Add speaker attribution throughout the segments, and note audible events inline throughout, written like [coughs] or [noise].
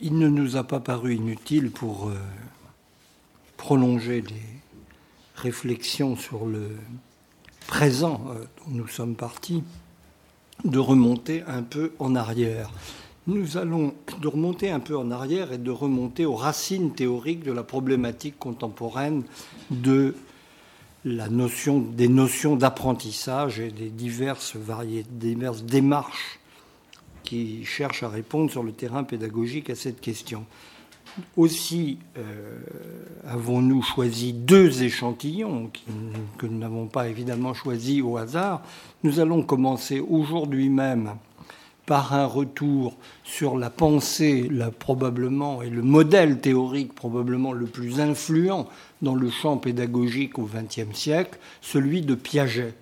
Speaker 1: il ne nous a pas paru inutile pour prolonger les réflexions sur le présent dont nous sommes partis, de remonter un peu en arrière. Nous allons de remonter un peu en arrière et de remonter aux racines théoriques de la problématique contemporaine de la notion, des notions d'apprentissage et des diverses, diverses démarches qui cherchent à répondre sur le terrain pédagogique à cette question. Aussi euh, avons-nous choisi deux échantillons que nous n'avons pas évidemment choisis au hasard. Nous allons commencer aujourd'hui même par un retour sur la pensée, probablement, et le modèle théorique probablement le plus influent dans le champ pédagogique au XXe siècle, celui de Piaget.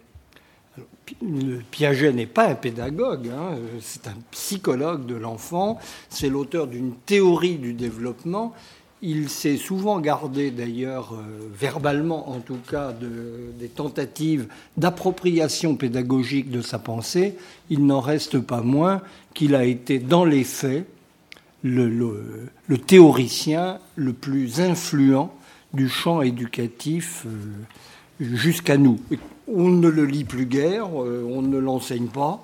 Speaker 1: Piaget n'est pas un pédagogue, hein, c'est un psychologue de l'enfant, c'est l'auteur d'une théorie du développement il s'est souvent gardé, d'ailleurs, euh, verbalement en tout cas, des tentatives d'appropriation pédagogique de sa pensée. Il n'en reste pas moins qu'il a été, dans les faits, le, théoricien le plus influent du champ éducatif euh, jusqu'à nous. On ne le lit plus guère, euh, on ne l'enseigne pas.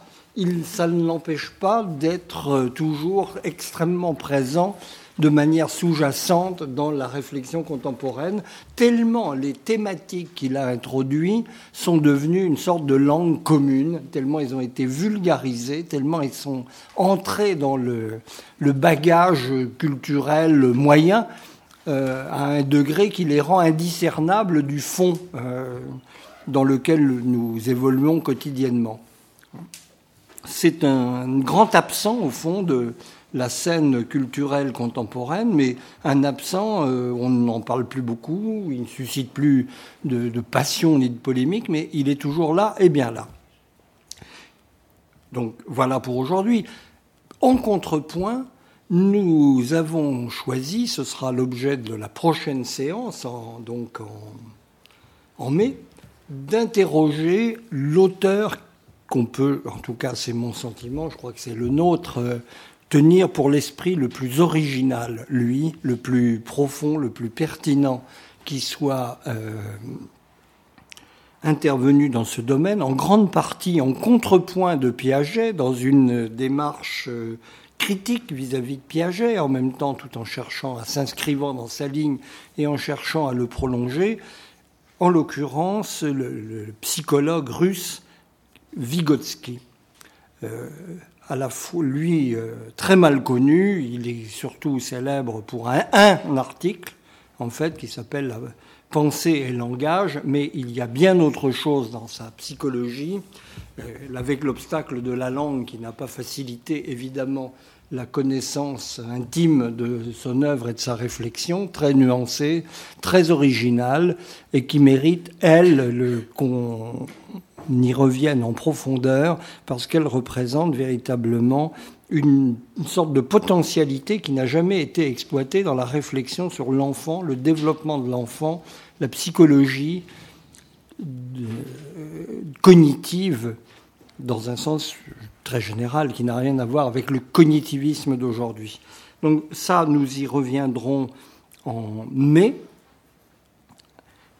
Speaker 1: ça ne l'empêche pas d'être toujours extrêmement présent de manière sous-jacente dans la réflexion contemporaine, tellement les thématiques qu'il a introduites sont devenues une sorte de langue commune, tellement ils ont été vulgarisés, tellement ils sont entrés dans le, bagage culturel moyen euh, à un degré qui les rend indiscernables du fond euh, dans lequel nous évoluons quotidiennement. C'est un grand absent, au fond, de, la scène culturelle contemporaine, mais un absent, euh, on n'en parle plus beaucoup, il ne suscite plus de, passion ni de polémique, mais il est toujours là et bien là. Donc voilà pour aujourd'hui. En contrepoint, nous avons choisi, ce sera l'objet de la prochaine séance, donc en mai, d'interroger l'auteur qu'on peut, en tout cas c'est mon sentiment, je crois que c'est le nôtre, euh, tenir pour l'esprit le plus original, lui, le plus profond, le plus pertinent qui soit euh, intervenu dans ce domaine, en grande partie en contrepoint de Piaget, dans une démarche euh, critique vis-à-vis de Piaget, en même temps tout en cherchant à s'inscrivant dans sa ligne et en cherchant à le prolonger, en l'occurrence le, psychologue russe Vygotsky. Euh, à la fois, lui, euh, très mal connu. Il est surtout célèbre pour un, article, en fait, qui s'appelle pensée et langage, mais il y a bien autre chose dans sa psychologie, euh, avec l'obstacle de la langue qui n'a pas facilité, évidemment, la connaissance intime de son œuvre et de sa réflexion, très nuancée, très originale, et qui mérite, elle, qu'on y revienne en profondeur parce qu'elle représente véritablement une, sorte de potentialité qui n'a jamais été exploitée dans la réflexion sur l'enfant, le développement de l'enfant, la psychologie cognitive dans un sens très général qui n'a rien à voir avec le cognitivisme d'aujourd'hui. Donc ça, nous y reviendrons en mai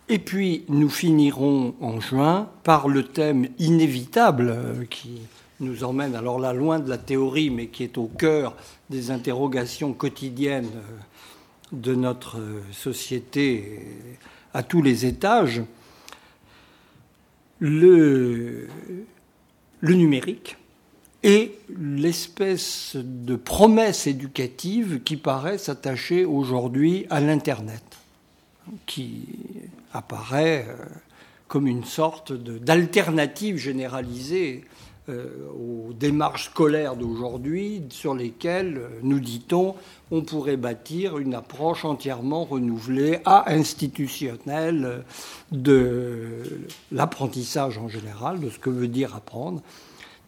Speaker 1: et puis nous finirons en juin par le thème inévitable euh, qui nous emmène alors là loin de la théorie, mais qui est au cœur des interrogations quotidiennes euh, de notre euh, société à tous les étages, le, le numérique et l'espèce de promesse éducative qui paraît s'attacher aujourd'hui à l'Internet, qui apparaît euh, comme une sorte d'alternative généralisée euh, aux démarches scolaires d'aujourd'hui sur lesquelles, euh, nous dit-on, on pourrait bâtir une approche entièrement renouvelée, à institutionnelle de l'apprentissage en général, de ce que veut dire apprendre.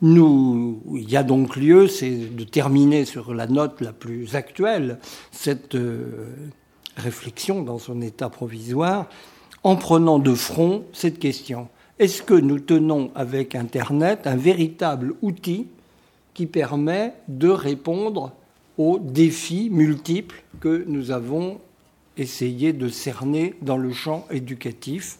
Speaker 1: Il y a donc lieu, de terminer sur la note la plus actuelle, cette réflexion dans son état provisoire, en prenant de front cette question. Est-ce que nous tenons avec Internet un véritable outil qui permet de répondre aux défis multiples que nous avons essayé de cerner dans le champ éducatif?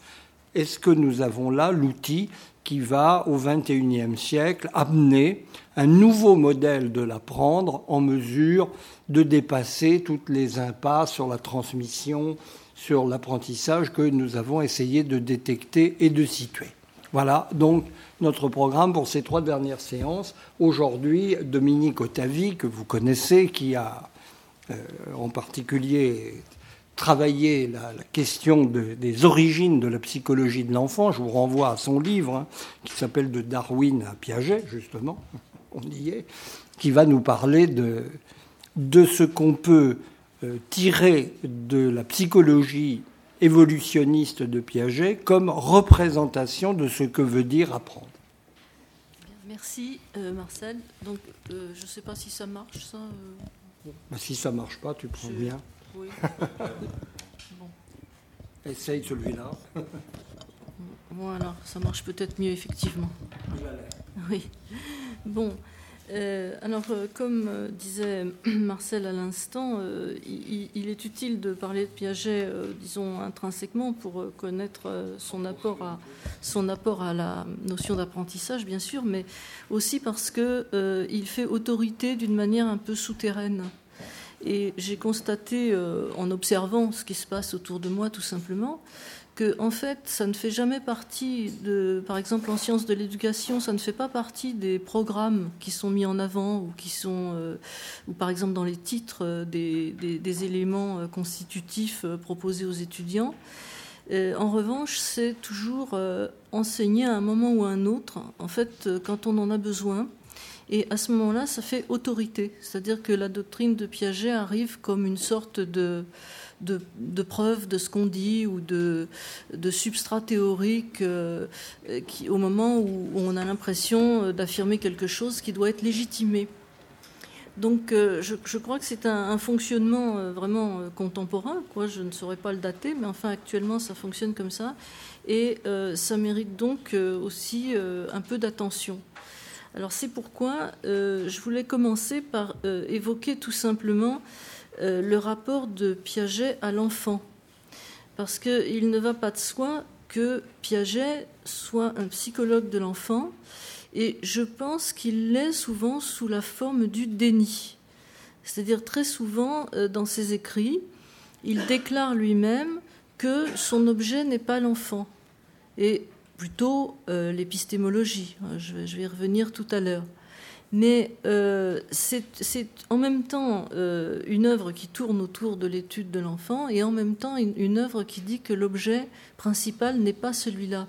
Speaker 1: Est-ce que nous avons là l'outil qui va, au XXIe siècle, amener un nouveau modèle de l'apprendre en mesure de dépasser toutes les impasses sur la transmission, sur l'apprentissage que nous avons essayé de détecter et de situer. Voilà donc notre programme pour ces trois dernières séances. Aujourd'hui, Dominique Otavi, que vous connaissez, qui a euh, en particulier travaillé la, question des origines de la psychologie de l'enfant, je vous renvoie à son livre hein, qui s'appelle De Darwin à Piaget, justement, [laughs] on y est, qui va nous parler de, de ce qu'on peut euh, tirer de la psychologie évolutionniste de Piaget comme représentation de ce que veut dire apprendre.
Speaker 2: Merci euh, Marcel. Donc euh, je ne sais pas si ça marche ça.
Speaker 1: Bah, si ça marche pas, tu prends bien. Oui. [laughs] bon. Essaye celui-là.
Speaker 2: bon alors, ça marche peut-être mieux effectivement. Oui. Bon. Euh, alors, euh, comme euh, disait [clears throat] Marcel à l'instant, il, est utile de parler de Piaget, disons, intrinsèquement pour connaître son apport, à, son apport à la notion d'apprentissage, bien sûr, mais aussi parce qu'il fait autorité d'une manière un peu souterraine. Et j'ai constaté, en observant ce qui se passe autour de moi, tout simplement, que en fait, ça ne fait jamais partie de, par exemple, en sciences de l'éducation, ça ne fait pas partie des programmes qui sont mis en avant ou qui sont, euh, ou par exemple dans les titres euh, des, éléments euh, constitutifs proposés aux étudiants. en revanche, c'est toujours enseigné à un moment ou à un autre, en fait, quand on en a besoin. Et à ce moment-là, ça fait autorité, c'est-à-dire que la doctrine de Piaget arrive comme une sorte de de, de preuves de ce qu'on dit ou de, de substrat théorique euh, qui, au moment où, on a l'impression euh, d'affirmer quelque chose qui doit être légitimé. Donc euh, je, crois que c'est un, fonctionnement vraiment contemporain. Quoi. Je ne saurais pas le dater, mais enfin actuellement ça fonctionne comme ça. Et ça mérite donc aussi un peu d'attention. Alors c'est pourquoi je voulais commencer par évoquer tout simplement euh, le rapport de Piaget à l'enfant. Parce qu'il ne va pas de soi que Piaget soit un psychologue de l'enfant, et je pense qu'il l'est souvent sous la forme du déni. C'est-à-dire très souvent euh, dans ses écrits, il déclare lui-même que son objet n'est pas l'enfant, et plutôt euh, l'épistémologie. Je vais y revenir tout à l'heure. Mais euh, c'est en même temps euh, une œuvre qui tourne autour de l'étude de l'enfant et en même temps une, œuvre qui dit que l'objet principal n'est pas celui-là.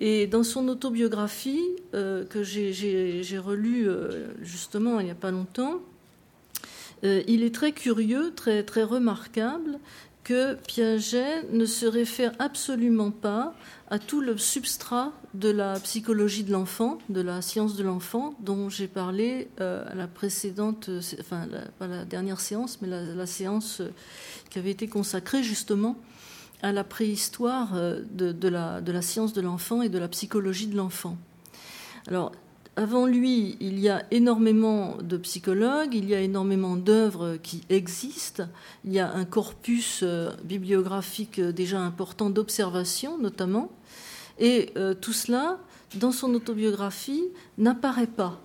Speaker 2: Et dans son autobiographie, que j'ai relue justement il n'y a pas longtemps, il est très curieux, très remarquable que Piaget ne se réfère absolument pas à tout le substrat de la psychologie de l'enfant, de la science de l'enfant, dont j'ai parlé euh, à la précédente, enfin pas la dernière séance, mais la, séance qui avait été consacrée justement à la préhistoire euh, de, la, de la science de l'enfant et de la psychologie de l'enfant. Alors, avant lui, il y a énormément de psychologues, il y a énormément d'œuvres qui existent, il y a un corpus euh, bibliographique déjà important d'observation notamment, et euh, tout cela, dans son autobiographie, n'apparaît pas.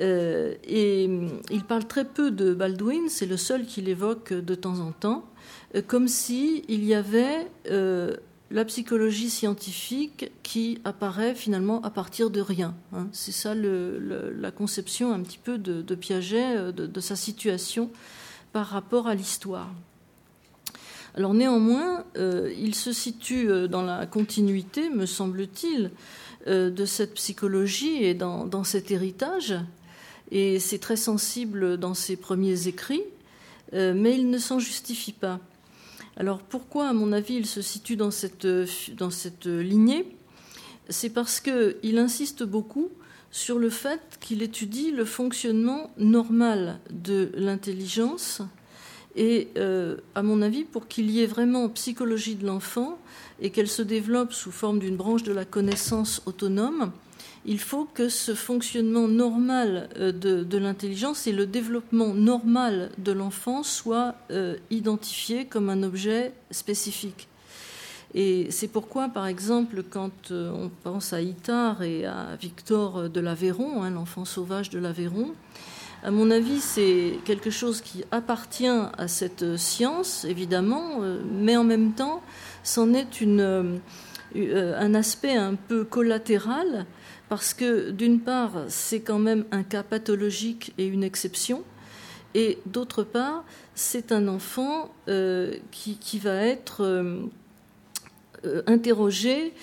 Speaker 2: Euh, et il parle très peu de Baldwin, c'est le seul qu'il évoque de temps en temps, comme s'il y avait la psychologie scientifique qui apparaît finalement à partir de rien. Hein. C'est ça la conception un petit peu de, Piaget, euh, de, sa situation par rapport à l'histoire. Alors néanmoins, euh, il se situe euh, dans la continuité, me semble-t-il, de cette psychologie et dans, dans cet héritage, et c'est très sensible dans ses premiers écrits, mais il ne s'en justifie pas. Alors pourquoi, à mon avis, il se situe dans cette, dans cette lignée? C'est parce qu'il insiste beaucoup sur le fait qu'il étudie le fonctionnement normal de l'intelligence. Et euh, à mon avis, pour qu'il y ait vraiment psychologie de l'enfant et qu'elle se développe sous forme d'une branche de la connaissance autonome, il faut que ce fonctionnement normal euh, de, l'intelligence et le développement normal de l'enfant soient euh, identifiés comme un objet spécifique. Et c'est pourquoi, par exemple, quand euh, on pense à Itard et à Victor de l'Aveyron, hein, l'enfant sauvage de l'Aveyron, à mon avis, c'est quelque chose qui appartient à cette science, évidemment, mais en même temps, c'en est un aspect un peu collatéral parce que d'une part, c'est quand même un cas pathologique et une exception, et d'autre part, c'est un enfant euh, qui, va être euh, euh, interrogé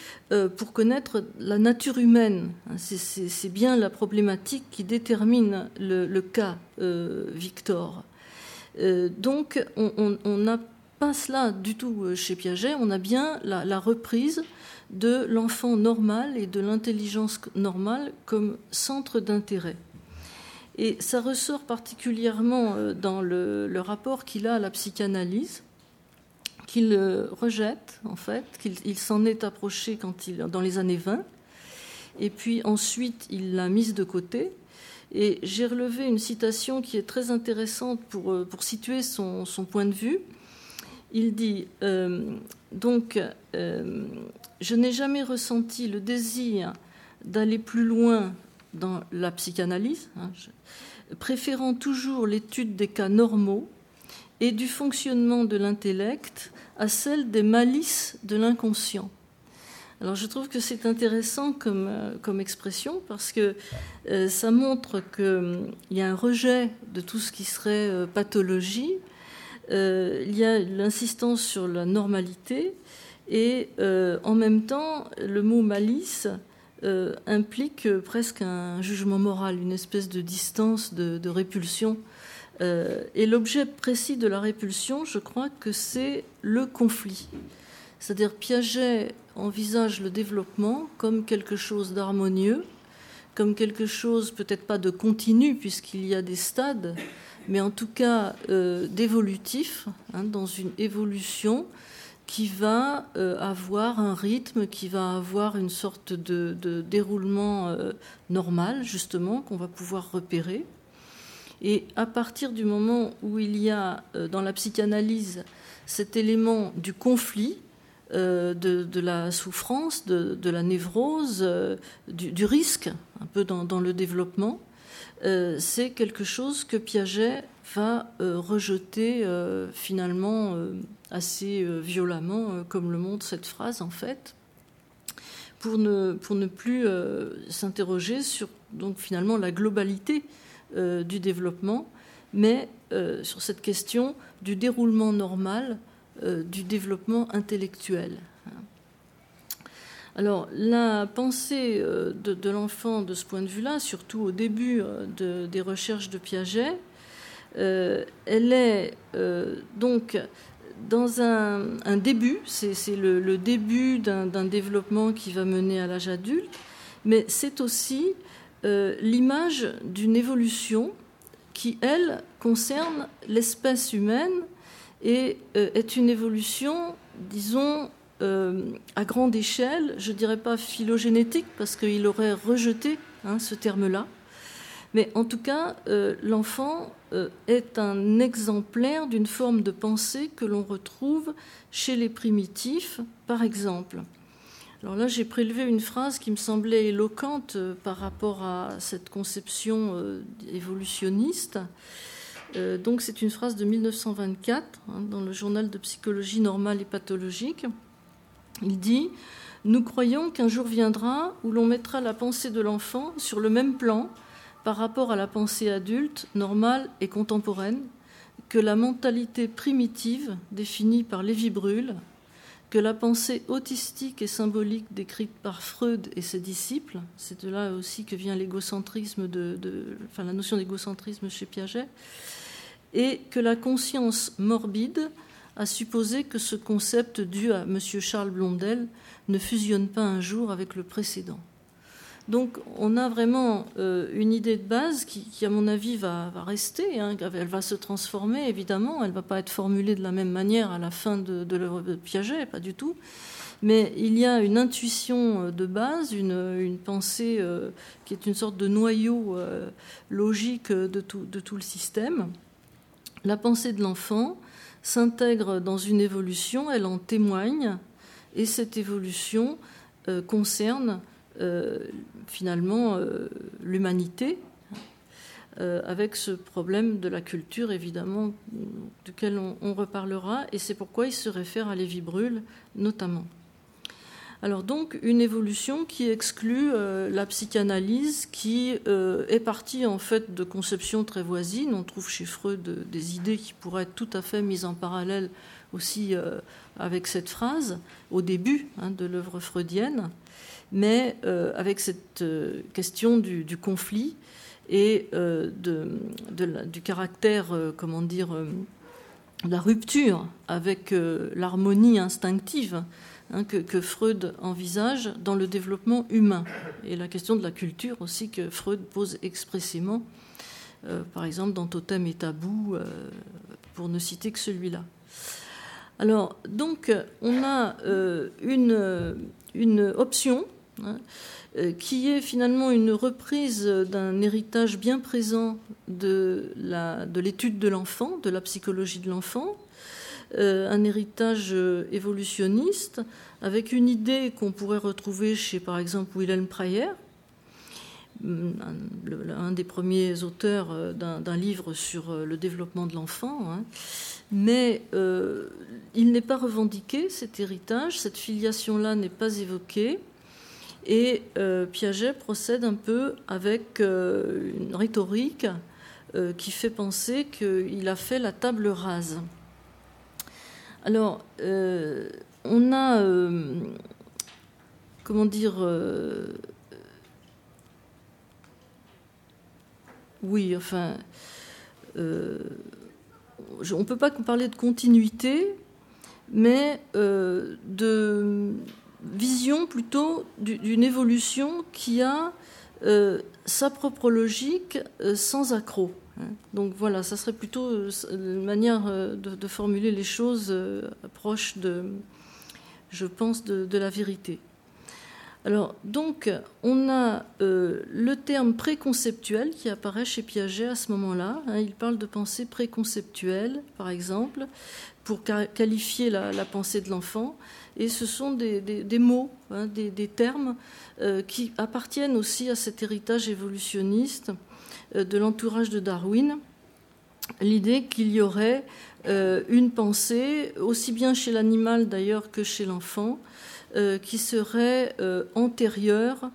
Speaker 2: pour connaître la nature humaine. C'est bien la problématique qui détermine le, cas Victor. donc, on n'a pas cela du tout chez Piaget, on a bien la reprise de l'enfant normal et de l'intelligence normale comme centre d'intérêt. Et ça ressort particulièrement euh, dans le, rapport qu'il a à la psychanalyse, qu'il euh, rejette en fait, qu'il s'en est approché quand il, dans les années 20, et puis ensuite il l'a mise de côté. Et j'ai relevé une citation qui est très intéressante pour, euh, pour situer son, point de vue. Il dit donc je n'ai jamais ressenti le désir d'aller plus loin dans la psychanalyse, hein, préférant toujours l'étude des cas normaux et du fonctionnement de l'intellect à celle des malices de l'inconscient. Alors je trouve que c'est intéressant comme, euh, comme, expression parce que euh, ça montre qu'il y a un rejet de tout ce qui serait euh, il y a l'insistance sur la normalité, et euh, en même temps, le mot malice euh, implique presque un jugement moral, une espèce de distance, de, répulsion. Euh, et l'objet précis de la répulsion, je crois que c'est le conflit. C'est-à-dire Piaget envisage le développement comme quelque chose d'harmonieux, comme quelque chose peut-être pas de continu puisqu'il y a des stades, mais en tout cas d'évolutif, hein, dans une évolution qui va euh, avoir un rythme, qui va avoir une sorte de, déroulement euh, normal, justement, qu'on va pouvoir repérer. Et à partir du moment où il y a euh, dans la psychanalyse cet élément du conflit, de, la souffrance, de, la névrose, du, risque, un peu dans le développement, c'est quelque chose que Piaget va rejeter finalement assez euh, violemment, euh, comme le montre cette phrase en fait, pour ne, pour ne plus euh, s'interroger sur donc finalement la globalité du développement, mais sur cette question du déroulement normal du développement intellectuel. Alors la pensée de, l'enfant de ce point de vue-là, surtout au début des recherches de Piaget, elle est donc dans un, début, c'est le, début d'un développement qui va mener à l'âge adulte, mais c'est aussi euh, l'image d'une évolution qui, elle, concerne l'espèce humaine et euh, est une évolution, disons, euh, à grande échelle, je ne dirais pas phylogénétique, parce qu'il aurait rejeté hein, ce terme-là, mais en tout cas, l'enfant euh, est un exemplaire d'une forme de pensée que l'on retrouve chez les primitifs, par exemple. Alors là, j'ai prélevé une phrase qui me semblait éloquente euh, par rapport à cette conception euh, évolutionniste. donc c'est une phrase de 1924 hein, dans le journal de psychologie normale et pathologique. Il dit Nous croyons qu'un jour viendra où l'on mettra la pensée de l'enfant sur le même plan par rapport à la pensée adulte, normale et contemporaine, que la mentalité primitive définie par Lévi Brûle, que la pensée autistique et symbolique décrite par Freud et ses disciples, c'est de là aussi que vient l'égocentrisme la notion d'égocentrisme chez Piaget, et que la conscience morbide a supposé que ce concept dû à M. Charles Blondel ne fusionne pas un jour avec le précédent. Donc on a vraiment euh, une idée de base qui, à mon avis, va, rester. Hein. elle va se transformer, évidemment. Elle ne va pas être formulée de la même manière à la fin de, l'œuvre de Piaget, pas du tout. Mais il y a une intuition euh, de base, une, pensée euh, qui est une sorte de noyau logique de tout le système. La pensée de l'enfant s'intègre dans une évolution, elle en témoigne, et cette évolution concerne euh, finalement euh, l'humanité, euh, avec ce problème de la culture, évidemment, duquel on, reparlera, et c'est pourquoi il se réfère à Lévi Brûle notamment. Alors donc une évolution qui exclut la psychanalyse, qui est partie en fait de conceptions très voisines. On trouve chez Freud des idées qui pourraient être tout à fait mises en parallèle aussi avec cette phrase au début hein, de l'œuvre freudienne mais euh, avec cette euh, question du, conflit et euh, du caractère, comment dire, de la rupture avec l'harmonie instinctive hein, que, Freud envisage dans le développement humain. Et la question de la culture aussi que Freud pose expressément, par exemple dans Totem et Tabou, pour ne citer que celui-là. Alors, donc, on a une, une option Hein, euh, qui est finalement une reprise d'un héritage bien présent de l'étude de l'enfant, de la psychologie de l'enfant, euh, un héritage évolutionniste, avec une idée qu'on pourrait retrouver chez, par exemple, Wilhelm Preyer, un, des premiers auteurs euh, d'un livre sur le développement de l'enfant. Hein. Mais il n'est pas revendiqué, cet héritage, cette filiation-là n'est pas évoquée. Et euh, Piaget procède un peu avec euh, une rhétorique euh, qui fait penser qu'il a fait la table rase. Alors, on a, comment dire, oui, enfin, on ne peut pas parler de continuité, mais de vision plutôt d'une évolution qui a euh, sa propre logique euh, sans accroc. Donc voilà, ça serait plutôt euh, une manière de, formuler les choses proche de, je pense, de, la vérité. Alors, donc, on a le terme préconceptuel qui apparaît chez Piaget à ce moment-là. Hein. il parle de pensée préconceptuelle, par exemple, pour qualifier la pensée de l'enfant. Et ce sont des, mots, hein, des, termes euh, qui appartiennent aussi à cet héritage évolutionniste euh, de l'entourage de Darwin. L'idée qu'il y aurait euh, une pensée, aussi bien chez l'animal d'ailleurs que chez l'enfant, qui serait antérieure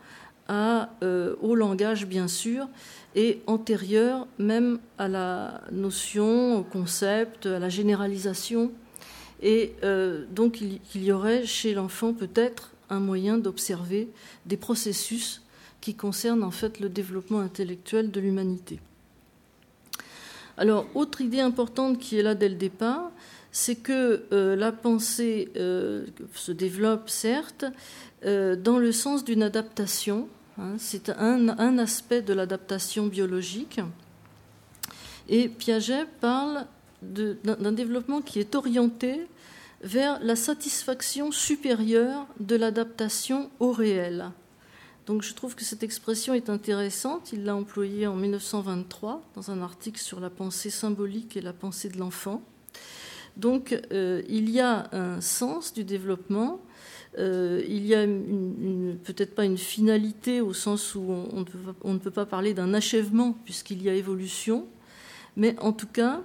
Speaker 2: au langage bien sûr, et antérieure même à la notion, au concept, à la généralisation et euh, donc il, y aurait chez l'enfant peut-être un moyen d'observer des processus qui concernent en fait le développement intellectuel de l'humanité. Alors, autre idée importante qui est là dès le départ, c'est que euh, la pensée euh, se développe, certes, dans le sens d'une adaptation. Hein. c'est un, aspect de l'adaptation biologique. Et Piaget parle d'un développement qui est orienté vers la satisfaction supérieure de l'adaptation au réel. Donc je trouve que cette expression est intéressante. Il l'a employée en 1923 dans un article sur la pensée symbolique et la pensée de l'enfant. Donc euh, il y a un sens du développement. Euh, il y a peut-être pas une finalité au sens où on, ne peut pas parler d'un achèvement puisqu'il y a évolution, mais en tout cas,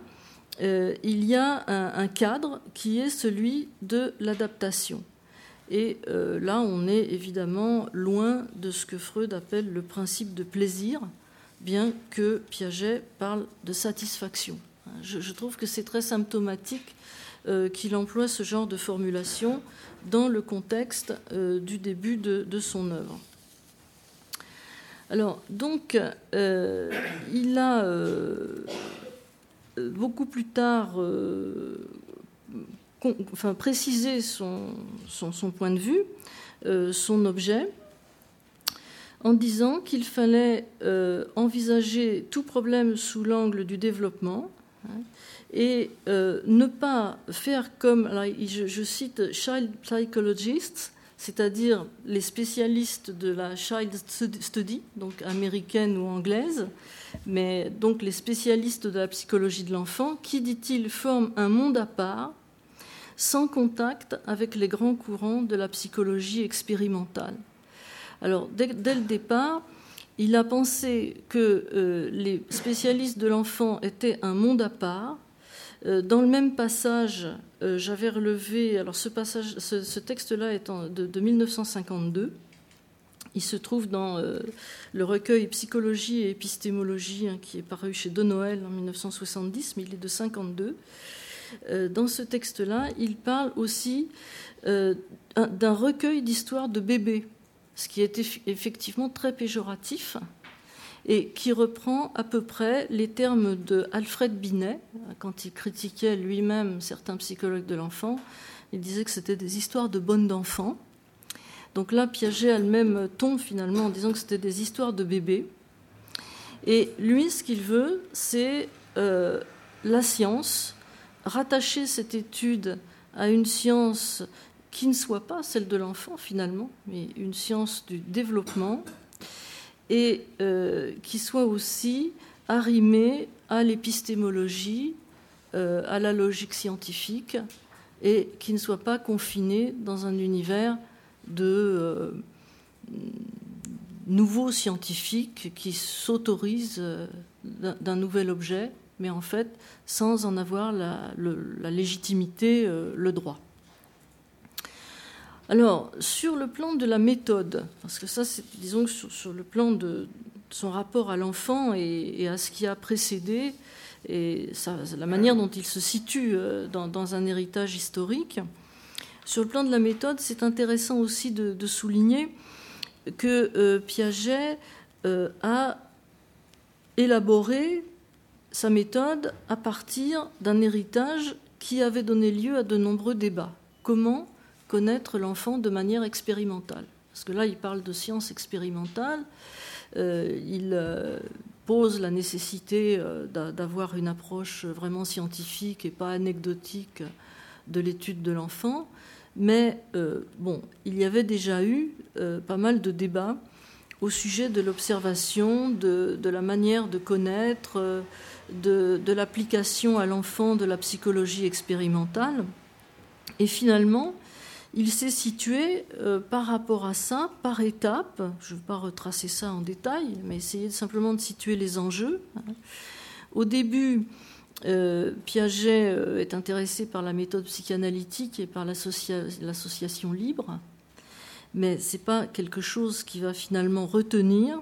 Speaker 2: euh, il y a un, cadre qui est celui de l'adaptation. Et euh, là, on est évidemment loin de ce que Freud appelle le principe de plaisir, bien que Piaget parle de satisfaction. Je, trouve que c'est très symptomatique euh, qu'il emploie ce genre de formulation dans le contexte du début de, son œuvre. Alors, donc, il a beaucoup plus tard enfin, préciser son, son, point de vue, euh, son objet, en disant qu'il fallait euh, envisager tout problème sous l'angle du développement hein, et euh, ne pas faire comme, je, cite child psychologists, c'est-à-dire les spécialistes de la child study, donc américaine ou anglaise, mais donc les spécialistes de la psychologie de l'enfant, qui, dit-il, forment un monde à part, sans contact avec les grands courants de la psychologie expérimentale. Alors, dès, le départ, il a pensé que euh, les spécialistes de l'enfant étaient un monde à part. Euh, dans le même passage, euh, j'avais relevé, alors ce, passage, ce, texte-là est de, 1952. Il se trouve dans le recueil Psychologie et épistémologie, hein, qui est paru chez De Noël en 1970, mais il est de 52. Dans ce texte-là, il parle aussi d'un recueil d'histoires de bébés ce qui est effectivement très péjoratif et qui reprend à peu près les termes de Alfred Binet, quand il critiquait lui-même certains psychologues de l'enfant. Il disait que c'était des histoires de bonnes d'enfants. Donc là, Piaget a le même ton finalement en disant que c'était des histoires de bébés. Et lui, ce qu'il veut, c'est euh, la science, rattacher cette étude à une science qui ne soit pas celle de l'enfant finalement, mais une science du développement, et euh, qui soit aussi arrimée à l'épistémologie, euh, à la logique scientifique, et qui ne soit pas confinée dans un univers de euh, nouveaux scientifiques qui s'autorisent d'un nouvel objet, mais en fait sans en avoir la légitimité, le droit. Alors, sur le plan de la méthode, parce que ça, c'est, disons que sur, le plan de son rapport à l'enfant et, à ce qui a précédé, et la manière dont il se situe euh, dans, un héritage historique, sur le plan de la méthode, c'est intéressant aussi de, souligner que euh, Piaget euh, a élaboré sa méthode à partir d'un héritage qui avait donné lieu à de nombreux débats. Comment connaître l'enfant de manière expérimentale? Parce que là, il parle de science expérimentale, euh, il euh, pose la nécessité euh, d'avoir une approche vraiment scientifique et pas anecdotique de l'étude de l'enfant. Mais bon, il y avait déjà eu pas mal de débats au sujet de l'observation, de, la manière de connaître, de, l'application à l'enfant de la psychologie expérimentale. Et finalement, il s'est situé euh, par rapport à ça, par étapes. Je ne vais pas retracer ça en détail, mais essayer simplement de situer les enjeux. Au début, euh, Piaget euh, est intéressé par la méthode psychanalytique et par l'association libre, mais ce n'est pas quelque chose qui va finalement retenir.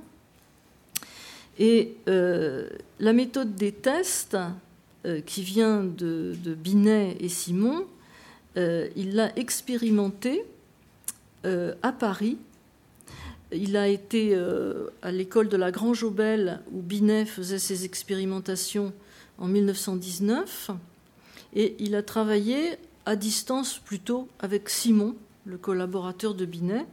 Speaker 2: Et la méthode des tests, qui vient de Binet et Simon, euh, il l'a expérimenté euh, à Paris. Il a été euh, à l'école de la Grange Aubel où Binet faisait ses expérimentations en 1919 et il a travaillé à distance plutôt avec Simon, le collaborateur de Binet,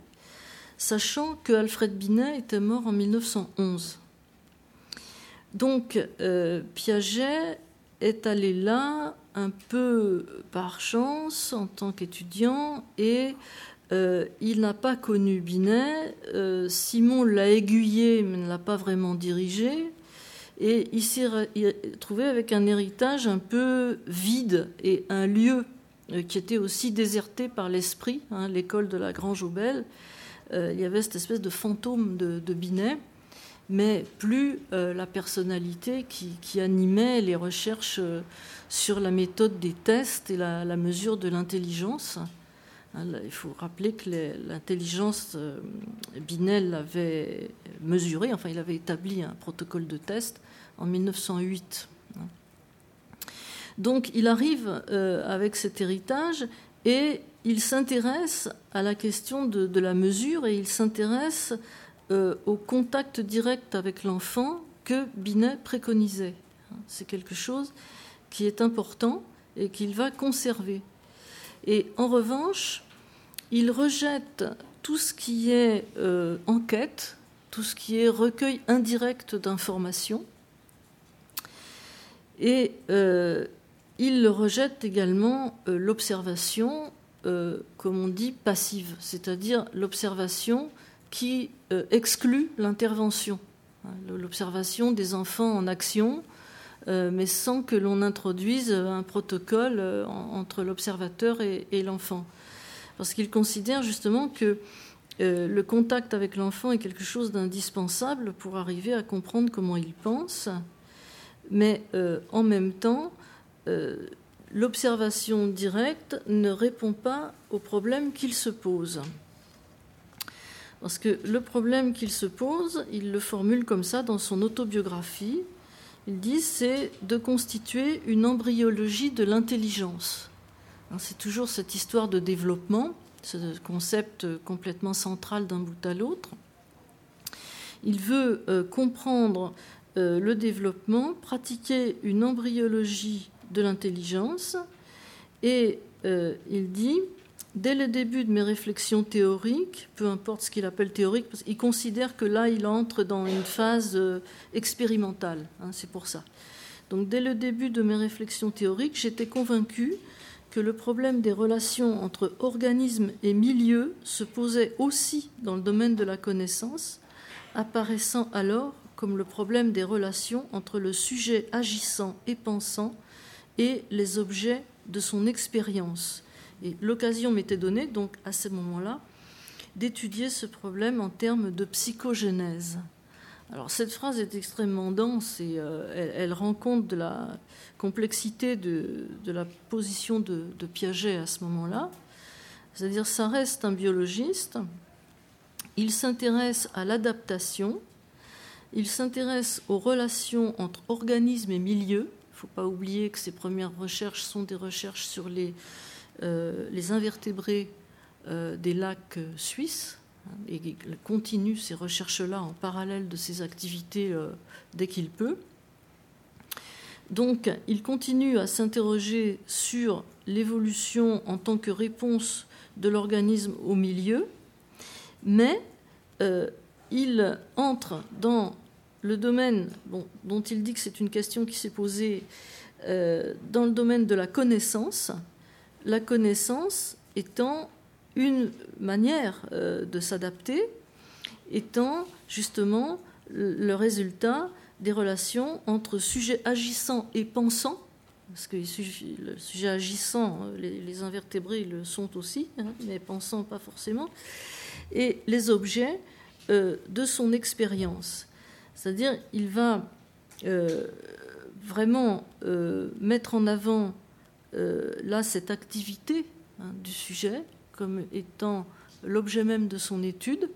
Speaker 2: sachant que Alfred Binet était mort en 1911. Donc Piaget est allé là un peu par chance en tant qu'étudiant et euh, il n'a pas connu Binet. Euh, Simon l'a aiguillé mais ne l'a pas vraiment dirigé. Et il s'est trouvé avec un héritage un peu vide et un lieu euh, qui était aussi déserté par l'esprit, hein, l'école de la Grange Aubel. il y avait cette espèce de fantôme de Binet mais plus euh, la personnalité qui, animait les recherches euh, sur la méthode des tests et la, mesure de l'intelligence. Hein, il faut rappeler que l'intelligence, euh, Binel l'avait mesurée, enfin il avait établi un protocole de test en 1908. Hein. Donc il arrive avec cet héritage et il s'intéresse à la question de, de, la mesure et il s'intéresse euh, au contact direct avec l'enfant que Binet préconisait. C'est quelque chose qui est important et qu'il va conserver. Et en revanche, il rejette tout ce qui est euh, enquête, tout ce qui est recueil indirect d'informations. Et euh, il rejette également l'observation, comme on dit, passive, c'est-à-dire l'observation qui exclut l'intervention, hein, l'observation des enfants en action, mais sans que l'on introduise un protocole entre l'observateur et, l'enfant. Parce qu'il considère justement que le contact avec l'enfant est quelque chose d'indispensable pour arriver à comprendre comment il pense mais euh, en même temps, euh, l'observation directe ne répond pas au problème qu'il se pose. Parce que le problème qu'il se pose, il le formule comme ça dans son autobiographie. Il dit c'est de constituer une embryologie de l'intelligence. Hein, c'est toujours cette histoire de développement, ce concept complètement central d'un bout à l'autre. Il veut euh, comprendre euh, le développement, pratiquer une embryologie de l'intelligence. Et euh, il dit, dès le début de mes réflexions théoriques, peu importe ce qu'il appelle théorique, parce il considère que là, il entre dans une phase euh, expérimentale. Hein, c'est pour ça. Donc, dès le début de mes réflexions théoriques, j'étais convaincu que le problème des relations entre organisme et milieu se posait aussi dans le domaine de la connaissance, apparaissant alors comme le problème des relations entre le sujet agissant et pensant et les objets de son expérience. Et l'occasion m'était donnée, donc à ce moment-là, d'étudier ce problème en termes de psychogénèse. Alors cette phrase est extrêmement dense et euh, elle, rend compte de la complexité de, la position de, de, Piaget à ce moment-là. C'est-à-dire ça reste un biologiste, il s'intéresse à l'adaptation, il s'intéresse aux relations entre organismes et milieux. Il ne faut pas oublier que ses premières recherches sont des recherches sur les, les invertébrés euh, des lacs euh, suisses. Hein, et il continue ces recherches-là en parallèle de ses activités dès qu'il peut. Donc, il continue à s'interroger sur l'évolution en tant que réponse de l'organisme au milieu, mais il entre dans le domaine dont il dit que c'est une question qui s'est posée euh, dans le domaine de la connaissance, la connaissance étant une manière euh, de s'adapter, étant justement le résultat des relations entre sujet agissant et pensant, parce que le sujet agissant, les, invertébrés le sont aussi, hein, mais pensant pas forcément, et les objets euh, de son expérience. C'est-à-dire, il va euh, vraiment euh, mettre en avant euh, là cette activité hein, du sujet comme étant l'objet même de son étude,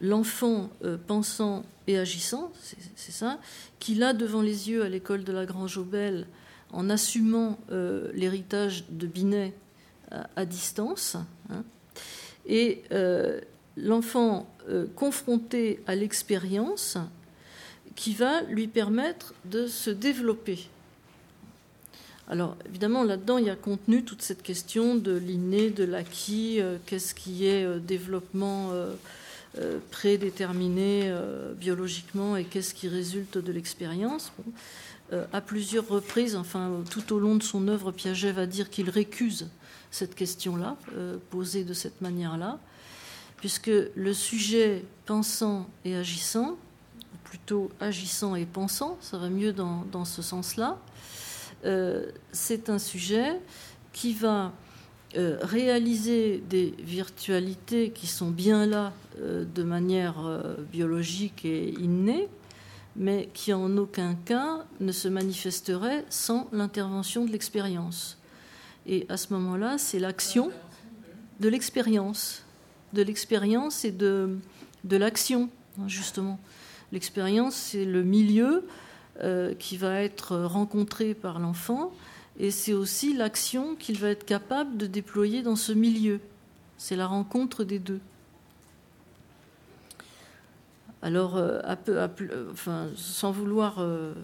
Speaker 2: l'enfant pensant et agissant, c'est ça, qu'il a devant les yeux à l'école de la Grange Aubel en assumant l'héritage de Binet à, distance. Hein. et l'enfant euh, confronté à l'expérience qui va lui permettre de se développer. Alors évidemment, là-dedans, il y a contenu toute cette question de l'inné, de l'acquis, euh, qu'est-ce qui est euh, développement prédéterminé biologiquement et qu'est-ce qui résulte de l'expérience. à plusieurs reprises, enfin tout au long de son œuvre, Piaget va dire qu'il récuse cette question-là, posée de cette manière-là puisque le sujet pensant et agissant, ou plutôt agissant et pensant, ça va mieux dans, ce sens-là, euh, c'est un sujet qui va euh, réaliser des virtualités qui sont bien là euh, de manière biologique et innée, mais qui en aucun cas ne se manifesterait sans l'intervention de l'expérience. Et à ce moment-là, c'est l'action de l'expérience de l'expérience et de, de l'action, hein, justement. L'expérience, c'est le milieu euh, qui va être rencontré par l'enfant et c'est aussi l'action qu'il va être capable de déployer dans ce milieu. C'est la rencontre des deux. Alors, euh, peu, enfin, sans, vouloir, euh,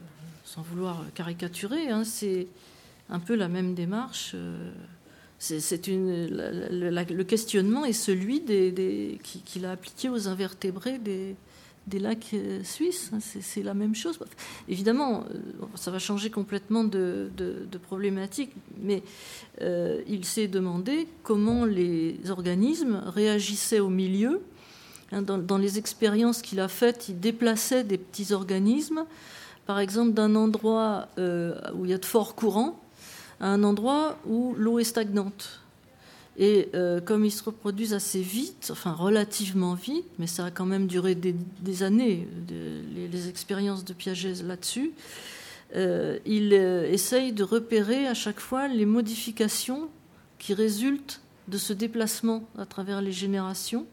Speaker 2: sans vouloir caricaturer, hein, c'est un peu la même démarche C'est le questionnement est celui des, qu'il a appliqué aux invertébrés des, des lacs euh, suisses. Hein, c'est la même chose. Évidemment, euh, ça va changer complètement de, problématique, mais euh, il s'est demandé comment les organismes réagissaient au milieu. Hein, dans, les expériences qu'il a faites, il déplaçait des petits organismes, par exemple d'un endroit où il y a de forts courants à un endroit où l'eau est stagnante. Et euh, comme ils se reproduisent assez vite, enfin relativement vite, mais ça a quand même duré des, années, les, expériences de Piaget là-dessus, euh, il euh, essaye de repérer à chaque fois les modifications qui résultent de ce déplacement à travers les générations,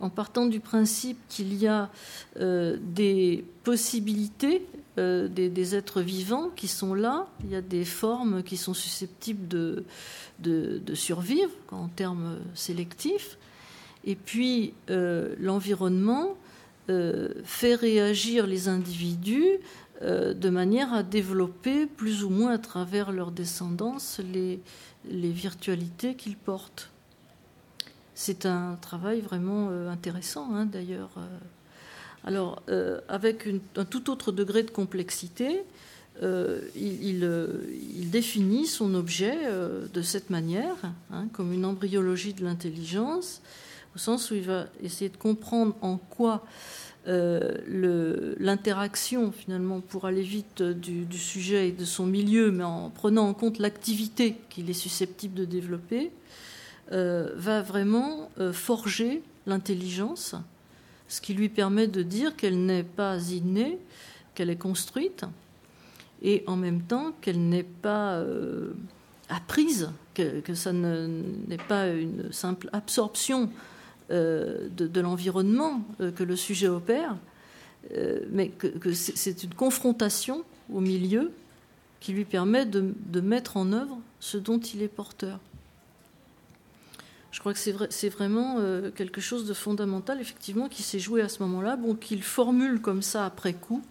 Speaker 2: en partant du principe qu'il y a des possibilités des, êtres vivants qui sont là, il y a des formes qui sont susceptibles de, survivre en termes sélectifs. Et puis euh, l'environnement euh, fait réagir les individus euh, de manière à développer plus ou moins à travers leur descendance les virtualités qu'ils portent. C'est un travail vraiment intéressant hein, d'ailleurs. Alors avec un tout autre degré de complexité, euh, euh, il, définit son objet euh, de cette manière, hein, comme une embryologie de l'intelligence, au sens où il va essayer de comprendre en quoi l'interaction, finalement, pour aller vite du, sujet et de son milieu, mais en prenant en compte l'activité qu'il est susceptible de développer, va vraiment forger l'intelligence, ce qui lui permet de dire qu'elle n'est pas innée, qu'elle est construite et en même temps qu'elle n'est pas euh, apprise, que, ça n'est pas une simple absorption euh, de, l'environnement euh, que le sujet opère, mais que, c'est une confrontation au milieu qui lui permet de, mettre en œuvre ce dont il est porteur. Je crois que c'est vraiment quelque chose de fondamental, effectivement, qui s'est joué à ce moment-là, bon, qu'il formule comme ça après coup,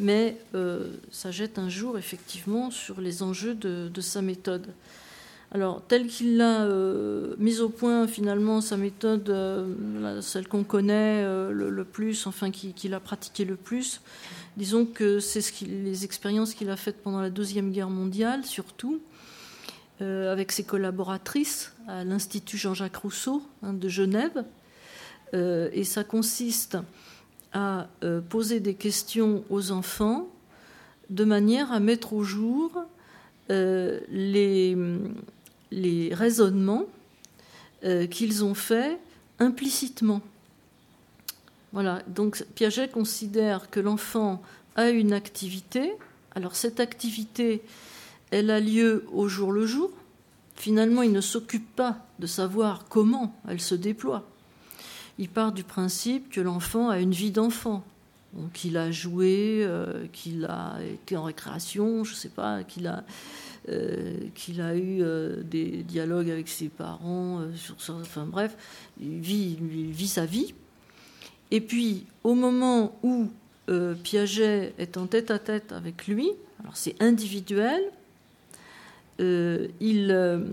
Speaker 2: mais euh, ça jette un jour effectivement sur les enjeux de, sa méthode. Alors, tel qu'il l'a euh, mise au point, finalement, sa méthode, euh, celle qu'on connaît le, plus, enfin, qu'il a pratiqué le plus, disons que c'est ce les expériences qu'il a faites pendant la Deuxième Guerre mondiale, surtout, avec ses collaboratrices à l'Institut Jean-Jacques Rousseau hein, de Genève. et ça consiste à euh, poser des questions aux enfants de manière à mettre au jour euh, les, les, raisonnements euh, qu'ils ont faits implicitement. Voilà, donc Piaget considère que l'enfant a une activité. Alors cette activité, elle a lieu au jour le jour. Finalement, il ne s'occupe pas de savoir comment elle se déploie il part du principe que l'enfant a une vie d'enfant. qu'il a joué, euh, qu'il a été en récréation, je ne sais pas, qu'il a, euh, a eu euh, des dialogues avec ses parents, sur, enfin bref, il vit, il vit sa vie. Et puis, au moment où Piaget est en tête à tête avec lui, alors c'est individuel, il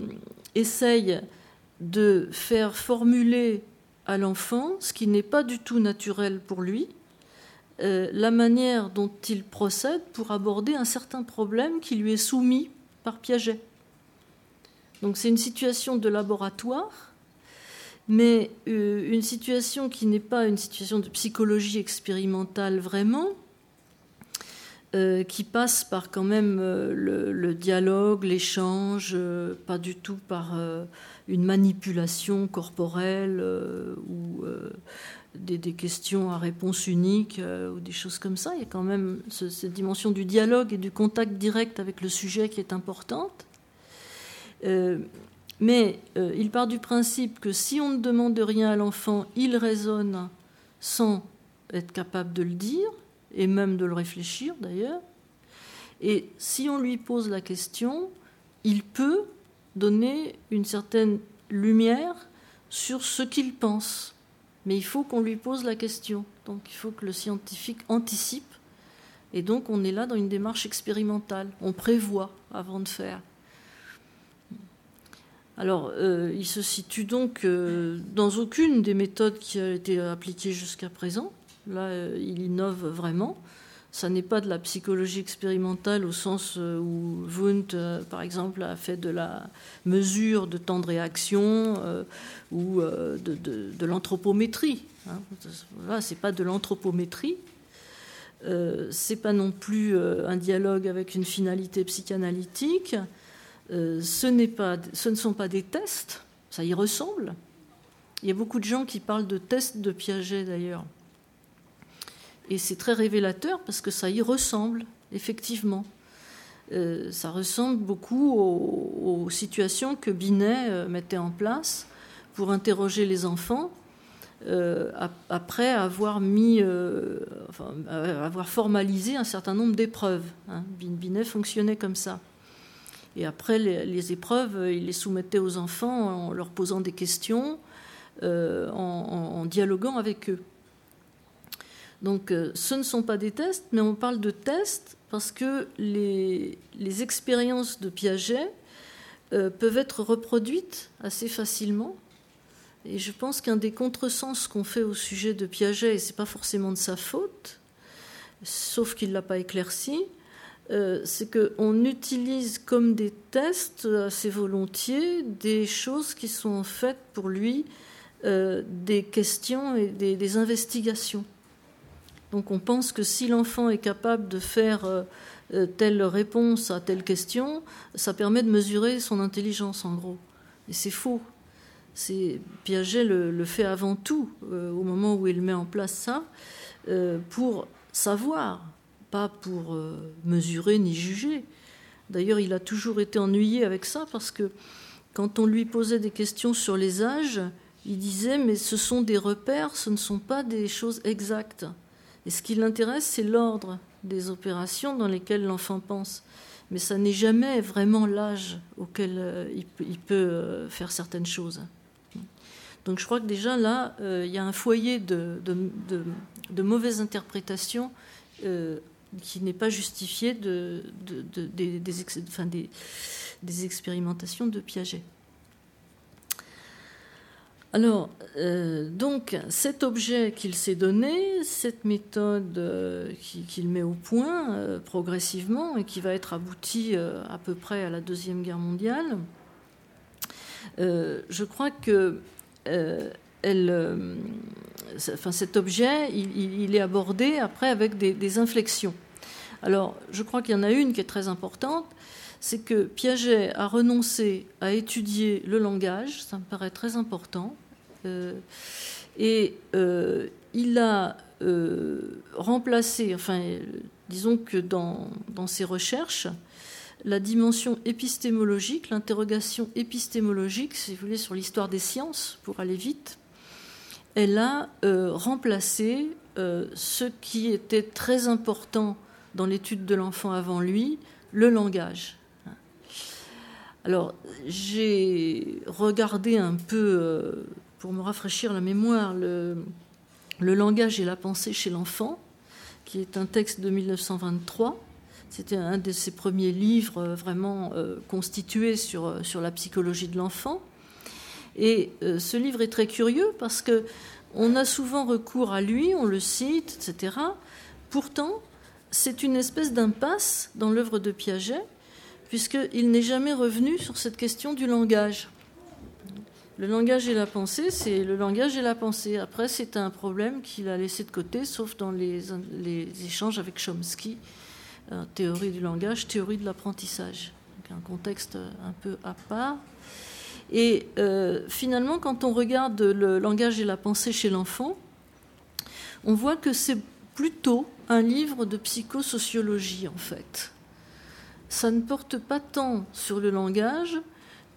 Speaker 2: essaye de faire formuler à l'enfant, ce qui n'est pas du tout naturel pour lui, euh, la manière dont il procède pour aborder un certain problème qui lui est soumis par Piaget. Donc c'est une situation de laboratoire, mais euh, une situation qui n'est pas une situation de psychologie expérimentale vraiment, euh, qui passe par quand même le, dialogue, l'échange, pas du tout par une manipulation corporelle euh, ou euh, des, questions à réponse unique euh, ou des choses comme ça. Il y a quand même cette dimension du dialogue et du contact direct avec le sujet qui est importante. mais il part du principe que si on ne demande rien à l'enfant, il raisonne sans être capable de le dire et même de le réfléchir d'ailleurs. Et si on lui pose la question, il peut donner une certaine lumière sur ce qu'il pense. Mais il faut qu'on lui pose la question. Donc il faut que le scientifique anticipe. Et donc on est là dans une démarche expérimentale. On prévoit avant de faire. Alors, euh, il se situe donc euh, dans aucune des méthodes qui a été appliquées jusqu'à présent. Là, euh, il innove vraiment. Ça n'est pas de la psychologie expérimentale au sens où Wundt, par exemple, a fait de la mesure de temps de réaction ou de, l'anthropométrie. Hein. Là, c'est pas de l'anthropométrie. c'est pas non plus un dialogue avec une finalité psychanalytique. Euh, ce, pas, ce ne sont pas des tests, ça y ressemble. Il y a beaucoup de gens qui parlent de tests de Piaget d'ailleurs. Et c'est très révélateur parce que ça y ressemble, effectivement. Euh, ça ressemble beaucoup aux, situations que Binet euh, mettait en place pour interroger les enfants après avoir mis, avoir formalisé un certain nombre d'épreuves. Hein. Binet fonctionnait comme ça. Et après les, épreuves, il les soumettait aux enfants en leur posant des questions, euh, en, dialoguant avec eux. Donc euh, ce ne sont pas des tests, mais on parle de tests parce que les, expériences de Piaget euh, peuvent être reproduites assez facilement. Et je pense qu'un des contresens qu'on fait au sujet de Piaget, et ce n'est pas forcément de sa faute, sauf qu'il ne l'a pas éclairci, euh, c'est qu'on utilise comme des tests assez volontiers des choses qui sont en fait pour lui euh, des questions et des, investigations. Donc on pense que si l'enfant est capable de faire euh, telle réponse à telle question, ça permet de mesurer son intelligence en gros. Et c'est faux. Piaget le, fait avant tout au moment où il met en place ça pour savoir pas pour euh, mesurer ni juger. D'ailleurs, il a toujours été ennuyé avec ça parce que quand on lui posait des questions sur les âges, il disait mais ce sont des repères, ce ne sont pas des choses exactes. Et ce qui l'intéresse, c'est l'ordre des opérations dans lesquelles l'enfant pense. Mais ça n'est jamais vraiment l'âge auquel euh, il peut euh, faire certaines choses. Donc je crois que déjà là, il y a un foyer de, de, mauvaises interprétations qui n'est pas justifié de, des, des, expérimentations de Piaget. Alors, euh, donc, cet objet qu'il s'est donné, cette méthode euh, qu'il met au point euh, progressivement et qui va être aboutie à peu près à la Deuxième Guerre mondiale, je crois que cet objet, il, est abordé après avec des inflexions. Alors, je crois qu'il y en a une qui est très importante, c'est que Piaget a renoncé à étudier le langage, ça me paraît très important, et euh, il a euh, remplacé, enfin, disons que dans, dans, ses recherches, la dimension épistémologique, l'interrogation épistémologique, si vous voulez, sur l'histoire des sciences, pour aller vite, elle a remplacé ce qui était très important dans l'étude de l'enfant avant lui, le langage. Alors, j'ai regardé un peu, euh, pour me rafraîchir la mémoire, le, langage et la pensée chez l'enfant, qui est un texte de 1923. C'était un de ses premiers livres euh, vraiment euh, constitués sur, sur la psychologie de l'enfant. Et ce livre est très curieux parce que on a souvent recours à lui, on le cite, etc. Pourtant, c'est une espèce d'impasse dans l'œuvre de Piaget, puisqu'il n'est jamais revenu sur cette question du langage. Le langage et la pensée, c'est le langage et la pensée. Après, c'est un problème qu'il a laissé de côté, sauf dans les, échanges avec Chomsky, euh, théorie du langage, théorie de l'apprentissage. Un contexte un peu à part. Et euh, finalement, quand on regarde le langage et la pensée chez l'enfant, on voit que c'est plutôt un livre de psychosociologie en fait. Ça ne porte pas tant sur le langage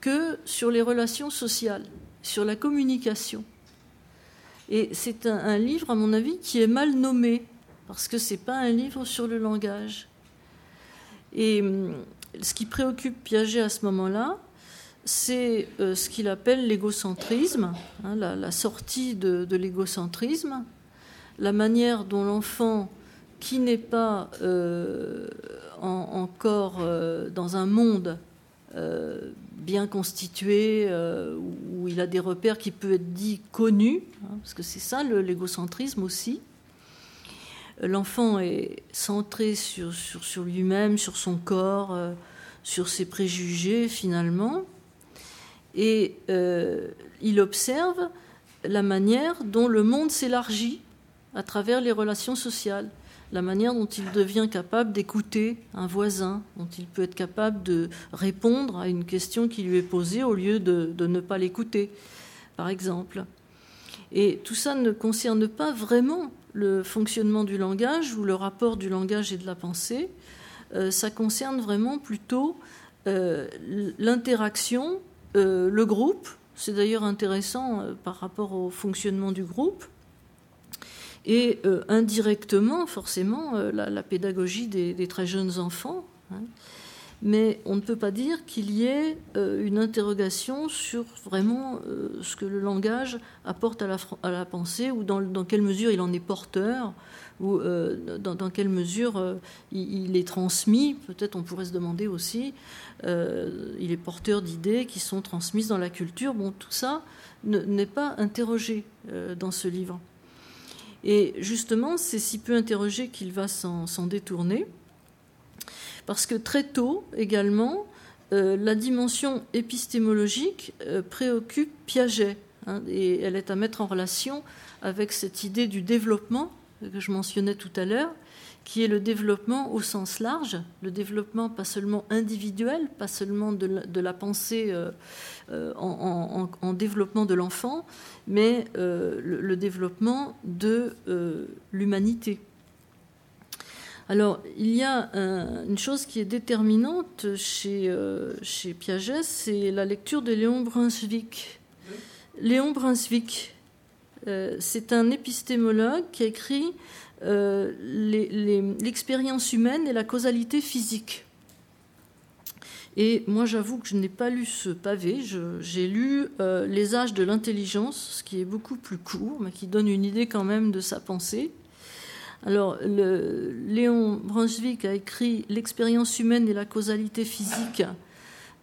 Speaker 2: que sur les relations sociales, sur la communication. Et c'est un, livre, à mon avis, qui est mal nommé, parce que ce n'est pas un livre sur le langage. Et hum, ce qui préoccupe Piaget à ce moment-là, c'est euh, ce qu'il appelle l'égocentrisme, hein, la, sortie de, l'égocentrisme, la manière dont l'enfant qui n'est pas euh, encore euh, dans un monde bien constitué, où il a des repères qui peuvent être dits connus, hein, parce que c'est ça l'égocentrisme aussi. L'enfant est centré sur, sur, sur lui-même, sur son corps, sur ses préjugés finalement, et il observe la manière dont le monde s'élargit à travers les relations sociales, la manière dont il devient capable d'écouter un voisin, dont il peut être capable de répondre à une question qui lui est posée au lieu de, ne pas l'écouter, par exemple. Et tout ça ne concerne pas vraiment le fonctionnement du langage ou le rapport du langage et de la pensée. Euh, ça concerne vraiment plutôt euh, l'interaction, euh, le groupe, c'est d'ailleurs intéressant par rapport au fonctionnement du groupe. Et euh, indirectement, forcément, euh, la, pédagogie des, très jeunes enfants. Hein. Mais on ne peut pas dire qu'il y ait une interrogation sur vraiment ce que le langage apporte à la, pensée ou dans, quelle mesure il en est porteur ou dans, quelle mesure il, il, est transmis. Peut-être on pourrait se demander aussi euh, il est porteur d'idées qui sont transmises dans la culture. Bon, tout ça n'est pas interrogé euh, dans ce livre. Et justement, c'est si peu interrogé qu'il va s'en détourner, parce que très tôt également, euh, la dimension épistémologique préoccupe Piaget, hein, et elle est à mettre en relation avec cette idée du développement que je mentionnais tout à l'heure, qui est le développement au sens large, le développement pas seulement individuel, pas seulement de la, pensée euh, euh, en, développement de l'enfant, mais euh, le, développement de l'humanité. Alors, il y a une chose qui est déterminante chez, chez Piaget, c'est la lecture de Léon Brunswick. Léon Brunswick, c'est un épistémologue qui a écrit euh, l'expérience humaine et la causalité physique. Et moi, j'avoue que je n'ai pas lu ce pavé. J'ai lu euh, Les âges de l'intelligence, ce qui est beaucoup plus court, mais qui donne une idée quand même de sa pensée. Alors, Léon Brunswick a écrit L'expérience humaine et la causalité physique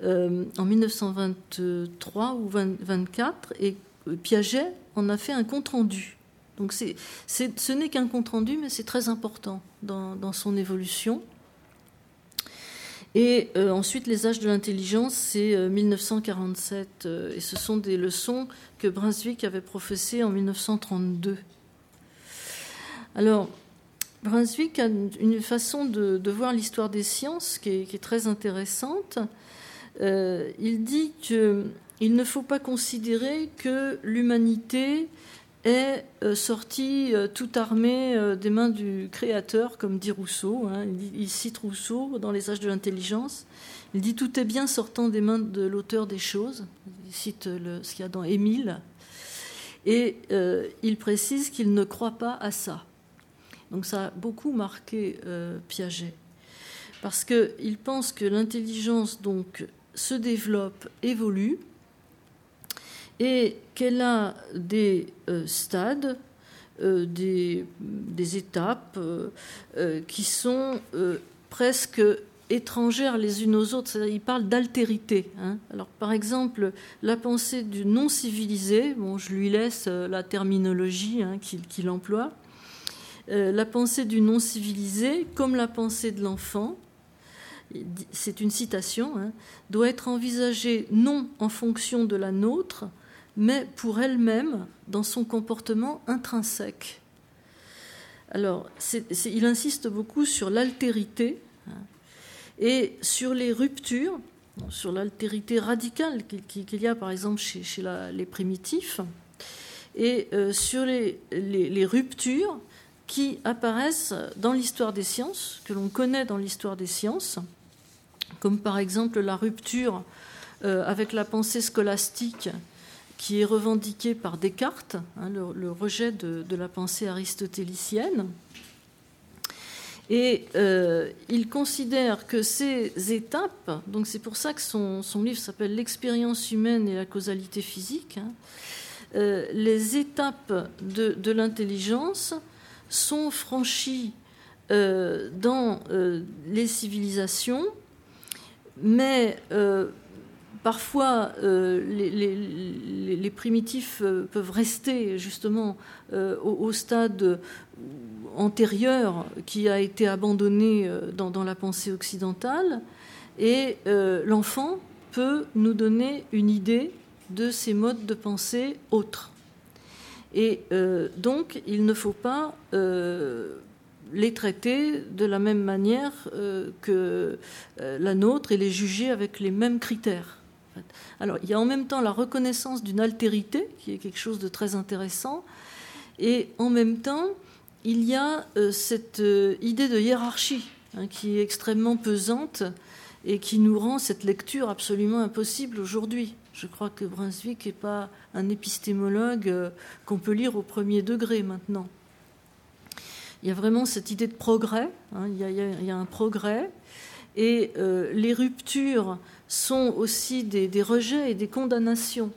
Speaker 2: euh, en 1923 ou 1924, et Piaget en a fait un compte-rendu. Donc ce n'est qu'un compte-rendu, mais c'est très important dans, son évolution. Et euh, ensuite, les âges de l'intelligence, c'est 1947, euh, euh, et ce sont des leçons que Brunswick avait professées en 1932. Alors, Brunswick a une façon de, voir l'histoire des sciences qui est, très intéressante. il dit qu'il ne faut pas considérer que l'humanité est euh, sorti euh, tout armé euh, des mains du créateur, comme dit Rousseau. Hein. Il, cite Rousseau dans Les âges de l'intelligence. Il dit tout est bien sortant des mains de l'auteur des choses. Il cite ce qu'il y a dans Émile. Et il précise qu'il ne croit pas à ça. Donc ça a beaucoup marqué Piaget. Parce qu'il pense que l'intelligence donc se développe, évolue, et qu'elle a des euh, stades, euh, des, étapes euh, qui sont presque étrangères les unes aux autres. Il parle d'altérité. Hein. Alors, par exemple, la pensée du non civilisé, bon, je lui laisse la terminologie hein, qu'il emploie. la pensée du non civilisé, comme la pensée de l'enfant, c'est une citation, hein, doit être envisagée non en fonction de la nôtre, mais pour elle-même dans son comportement intrinsèque. Alors, il insiste beaucoup sur l'altérité hein, et sur les ruptures, sur l'altérité radicale qu'il y a par exemple chez, les primitifs, et euh, sur les, ruptures qui apparaissent dans l'histoire des sciences, que l'on connaît dans l'histoire des sciences, comme par exemple la rupture euh, avec la pensée scolastique qui est revendiqué par Descartes, hein, le, rejet de, la pensée aristotélicienne. Et euh, il considère que ces étapes, donc c'est pour ça que son, livre s'appelle L'expérience humaine et la causalité physique, hein, euh, les étapes de, l'intelligence sont franchies euh, dans les civilisations, mais parfois, les, primitifs peuvent rester justement au, stade antérieur qui a été abandonné dans la pensée occidentale, et l'enfant peut nous donner une idée de ces modes de pensée autres. Et euh, donc, il ne faut pas euh, les traiter de la même manière euh, que la nôtre et les juger avec les mêmes critères. Alors, il y a en même temps la reconnaissance d'une altérité, qui est quelque chose de très intéressant, et en même temps, il y a cette idée de hiérarchie hein, qui est extrêmement pesante et qui nous rend cette lecture absolument impossible aujourd'hui. Je crois que Brunswick n'est pas un épistémologue euh, qu'on peut lire au premier degré maintenant. Il y a vraiment cette idée de progrès, hein. il, y a, un progrès, et euh, les ruptures sont aussi des, rejets et des condamnations.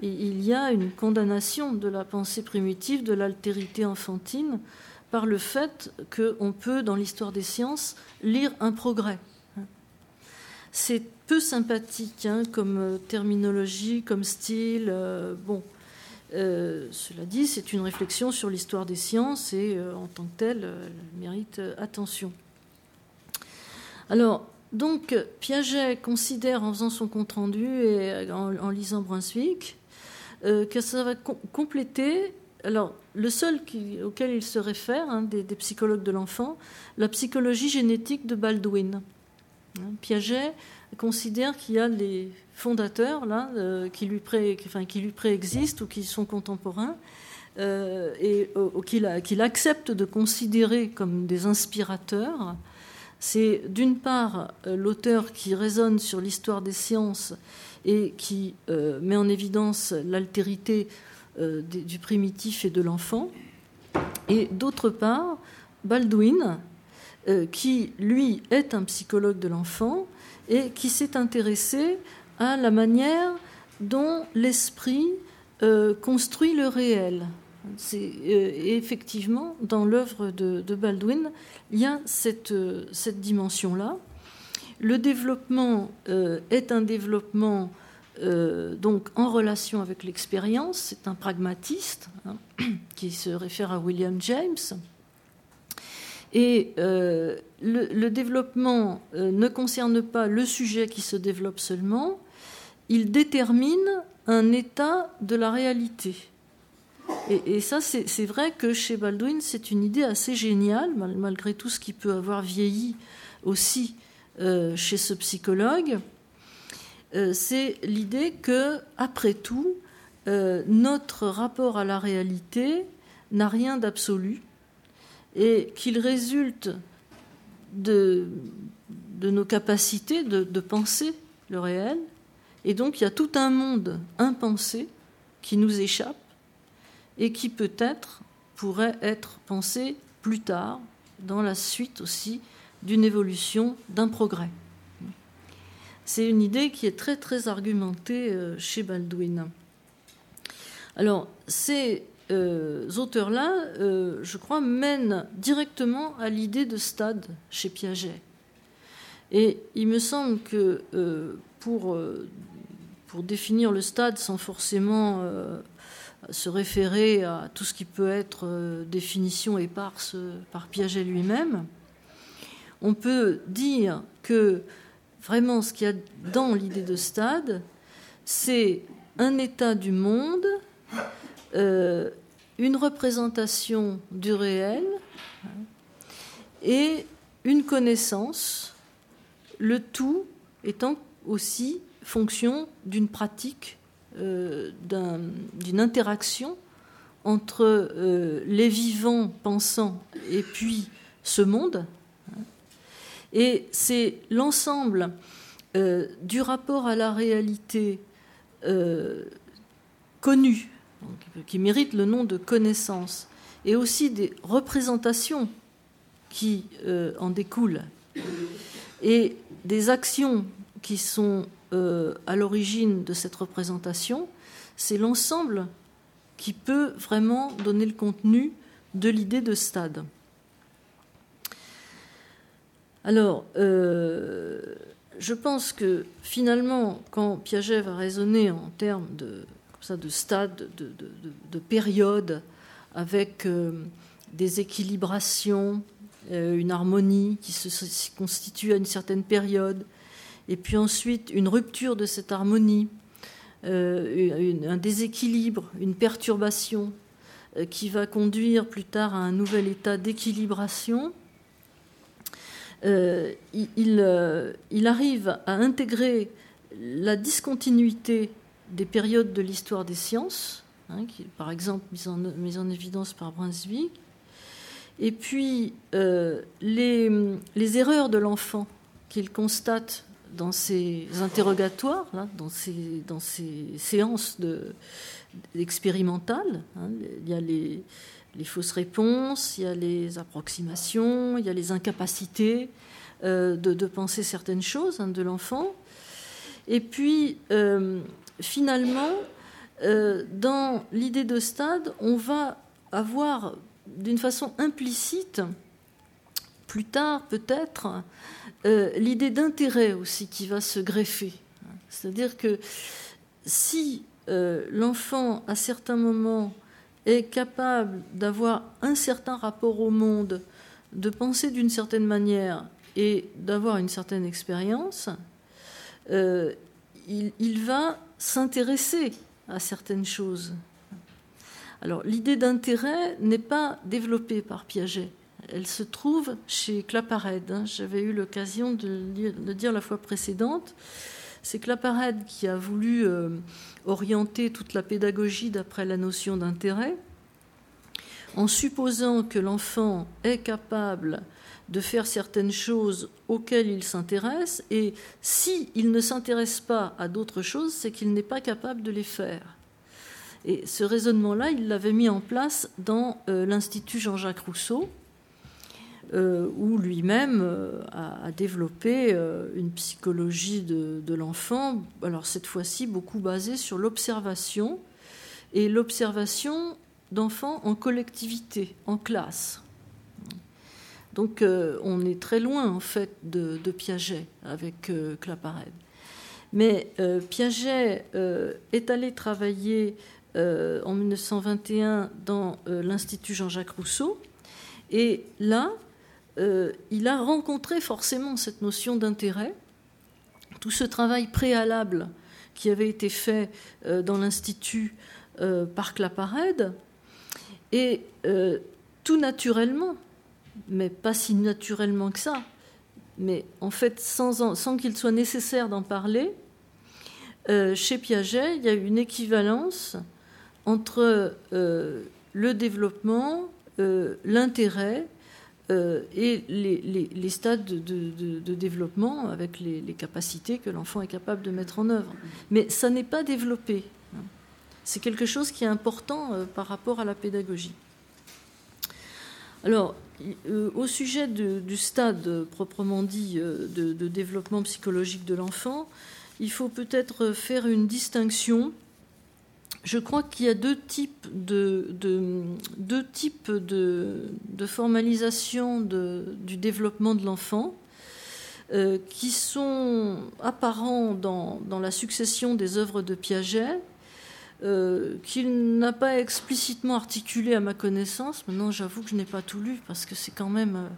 Speaker 2: il y a une condamnation de la pensée primitive, de l'altérité enfantine, par le fait qu'on peut, dans l'histoire des sciences, lire un progrès. C'est peu sympathique hein, comme euh, terminologie, comme style. Euh, bon, cela dit, c'est une réflexion sur l'histoire des sciences et en tant que telle, elle mérite attention. Alors, donc, Piaget considère en faisant son compte-rendu et en, lisant Brunswick que ça va compléter. Alors, le seul auquel il se réfère, hein, des, psychologues de l'enfant, la psychologie génétique de Baldwin. Hein, Piaget considère qu'il y a les fondateurs là, euh, qui, lui pré, enfin, qui lui préexistent ou qui sont contemporains euh, et qu'il accepte de considérer comme des inspirateurs. C'est d'une part euh, l'auteur qui raisonne sur l'histoire des sciences et qui met en évidence l'altérité du primitif et de l'enfant, et d'autre part Baldwin, euh, qui, lui, est un psychologue de l'enfant et qui s'est intéressé à la manière dont l'esprit euh, construit le réel. C'est, euh, effectivement, dans l'œuvre de, Baldwin, il y a cette, cette dimension-là. Le développement est un développement donc en relation avec l'expérience. C'est un pragmatiste hein, [coughs] qui se réfère à William James. Et euh, le, développement euh, ne concerne pas le sujet qui se développe seulement, il détermine un état de la réalité. Et, ça, c'est vrai que chez Baldwin, c'est une idée assez géniale, malgré tout ce qui peut avoir vieilli aussi euh, chez ce psychologue. c'est l'idée que, après tout, notre rapport à la réalité n'a rien d'absolu et qu'il résulte de, nos capacités de, penser le réel. Et donc il y a tout un monde impensé qui nous échappe et qui peut-être pourrait être pensé plus tard, dans la suite aussi d'une évolution, d'un progrès. C'est une idée qui est très très argumentée euh, chez Baldwin. Alors, c'est euh, auteurs-là, euh, je crois, mènent directement à l'idée de stade chez Piaget. Et il me semble que pour, pour définir le stade sans forcément se référer à tout ce qui peut être définition éparse par Piaget lui-même, on peut dire que vraiment ce qu'il y a dans l'idée de stade, c'est un état du monde euh, une représentation du réel et une connaissance, le tout étant aussi fonction d'une pratique, euh, d'une interaction entre euh, les vivants pensants et puis ce monde. Et c'est l'ensemble du rapport à la réalité connue qui mérite le nom de connaissance, et aussi des représentations qui euh, en découlent, et des actions qui sont euh, à l'origine de cette représentation, c'est l'ensemble qui peut vraiment donner le contenu de l'idée de stade. Alors, euh, je pense que finalement, quand Piaget va raisonner en termes de, ça, de stade, de, de, période, avec euh, des équilibrations, une harmonie qui se constitue à une certaine période, et puis ensuite une rupture de cette harmonie, euh, un déséquilibre, une perturbation qui va conduire plus tard à un nouvel état d'équilibration. il, il, arrive à intégrer la discontinuité des périodes de l'histoire des sciences, hein, par exemple mise en, évidence par Brunswick, et puis euh, les, erreurs de l'enfant qu'il constate dans ses interrogatoires, hein, dans, ses séances de, expérimentales. Hein, il y a les, fausses réponses, il y a les approximations, il y a les incapacités euh, de, penser certaines choses de l'enfant. Et puis, euh, finalement, euh, dans l'idée de stade, on va avoir d'une façon implicite, plus tard peut-être, euh, l'idée d'intérêt aussi qui va se greffer. C'est-à-dire que si euh, l'enfant, à certains moments, est capable d'avoir un certain rapport au monde, de penser d'une certaine manière et d'avoir une certaine expérience, il, va s'intéresser à certaines choses. Alors l'idée d'intérêt n'est pas développée par Piaget. Elle se trouve chez Claparède. Hein. J'avais eu l'occasion de le dire la fois précédente. C'est Claparède qui a voulu euh, orienter toute la pédagogie d'après la notion d'intérêt, en supposant que l'enfant est capable de faire certaines choses auxquelles il s'intéresse, et s'il il ne s'intéresse pas à d'autres choses, c'est qu'il n'est pas capable de les faire. Et ce raisonnement-là, il l'avait mis en place dans euh, l'Institut Jean-Jacques Rousseau, euh, où lui-même euh, a, développé une psychologie de, de l'enfant, alors cette fois-ci beaucoup basée sur l'observation, et l'observation d'enfants en collectivité, en classe. Donc euh, on est très loin en fait de, Piaget avec euh, Claparède. Mais euh, Piaget est allé travailler en 1921 dans l'Institut Jean-Jacques Rousseau et là, il a rencontré forcément cette notion d'intérêt. Tout ce travail préalable qui avait été fait dans l'Institut par Claparède et tout naturellement, mais pas si naturellement que ça. Mais en fait, sans, sans qu'il soit nécessaire d'en parler, euh, chez Piaget, il y a une équivalence entre euh, le développement, euh, et les, stades de, développement avec les, capacités que l'enfant est capable de mettre en œuvre. Mais ça n'est pas développé. C'est quelque chose qui est important par rapport à la pédagogie. Alors, euh, au sujet du stade proprement dit euh, de, développement psychologique de l'enfant, il faut peut-être faire une distinction. Je crois qu'il y a deux types de, deux types de, formalisation du développement de l'enfant euh, qui sont apparents dans, la succession des œuvres de Piaget euh, qu'il n'a pas explicitement articulé à ma connaissance. Maintenant, j'avoue que je n'ai pas tout lu parce que c'est quand même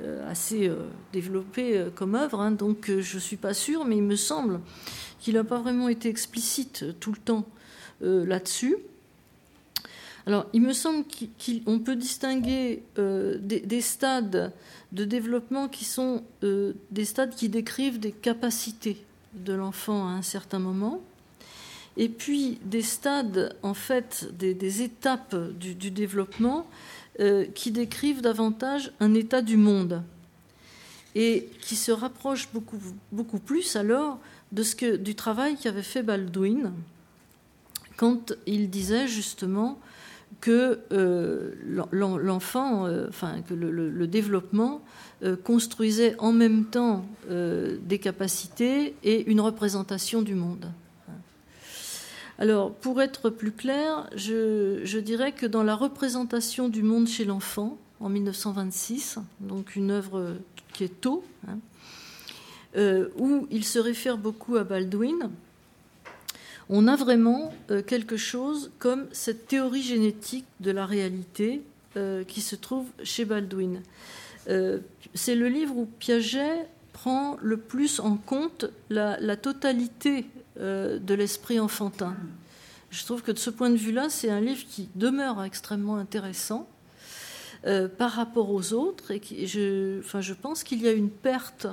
Speaker 2: euh, assez développé comme œuvre, hein. donc je ne suis pas sûre, mais il me semble qu'il n'a pas vraiment été explicite tout le temps là-dessus. Alors, il me semble qu'on peut distinguer des, des, stades de développement qui sont des stades qui décrivent des capacités de l'enfant à un certain moment et puis des stades, en fait, des, étapes du, développement euh, qui décrivent davantage un état du monde et qui se rapprochent beaucoup, beaucoup plus alors de ce que, du travail qu'avait fait Baldwin quand il disait justement que euh, l'enfant, euh, que le, développement construisait en même temps des capacités et une représentation du monde. Alors, pour être plus clair, je, dirais que dans la représentation du monde chez l'enfant, en 1926, donc une œuvre qui est tôt, hein, euh, où il se réfère beaucoup à Baldwin, on a vraiment euh, quelque chose comme cette théorie génétique de la réalité euh, qui se trouve chez Baldwin. C'est le livre où Piaget prend le plus en compte la, totalité de l'esprit enfantin. Je trouve que de ce point de vue-là, c'est un livre qui demeure extrêmement intéressant par rapport aux autres et je, enfin, je pense qu'il y a une perte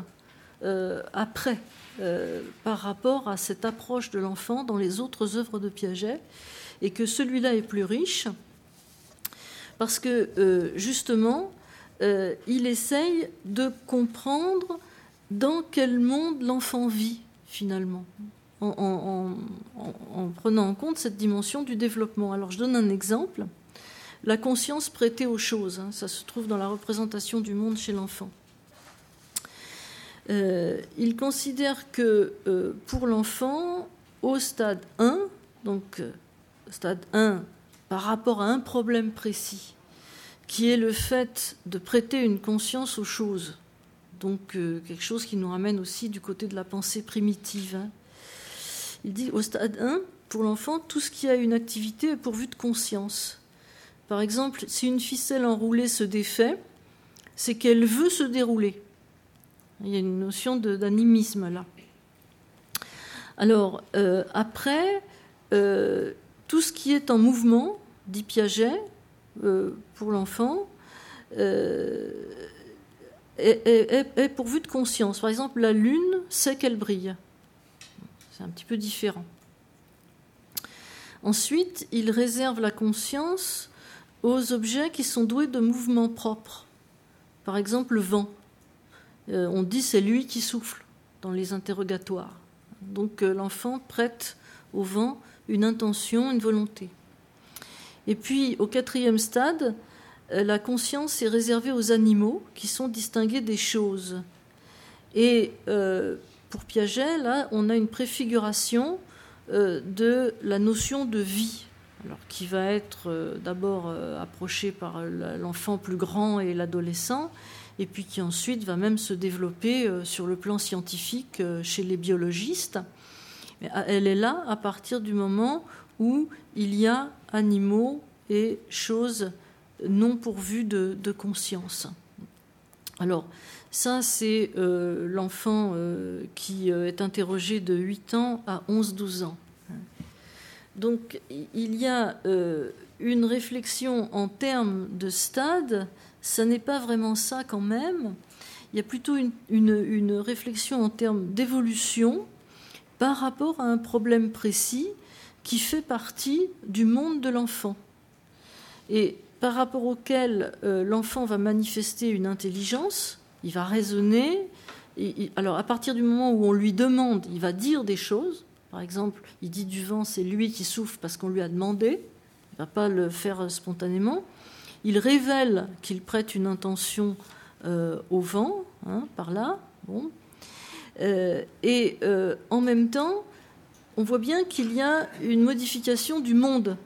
Speaker 2: euh, après euh, par rapport à cette approche de l'enfant dans les autres œuvres de Piaget, et que celui-là est plus riche, parce que euh, justement, il essaye de comprendre dans quel monde l'enfant vit finalement, en, prenant en compte cette dimension du développement. Alors je donne un exemple. La conscience prêtée aux choses, hein, ça se trouve dans la représentation du monde chez l'enfant. Euh, il considère que euh, pour l'enfant, au stade 1, donc euh, stade 1 par rapport à un problème précis, qui est le fait de prêter une conscience aux choses, donc quelque chose qui nous ramène aussi du côté de la pensée primitive. Hein. Il dit au stade 1, pour l'enfant, tout ce qui a une activité est pourvu de conscience. Par exemple, si une ficelle enroulée se défait, c'est qu'elle veut se dérouler. Il y a une notion d'animisme là. Alors, euh, après, euh, tout ce qui est en mouvement, dit Piaget, euh, pour l'enfant, est, pourvu de conscience. Par exemple, la lune sait qu'elle brille. C'est un petit peu différent. Ensuite, il réserve la conscience aux objets qui sont doués de mouvements propres. Par exemple, le vent. Euh, on dit c'est lui qui souffle dans les interrogatoires. Donc euh, l'enfant prête au vent une intention, une volonté. Et puis au quatrième stade, euh, la conscience est réservée aux animaux qui sont distingués des choses. Et pour Piaget, là, on a une préfiguration de la notion de vie, alors, qui va être d'abord approchée par l'enfant plus grand et l'adolescent, et puis qui ensuite va même se développer euh, sur le plan scientifique euh, chez les biologistes. Ah, elle est là à partir du moment où il y a animaux et choses non pourvues de, conscience. Alors, ça, c'est euh, l'enfant qui est interrogé de 8 ans à 11-12 ans. Donc, il y a une réflexion en termes de stade ce n'est pas vraiment ça quand même. Il y a plutôt une, réflexion en termes d'évolution par rapport à un problème précis qui fait partie du monde de l'enfant et par rapport auquel euh, l'enfant va manifester une intelligence, il va raisonner. alors à partir du moment où on lui demande, il va dire des choses. Par exemple, il dit du vent, c'est lui qui souffle parce qu'on lui a demandé. Il ne va pas le faire spontanément. Il révèle qu'il prête une intention euh, au vent, hein, par là. Euh, et euh, en même temps, on voit bien qu'il y a une modification du monde.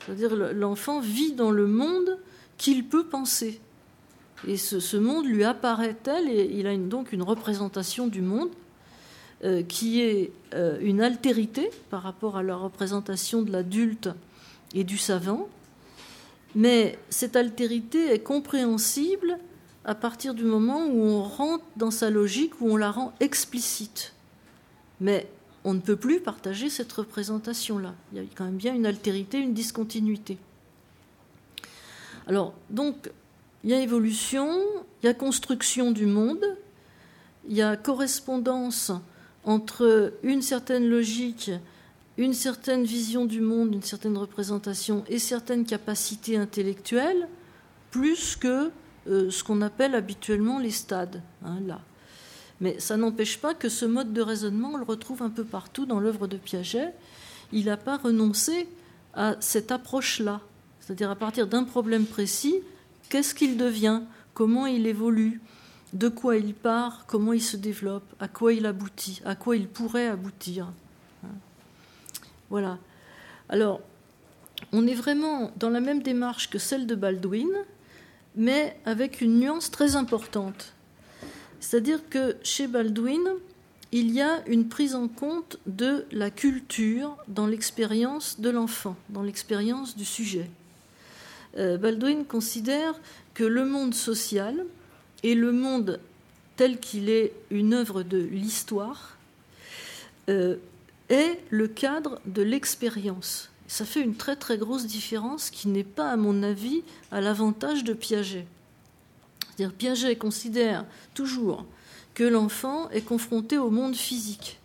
Speaker 2: C'est-à-dire l'enfant vit dans le monde qu'il peut penser. Et ce, monde lui apparaît tel, et il a donc une représentation du monde qui est une altérité par rapport à la représentation de l'adulte et du savant. Mais cette altérité est compréhensible à partir du moment où on rentre dans sa logique, où on la rend explicite. Mais on ne peut plus partager cette représentation-là. Il y a quand même bien une altérité, une discontinuité. Alors, donc, il y a évolution, il y a construction du monde, il y a correspondance entre une certaine logique une certaine vision du monde, une certaine représentation et certaines capacités intellectuelles, plus que euh, ce qu'on appelle habituellement les stades. Hein, là. Mais ça n'empêche pas que ce mode de raisonnement, on le retrouve un peu partout dans l'œuvre de Piaget. Il n'a pas renoncé à cette approche-là. C'est-à-dire à partir d'un problème précis, qu'est-ce qu'il devient, comment il évolue, de quoi il part, comment il se développe, à quoi il aboutit, à quoi il pourrait aboutir? Voilà. Alors, on est vraiment dans la même démarche que celle de Baldwin, mais avec une nuance très importante. C'est-à-dire que chez Baldwin, il y a une prise en compte de la culture dans l'expérience de l'enfant, dans l'expérience du sujet. Euh, Baldwin considère que le monde social et le monde tel qu'il est une œuvre de l'histoire est le cadre de l'expérience. Ça fait une très très grosse différence qui n'est pas, à mon avis, à l'avantage de Piaget. C'est-à-dire Piaget considère toujours que l'enfant est confronté au monde physique.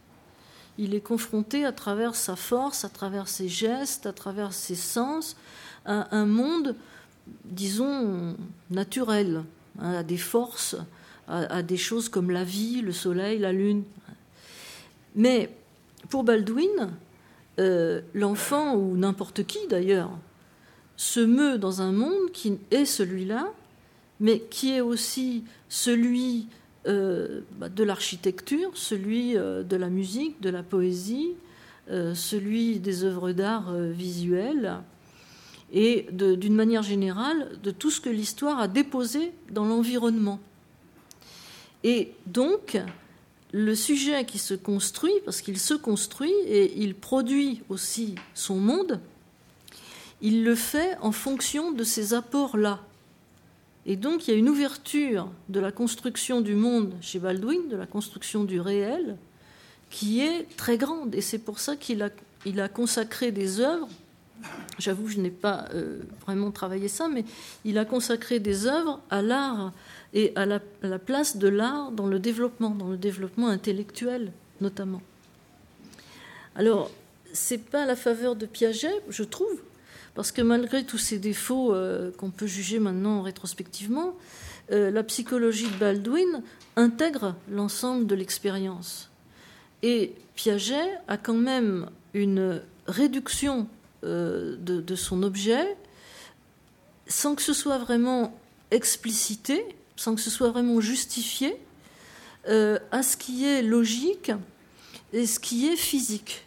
Speaker 2: Il est confronté à travers sa force, à travers ses gestes, à travers ses sens, à un monde, disons, naturel, hein, à des forces, à, des choses comme la vie, le soleil, la lune. Mais pour Baldwin, euh, l'enfant, ou n'importe qui d'ailleurs, se meut dans un monde qui est celui-là, mais qui est aussi celui euh, bah, de l'architecture, celui euh, de la musique, de la poésie, celui des œuvres d'art visuelles et d'une manière générale de tout ce que l'histoire a déposé dans l'environnement. Et donc, le sujet qui se construit, parce qu'il se construit et il produit aussi son monde, il le fait en fonction de ces apports-là. Et donc il y a une ouverture de la construction du monde chez Baldwin, de la construction du réel, qui est très grande. Et c'est pour ça qu'il a, il a consacré des œuvres. J'avoue, je n'ai pas euh, vraiment travaillé ça, mais il a consacré des œuvres à l'art et à la, place de l'art dans le développement, dans le développement intellectuel notamment. Alors, c'est pas à la faveur de Piaget, je trouve, parce que malgré tous ces défauts euh, qu'on peut juger maintenant rétrospectivement, euh, la psychologie de Baldwin intègre l'ensemble de l'expérience. Et Piaget a quand même une réduction euh, de, son objet sans que ce soit vraiment explicité, sans que ce soit vraiment justifié, à ce qui est logique et ce qui est physique.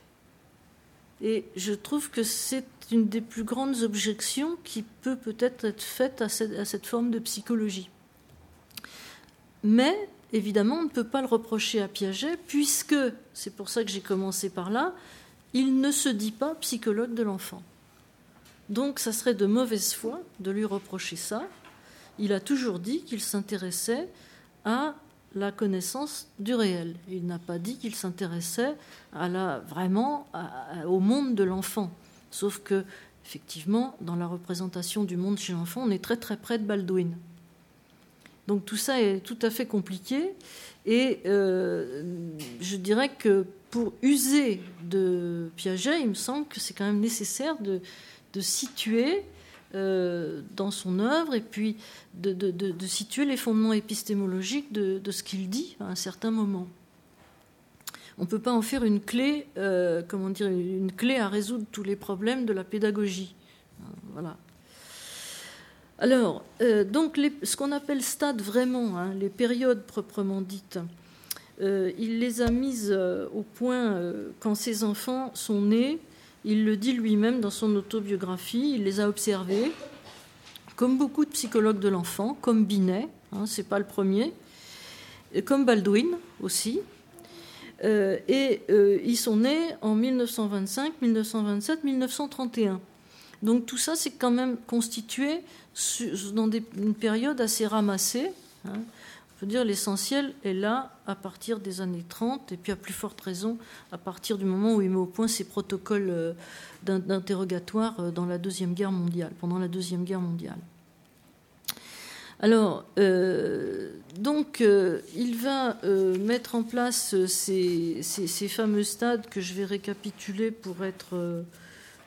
Speaker 2: Et je trouve que c'est une des plus grandes objections qui peut peut-être être faite à cette, forme de psychologie. Mais évidemment, on ne peut pas le reprocher à Piaget, puisque, c'est pour ça que j'ai commencé par là, il ne se dit pas psychologue de l'enfant. Donc ça serait de mauvaise foi de lui reprocher ça. Il a toujours dit qu'il s'intéressait à la connaissance du réel. Il n'a pas dit qu'il s'intéressait à la, vraiment au monde de l'enfant. Sauf que, effectivement, dans la représentation du monde chez l'enfant, on est très très près de Baldwin. Donc tout ça est tout à fait compliqué. Et euh, je dirais que pour user de Piaget, il me semble que c'est quand même nécessaire de, de situer euh, dans son œuvre et puis de, situer les fondements épistémologiques de, ce qu'il dit à un certain moment. On ne peut pas en faire une clé, euh, comment dire, une clé à résoudre tous les problèmes de la pédagogie. Voilà. Alors, euh, donc, ce qu'on appelle stade vraiment, hein, les périodes proprement dites, il les a mises au point quand ses enfants sont nés il le dit lui-même dans son autobiographie, il les a observés, comme beaucoup de psychologues de l'enfant, comme Binet, hein, c'est pas le premier, comme Baldwin aussi. Euh, et euh, ils sont nés en 1925, 1927, 1931. Donc tout ça, c'est quand même constitué dans une période assez ramassée. Hein veux dire, l'essentiel est là à partir des années 30, et puis à plus forte raison à partir du moment où il met au point ses protocoles euh, d'interrogatoire euh, dans la Deuxième Guerre mondiale, pendant la Deuxième Guerre mondiale. Alors, euh, donc, il va mettre en place ces, fameux stades que je vais récapituler pour être,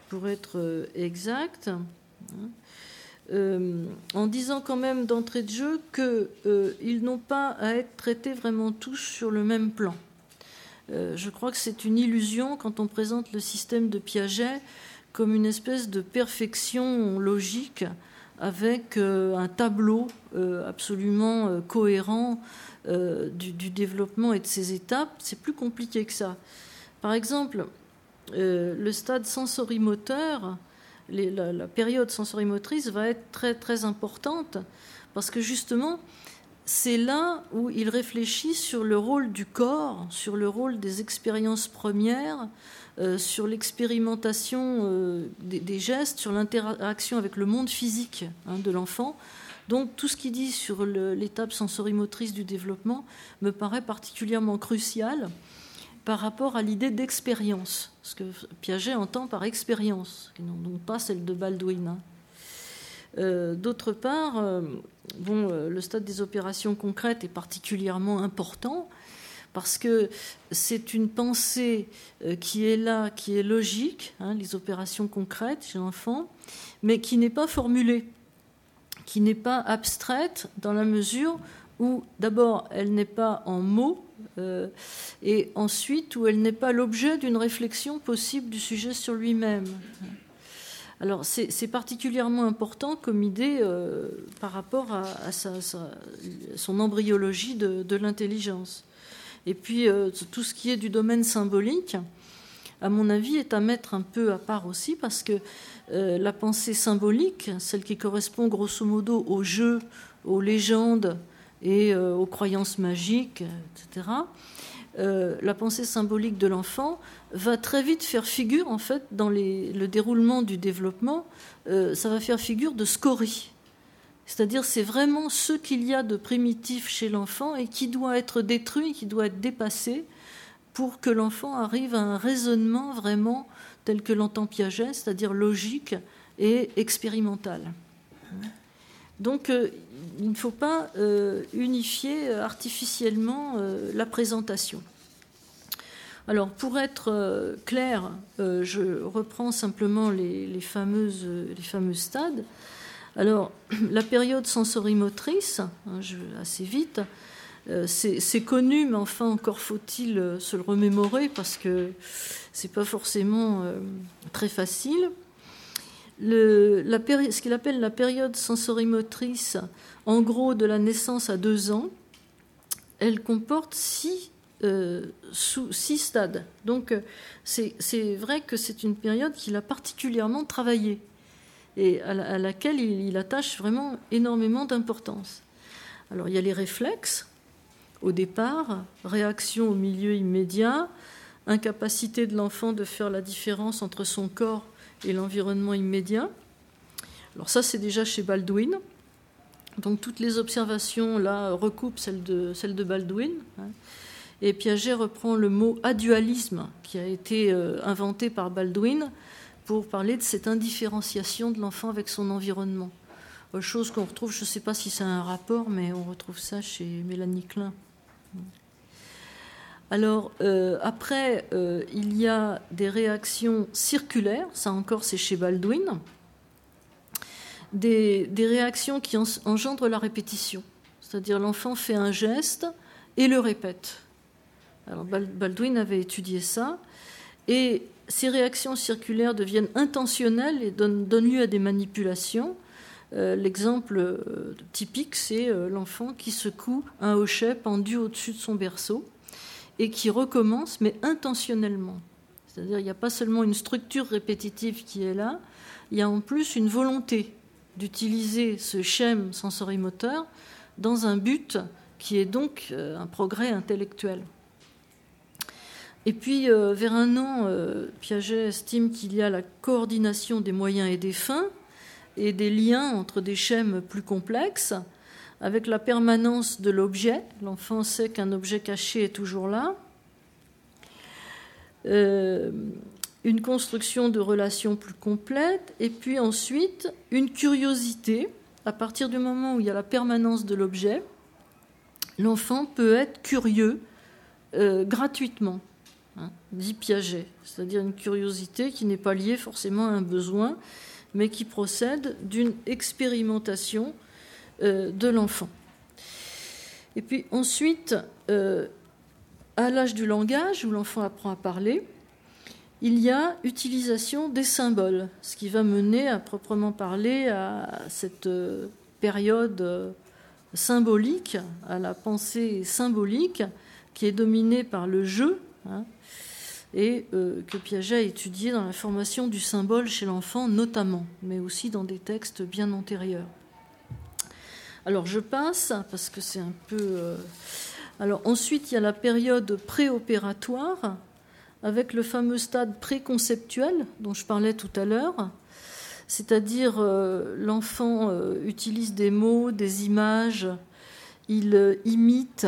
Speaker 2: pour être exact. Hein. Euh, en disant quand même d'entrée de jeu qu'ils euh, n'ont pas à être traités vraiment tous sur le même plan. Euh, je crois que c'est une illusion quand on présente le système de Piaget comme une espèce de perfection logique avec un tableau absolument cohérent du, du, développement et de ses étapes. C'est plus compliqué que ça. Par exemple, le stade sensorimoteur, la, période sensorimotrice va être très très importante parce que justement, c'est là où il réfléchit sur le rôle du corps, sur le rôle des expériences premières, euh, sur l'expérimentation euh, des, gestes, sur l'interaction avec le monde physique hein, de l'enfant. Donc tout ce qu'il dit sur l'étape sensorimotrice du développement me paraît particulièrement crucial par rapport à l'idée d'expérience, ce que Piaget entend par expérience, non pas celle de Baldwin. Hein. Euh, d'autre part, bon, le stade des opérations concrètes est particulièrement important parce que c'est une pensée euh, qui est là, qui est logique, hein, les opérations concrètes chez l'enfant, mais qui n'est pas formulée, qui n'est pas abstraite dans la mesure où d'abord elle n'est pas en mots, euh, et ensuite où elle n'est pas l'objet d'une réflexion possible du sujet sur lui-même. Alors c'est particulièrement important comme idée euh, par rapport à, son embryologie de l'intelligence. Et puis euh, tout ce qui est du domaine symbolique, à mon avis, est à mettre un peu à part aussi parce que la pensée symbolique, celle qui correspond grosso modo aux jeux, aux légendes et euh, aux croyances magiques, etc., la pensée symbolique de l'enfant va très vite faire figure, en fait, dans le déroulement du développement, ça va faire figure de scorie. C'est-à-dire c'est vraiment ce qu'il y a de primitif chez l'enfant et qui doit être détruit, qui doit être dépassé pour que l'enfant arrive à un raisonnement vraiment tel que l'entend Piaget, c'est-à-dire logique et expérimental. Donc euh, il ne faut pas euh, unifier artificiellement euh, la présentation. Alors pour être clair, je reprends simplement les, fameux stades. Alors, [clears throat] la période sensorimotrice, hein, assez vite, c'est connu, mais enfin, encore faut-il se le remémorer parce que c'est pas forcément très facile. Ce qu'il appelle la période sensorimotrice, en gros de la naissance à deux ans, elle comporte six, six stades. Donc, c'est vrai que c'est une période qu'il a particulièrement travaillée et à, laquelle il, attache vraiment énormément d'importance. Alors il y a les réflexes au départ, réaction au milieu immédiat, incapacité de l'enfant de faire la différence entre son corps et l'environnement immédiat. Alors ça c'est déjà chez Baldwin. Donc toutes les observations là recoupent celles de, Baldwin. Hein. Et Piaget reprend le mot adualisme qui a été euh, inventé par Baldwin pour parler de cette indifférenciation de l'enfant avec son environnement. Chose qu'on retrouve, je ne sais pas si c'est un rapport, mais on retrouve ça chez Mélanie Klein. Alors, euh, après, euh, il y a des réactions circulaires, ça encore c'est chez Baldwin, des, réactions qui engendrent la répétition. C'est-à-dire l'enfant fait un geste et le répète. Alors Baldwin avait étudié ça, et ces réactions circulaires deviennent intentionnelles et donnent, lieu à des manipulations. Euh, l'exemple typique, c'est l'enfant qui secoue un hochet pendu au-dessus de son berceau et qui recommence, mais intentionnellement. C'est-à-dire il n'y a pas seulement une structure répétitive qui est là, il y a en plus une volonté d'utiliser ce schème sensorimoteur dans un but qui est donc un progrès intellectuel. Et puis, euh, vers un an, euh, Piaget estime qu'il y a la coordination des moyens et des fins et des liens entre des schèmes plus complexes, avec la permanence de l'objet. L'enfant sait qu'un objet caché est toujours là. Euh, une construction de relations plus complètes, et puis ensuite une curiosité. À partir du moment où il y a la permanence de l'objet, l'enfant peut être curieux gratuitement hein, dit Piaget, c'est-à-dire une curiosité qui n'est pas liée forcément à un besoin, mais qui procède d'une expérimentation euh, de l'enfant. Et puis ensuite, euh, à l'âge du langage, où l'enfant apprend à parler, il y a utilisation des symboles, ce qui va mener à proprement parler à cette euh, période symbolique, à la pensée symbolique, qui est dominée par le jeu, hein, et euh, que Piaget a étudié dans la formation du symbole chez l'enfant notamment, mais aussi dans des textes bien antérieurs. Alors je passe parce que c'est un peu. Euh, alors ensuite, il y a la période préopératoire avec le fameux stade préconceptuel dont je parlais tout à l'heure. C'est-à-dire euh, l'enfant euh, utilise des mots, des images, il imite,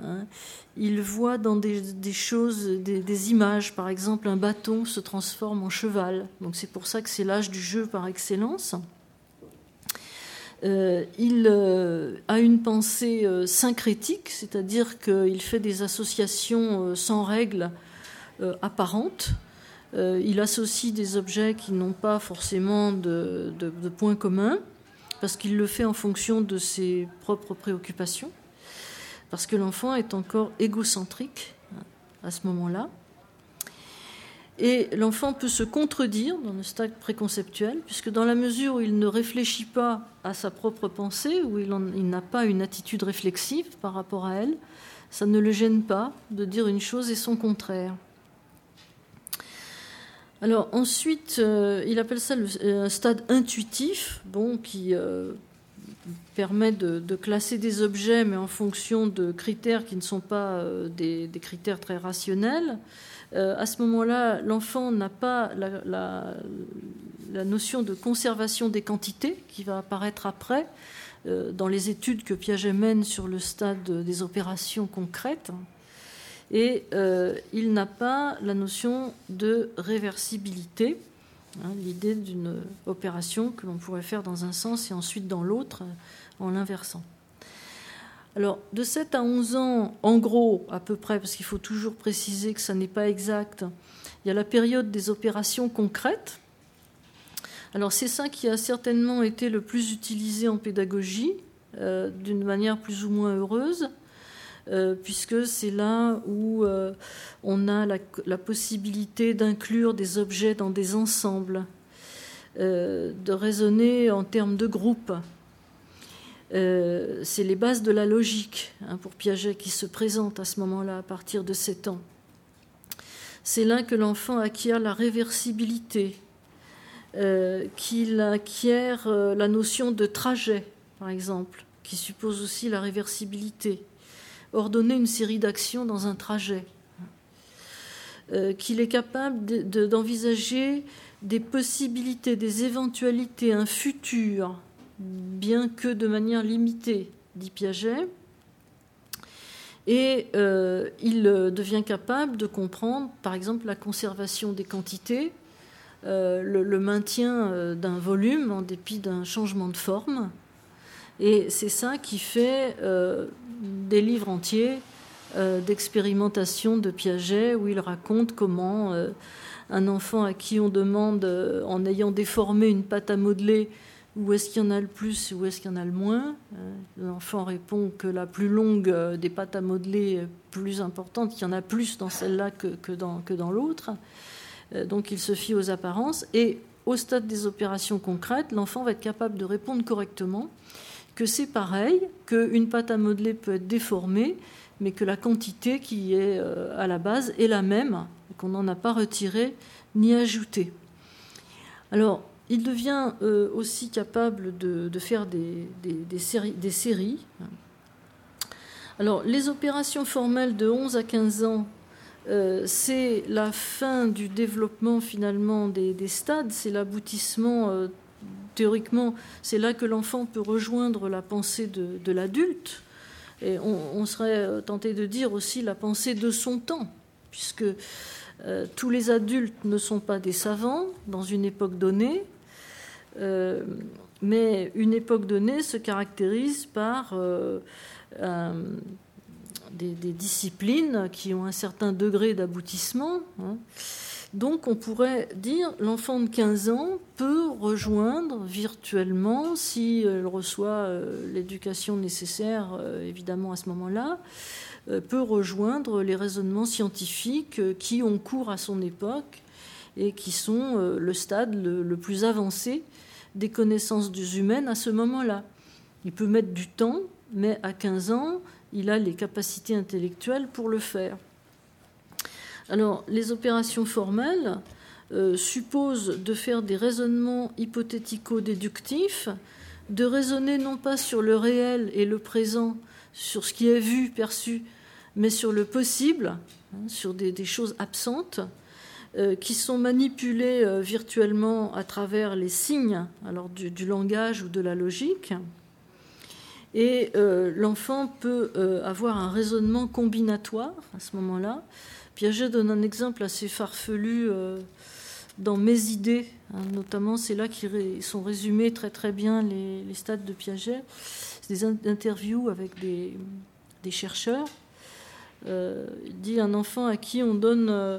Speaker 2: hein, il voit dans des, choses, des, images, par exemple un bâton se transforme en cheval. Donc c'est pour ça que c'est l'âge du jeu par excellence. Euh, il euh, a une pensée euh, syncrétique, c'est-à-dire qu'il fait des associations sans règles apparentes. il associe des objets qui n'ont pas forcément de, de points communs, parce qu'il le fait en fonction de ses propres préoccupations, parce que l'enfant est encore égocentrique à ce moment-là. Et l'enfant peut se contredire dans le stade préconceptuel, puisque dans la mesure où il ne réfléchit pas à sa propre pensée, où il, n'a pas une attitude réflexive par rapport à elle, ça ne le gêne pas de dire une chose et son contraire. Alors ensuite, euh, il appelle ça le, un stade intuitif, bon, qui euh, permet de, classer des objets, mais en fonction de critères qui ne sont pas euh, des, critères très rationnels. Euh, à ce moment-là, l'enfant n'a pas la, notion de conservation des quantités qui va apparaître après euh, dans les études que Piaget mène sur le stade des opérations concrètes. Et euh, il n'a pas la notion de réversibilité, hein, l'idée d'une opération que l'on pourrait faire dans un sens et ensuite dans l'autre en l'inversant. Alors, de 7 à 11 ans, en gros, à peu près, parce qu'il faut toujours préciser que ça n'est pas exact, il y a la période des opérations concrètes. Alors, c'est ça qui a certainement été le plus utilisé en pédagogie, euh, d'une manière plus ou moins heureuse, euh, puisque c'est là où euh, on a la, possibilité d'inclure des objets dans des ensembles, de raisonner en termes de groupe. Euh, c'est les bases de la logique hein, pour Piaget qui se présentent à ce moment-là, à partir de 7 ans. C'est là que l'enfant acquiert la réversibilité, euh, qu'il acquiert euh, la notion de trajet, par exemple, qui suppose aussi la réversibilité. Ordonner une série d'actions dans un trajet. qu'il est capable d'envisager des possibilités, des éventualités, un futur bien que de manière limitée, dit Piaget. Et euh, il euh, devient capable de comprendre, par exemple, la conservation des quantités, euh, le, maintien d'un volume en dépit d'un changement de forme. Et c'est ça qui fait des livres entiers d'expérimentation de Piaget où il raconte comment un enfant à qui on demande, en ayant déformé une pâte à modeler, où est-ce qu'il y en a le plus, où est-ce qu'il y en a le moins euh, L'enfant répond que la plus longue euh, des pâtes à modeler est plus importante, qu'il y en a plus dans celle-là que, dans, dans l'autre. Euh, donc il se fie aux apparences. Et au stade des opérations concrètes, l'enfant va être capable de répondre correctement que c'est pareil, qu'une pâte à modeler peut être déformée, mais que la quantité qui est à la base est la même, qu'on n'en a pas retiré ni ajouté. Alors, il devient euh, aussi capable de, faire des, séries, Alors, les opérations formelles de 11 à 15 ans, euh, c'est la fin du développement finalement des, stades, c'est l'aboutissement, euh, théoriquement, c'est là que l'enfant peut rejoindre la pensée de, l'adulte. Et on, serait tenté de dire aussi la pensée de son temps, puisque tous les adultes ne sont pas des savants dans une époque donnée, euh, mais une époque donnée se caractérise par euh, des, disciplines qui ont un certain degré d'aboutissement. Hein. Donc on pourrait dire l'enfant de 15 ans peut rejoindre virtuellement, si elle reçoit euh, l'éducation nécessaire, évidemment à ce moment-là, peut rejoindre les raisonnements scientifiques qui ont cours à son époque et qui sont le stade le plus avancé des connaissances humaines à ce moment-là. Il peut mettre du temps, mais à 15 ans, il a les capacités intellectuelles pour le faire. Alors, les opérations formelles euh, supposent de faire des raisonnements hypothético-déductifs de raisonner non pas sur le réel et le présent, sur ce qui est vu, perçu, mais sur le possible, hein, sur des, choses absentes, euh, qui sont manipulées euh, virtuellement à travers les signes alors du, langage ou de la logique. Et euh, l'enfant peut avoir un raisonnement combinatoire à ce moment-là. Piaget donne un exemple assez farfelu dans Mes idées, hein, notamment, c'est là qu'ils sont résumés très très bien les, stades de Piaget. C'est des interviews avec des, chercheurs. Euh, il dit un enfant à qui on donne euh,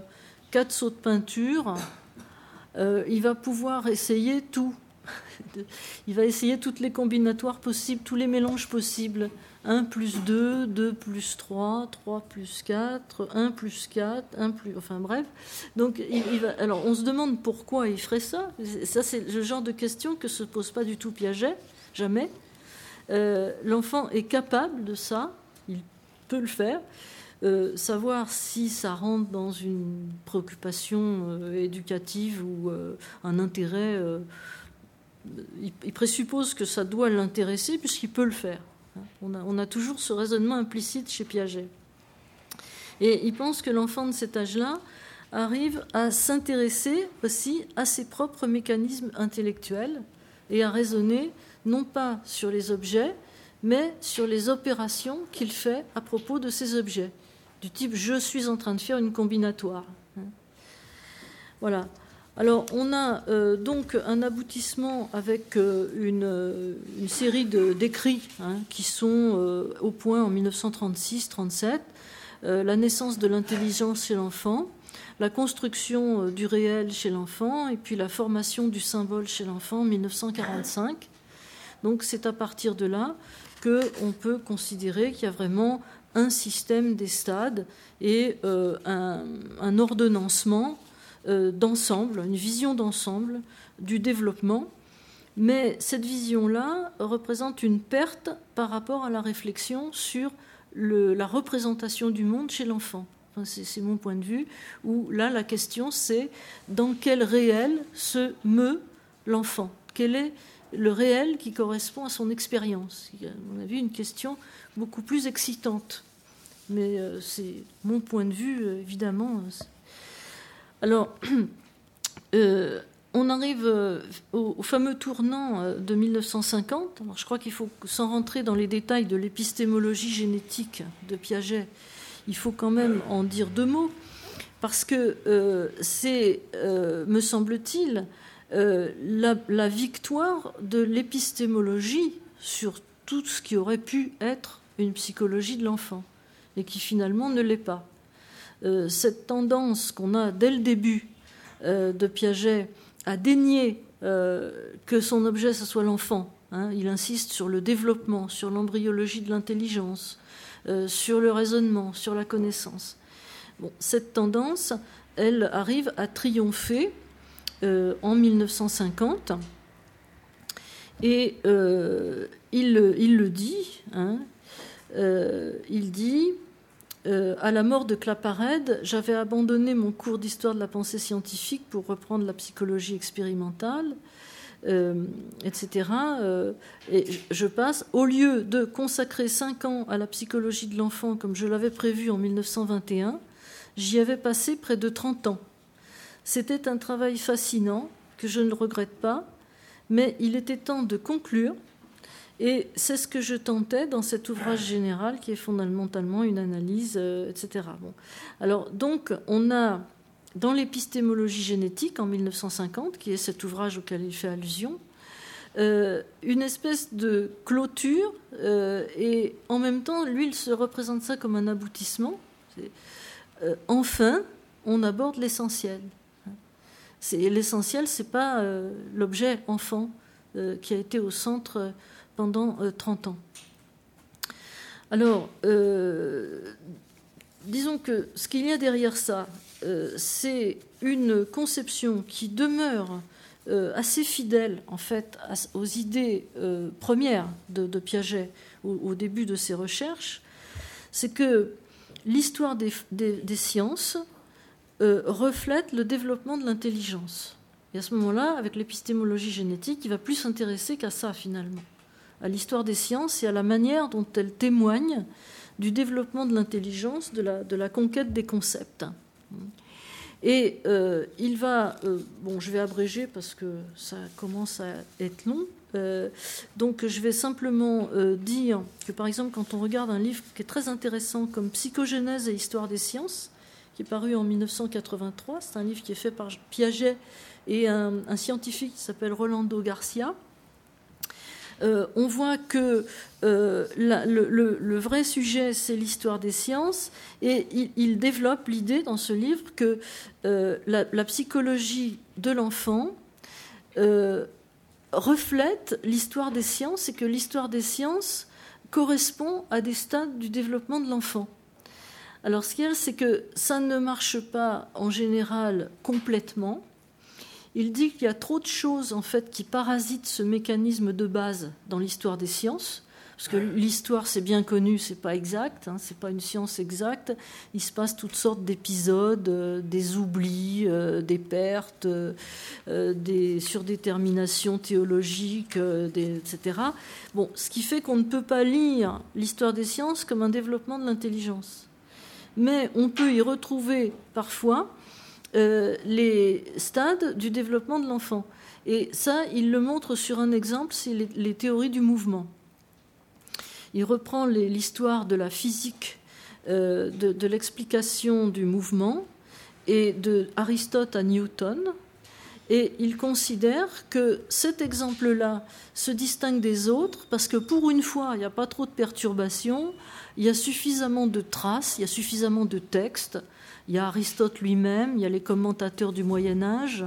Speaker 2: quatre sauts de peinture, euh, il va pouvoir essayer tout. [laughs] il va essayer toutes les combinatoires possibles, tous les mélanges possibles. 1 plus 2, 2 plus 3, 3 plus 4, 1 plus 4, 1 plus. Enfin bref. Donc, il, va, alors, on se demande pourquoi il ferait ça. Ça, c'est le genre de question que se pose pas du tout Piaget, jamais. Euh, l'enfant est capable de ça, il peut le faire. Euh, savoir si ça rentre dans une préoccupation euh, éducative ou un intérêt, il présuppose que ça doit l'intéresser puisqu'il peut le faire. On a, toujours ce raisonnement implicite chez Piaget. Et il pense que l'enfant de cet âge-là arrive à s'intéresser aussi à ses propres mécanismes intellectuels et à raisonner non pas sur les objets, mais sur les opérations qu'il fait à propos de ces objets, du type je suis en train de faire une combinatoire. Voilà. Alors, on a euh, donc un aboutissement avec euh, euh, une, série d'écrits hein, qui sont au point en 1936-37, la naissance de l'intelligence chez l'enfant, la construction du réel chez l'enfant, et puis la formation du symbole chez l'enfant en 1945. Donc, c'est à partir de là qu'on peut considérer qu'il y a vraiment un système des stades et un, un ordonnancement euh, d'ensemble, une vision d'ensemble du développement. Mais cette vision-là représente une perte par rapport à la réflexion sur la représentation du monde chez l'enfant. c'est mon point de vue, où là, la question, c'est dans quel réel se meut l'enfant? Quel est le réel qui correspond à son expérience? On a vu une question beaucoup plus excitante. Mais euh, c'est mon point de vue, euh, évidemment. Alors, [clears throat] euh, on arrive au, fameux tournant de 1950. Alors, je crois qu'il faut, sans rentrer dans les détails de l'épistémologie génétique de Piaget, il faut quand même en dire deux mots, parce que c'est, me semble-t-il, la, victoire de l'épistémologie sur tout ce qui aurait pu être une psychologie de l'enfant, et qui finalement ne l'est pas. Euh, cette tendance qu'on a dès le début euh, de Piaget à dénier euh, que son objet, ce soit l'enfant. Hein. il insiste sur le développement, sur l'embryologie de l'intelligence, sur le raisonnement, sur la connaissance. Cette tendance, elle arrive à triompher en 1950. Et il, il, le dit, hein, il dit euh, à la mort de Claparède, j'avais abandonné mon cours d'histoire de la pensée scientifique pour reprendre la psychologie expérimentale, euh, etc. Euh, et je passe, au lieu de consacrer cinq ans à la psychologie de l'enfant comme je l'avais prévu en 1921, j'y avais passé près de 30 ans. C'était un travail fascinant que je ne regrette pas, mais il était temps de conclure et c'est ce que je tentais dans cet ouvrage général qui est fondamentalement une analyse, euh, etc. Bon. Alors, donc, on a dans l'épistémologie génétique en 1950, qui est cet ouvrage auquel il fait allusion, euh, une espèce de clôture, euh, et en même temps, lui, il se représente ça comme un aboutissement. enfin, on aborde l'essentiel. L'essentiel, c'est pas l'objet enfant qui a été au centre pendant 30 euh, ans. Alors, euh, disons que ce qu'il y a derrière ça, euh, c'est une conception qui demeure assez fidèle en fait aux idées premières de, Piaget au, début de ses recherches, c'est que l'histoire des, sciences reflète le développement de l'intelligence. Et à ce moment-là, avec l'épistémologie génétique, il va plus s'intéresser qu'à ça finalement. À l'histoire des sciences et à la manière dont elle témoigne du développement de l'intelligence, de la, conquête des concepts. Et euh, il va, euh, bon, je vais abréger parce que ça commence à être long. Euh, donc, je vais simplement dire que, par exemple, quand on regarde un livre qui est très intéressant comme Psychogénèse et Histoire des sciences, qui est paru en 1983, c'est un livre qui est fait par Piaget et un scientifique qui s'appelle Rolando Garcia. Euh, on voit que euh, le, vrai sujet, c'est l'histoire des sciences, et il, développe l'idée dans ce livre que euh, la, psychologie de l'enfant reflète l'histoire des sciences et que l'histoire des sciences correspond à des stades du développement de l'enfant. Alors ce qu'il y a, c'est que ça ne marche pas en général complètement. Il dit qu'il y a trop de choses en fait qui parasitent ce mécanisme de base dans l'histoire des sciences. Parce que l'histoire, c'est bien connu, c'est pas exact, hein, c'est pas une science exacte. Il se passe toutes sortes d'épisodes, euh, des oublis, euh, des pertes, euh, des surdéterminations théologiques, etc. Bon, ce qui fait qu'on ne peut pas lire l'histoire des sciences comme un développement de l'intelligence. Mais on peut y retrouver parfois euh, les stades du développement de l'enfant. Et ça, il le montre sur un exemple, c'est les, théories du mouvement. Il reprend l'histoire de la physique, euh, de, l'explication du mouvement, et de Aristote à Newton, et il considère que cet exemple-là se distingue des autres parce que pour une fois, il n'y a pas trop de perturbations, il y a suffisamment de traces, il y a suffisamment de textes, il y a Aristote lui-même, il y a les commentateurs du Moyen Âge,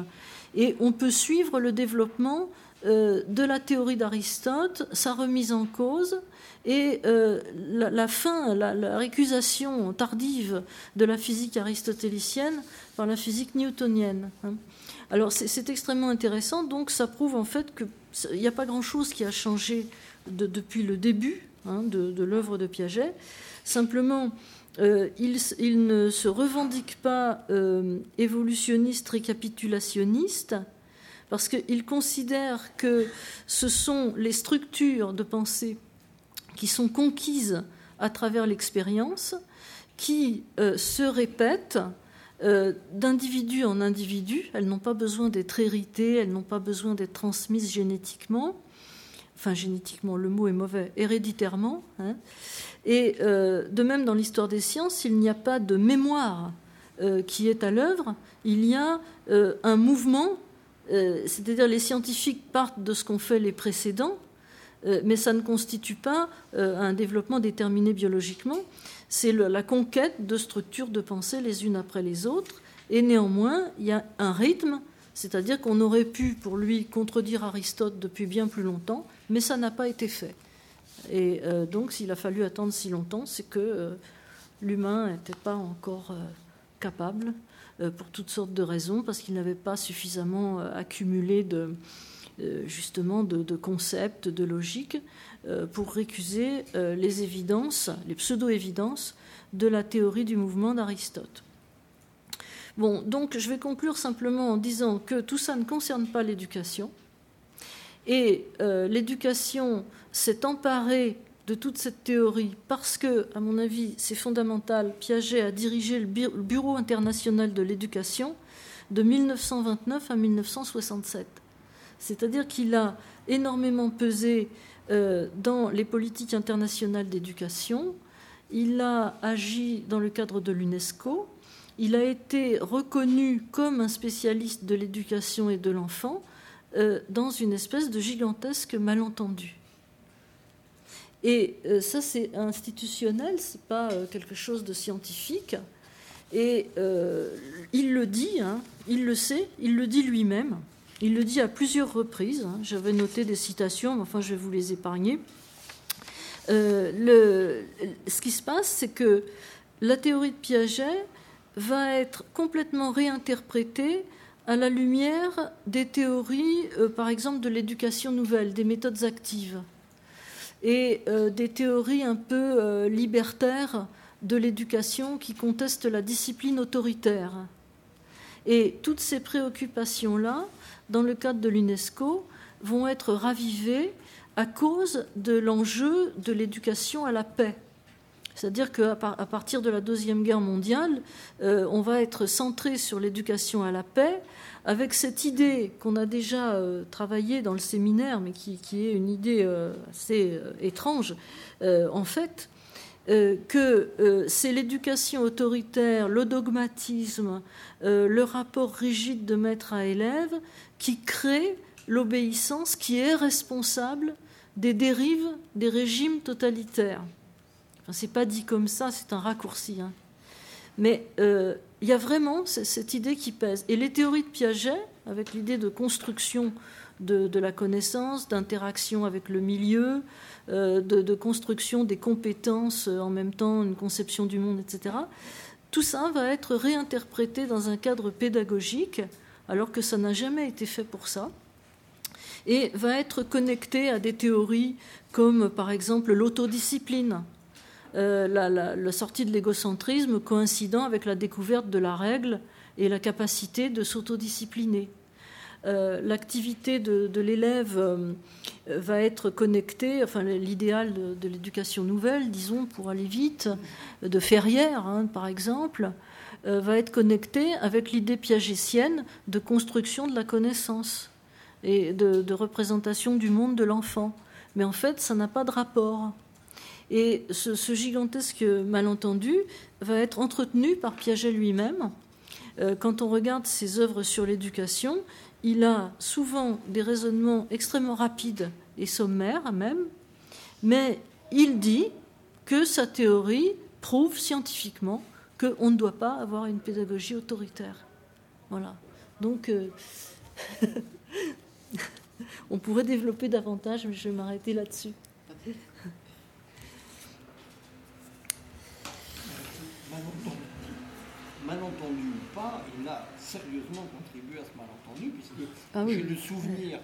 Speaker 2: et on peut suivre le développement euh, de la théorie d'Aristote, sa remise en cause, et euh, la, fin, la, récusation tardive de la physique aristotélicienne par la physique newtonienne. Hein. Alors c'est extrêmement intéressant, donc ça prouve en fait qu'il n'y a pas grand-chose qui a changé depuis le début hein, de, de l'œuvre de Piaget. Simplement, euh, il, ne se revendique pas euh, évolutionniste récapitulationniste parce qu'il considère que ce sont les structures de pensée qui sont conquises à travers l'expérience qui euh, se répètent d'individu en individu. Elles n'ont pas besoin d'être héritées, elles n'ont pas besoin d'être transmises génétiquement. Enfin, génétiquement, le mot est mauvais, héréditairement. Hein. Et euh, de même, dans l'histoire des sciences, il n'y a pas de mémoire euh, qui est à l'œuvre, il y a euh, un mouvement, c'est-à-dire les scientifiques partent de ce qu'ont fait les précédents, mais ça ne constitue pas un développement déterminé biologiquement, c'est la conquête de structures de pensée les unes après les autres, et néanmoins, il y a un rythme, c'est-à-dire qu'on aurait pu, pour lui, contredire Aristote depuis bien plus longtemps, mais ça n'a pas été fait. Et euh, donc, s'il a fallu attendre si longtemps, c'est que euh, l'humain n'était pas encore euh, capable, pour toutes sortes de raisons, parce qu'il n'avait pas suffisamment accumulé de, justement de, concepts, de logique, pour récuser les évidences, les pseudo-évidences de la théorie du mouvement d'Aristote. Bon, donc je vais conclure simplement en disant que tout ça ne concerne pas l'éducation. Et l'éducation s'est emparé de toute cette théorie parce que, à mon avis, c'est fondamental. Piaget a dirigé le Bureau international de l'éducation de 1929 à 1967. C'est-à-dire qu'il a énormément pesé euh, dans les politiques internationales d'éducation. Il a agi dans le cadre de l'UNESCO. Il a été reconnu comme un spécialiste de l'éducation et de l'enfant euh, dans une espèce de gigantesque malentendu. Et euh, ça, c'est institutionnel, c'est pas euh, quelque chose de scientifique. Et il le dit, hein, il le sait, il le dit lui-même. Il le dit à plusieurs reprises. Hein. J'avais noté des citations, mais enfin, je vais vous les épargner. ce qui se passe, c'est que la théorie de Piaget va être complètement réinterprétée à la lumière des théories, par exemple, de l'éducation nouvelle, des méthodes actives et euh, des théories un peu euh, libertaires de l'éducation qui contestent la discipline autoritaire. Et toutes ces préoccupations-là, dans le cadre de l'UNESCO, vont être ravivées à cause de l'enjeu de l'éducation à la paix. C'est-à-dire qu'à partir de la Deuxième Guerre mondiale, euh, on va être centré sur l'éducation à la paix, avec cette idée qu'on a déjà euh, travaillée dans le séminaire, mais qui, est une idée euh, assez étrange, en fait, que c'est l'éducation autoritaire, le dogmatisme, le rapport rigide de maître à élève qui crée l'obéissance qui est responsable des dérives des régimes totalitaires. Enfin, c'est pas dit comme ça, c'est un raccourci. Hein. Mais euh, il y a vraiment cette idée qui pèse. Et les théories de Piaget, avec l'idée de construction de, la connaissance, d'interaction avec le milieu, euh, de, construction des compétences euh, en même temps, une conception du monde, etc., tout ça va être réinterprété dans un cadre pédagogique, alors que ça n'a jamais été fait pour ça, et va être connecté à des théories comme par exemple l'autodiscipline, euh, la, sortie de l'égocentrisme coïncidant avec la découverte de la règle et la capacité de s'autodiscipliner. Euh, l'activité de, l'élève euh, va être connectée, enfin l'idéal de, l'éducation nouvelle, disons pour aller vite, de Ferrière hein, par exemple, va être connecté avec l'idée piagétienne de construction de la connaissance et de représentation du monde de l'enfant. Mais en fait, ça n'a pas de rapport. Et ce, gigantesque malentendu va être entretenu par Piaget lui-même. Euh, quand on regarde ses œuvres sur l'éducation, il a souvent des raisonnements extrêmement rapides et sommaires même, mais il dit que sa théorie prouve scientifiquement qu'on ne doit pas avoir une pédagogie autoritaire. Voilà. Donc, euh, [laughs] on pourrait développer davantage, mais je vais m'arrêter là-dessus.
Speaker 1: Malentendu ou pas, il a sérieusement contribué à ce malentendu, puisque ah j'ai le souvenir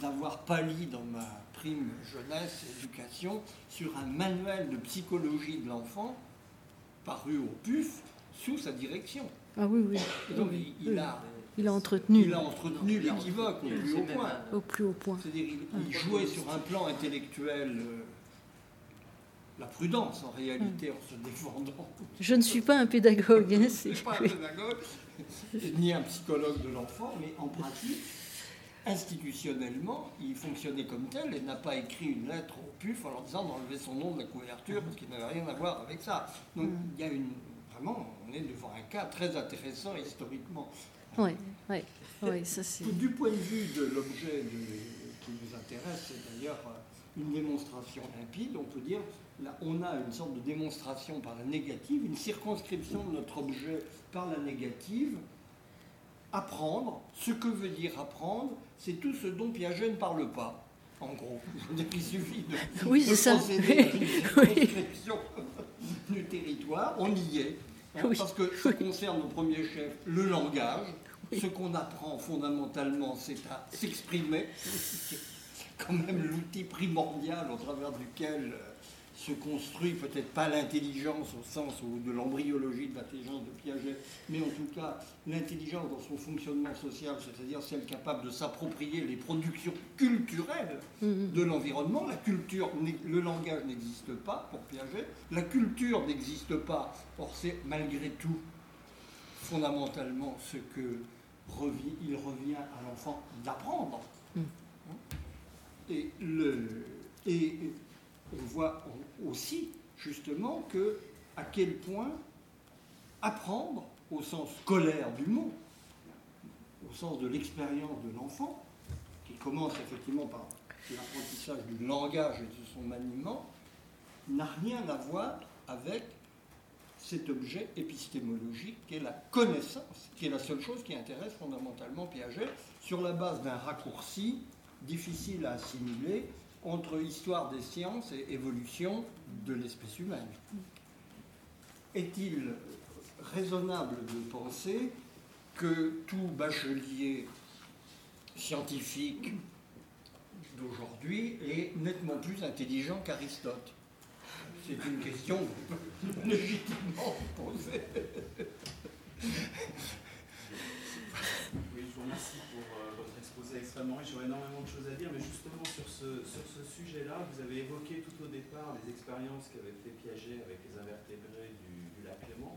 Speaker 1: d'avoir pâli dans ma prime jeunesse éducation sur un manuel de psychologie de l'enfant paru au PUF sous sa direction.
Speaker 2: Ah oui, oui.
Speaker 1: donc il, a.
Speaker 2: Il a entretenu.
Speaker 1: Il a entretenu l'équivoque au plus haut point.
Speaker 2: Au plus haut point.
Speaker 1: C'est-à-dire il, jouait sur un plan intellectuel euh, la prudence en réalité en se défendant.
Speaker 2: Je ne suis pas un pédagogue.
Speaker 1: Hein, je ne suis pas un pédagogue, ni un psychologue de l'enfant, mais en pratique, institutionnellement, il fonctionnait comme tel et n'a pas écrit une lettre au PUF en leur disant d'enlever son nom de la couverture parce qu'il n'avait rien à voir avec ça. Donc mm. il y a une. Vraiment, on est devant un cas très intéressant historiquement.
Speaker 2: Oui, oui, oui ça c'est.
Speaker 1: Du point de vue de l'objet qui nous intéresse, c'est d'ailleurs une démonstration limpide, on peut dire là, on a une sorte de démonstration par la négative, une circonscription de notre objet par la négative. Apprendre, ce que veut dire apprendre, c'est tout ce dont Piaget ne parle pas, en gros. [laughs] Il suffit de,
Speaker 2: oui, de
Speaker 1: procéder à une circonscription [laughs] du territoire, on y est. Hein, parce que ça concerne au premier chef le langage. Ce qu'on apprend fondamentalement, c'est à s'exprimer. [laughs] [laughs] Quand même l'outil primordial au travers duquel euh, se construit peut-être pas l'intelligence au sens de l'embryologie de l'intelligence de Piaget, mais en tout cas l'intelligence dans son fonctionnement social, c'est-à-dire celle capable de s'approprier les productions culturelles mm-hmm. de l'environnement. La culture, le langage n'existe pas pour Piaget, la culture n'existe pas, or c'est malgré tout fondamentalement ce que revient, il revient à l'enfant d'apprendre. Et on voit aussi justement que à quel point apprendre au sens scolaire du mot, au sens de l'expérience de l'enfant, qui commence effectivement par l'apprentissage du langage et de son maniement, n'a rien à voir avec cet objet épistémologique qui est la connaissance, qui est la seule chose qui intéresse fondamentalement Piaget, sur la base d'un raccourci difficile à assimiler, entre histoire des sciences et évolution de l'espèce humaine. Est-il raisonnable de penser que tout bachelier scientifique d'aujourd'hui est nettement plus intelligent qu'Aristote? C'est une question [laughs] légitimement posée.
Speaker 3: Oui, je vous remercie exposé
Speaker 4: extrêmement riche, j'aurais énormément de choses à dire, mais justement sur ce, sur ce sujet-là, vous avez évoqué tout au départ les expériences qu'avait fait Piaget avec les invertébrés du, lac Léman.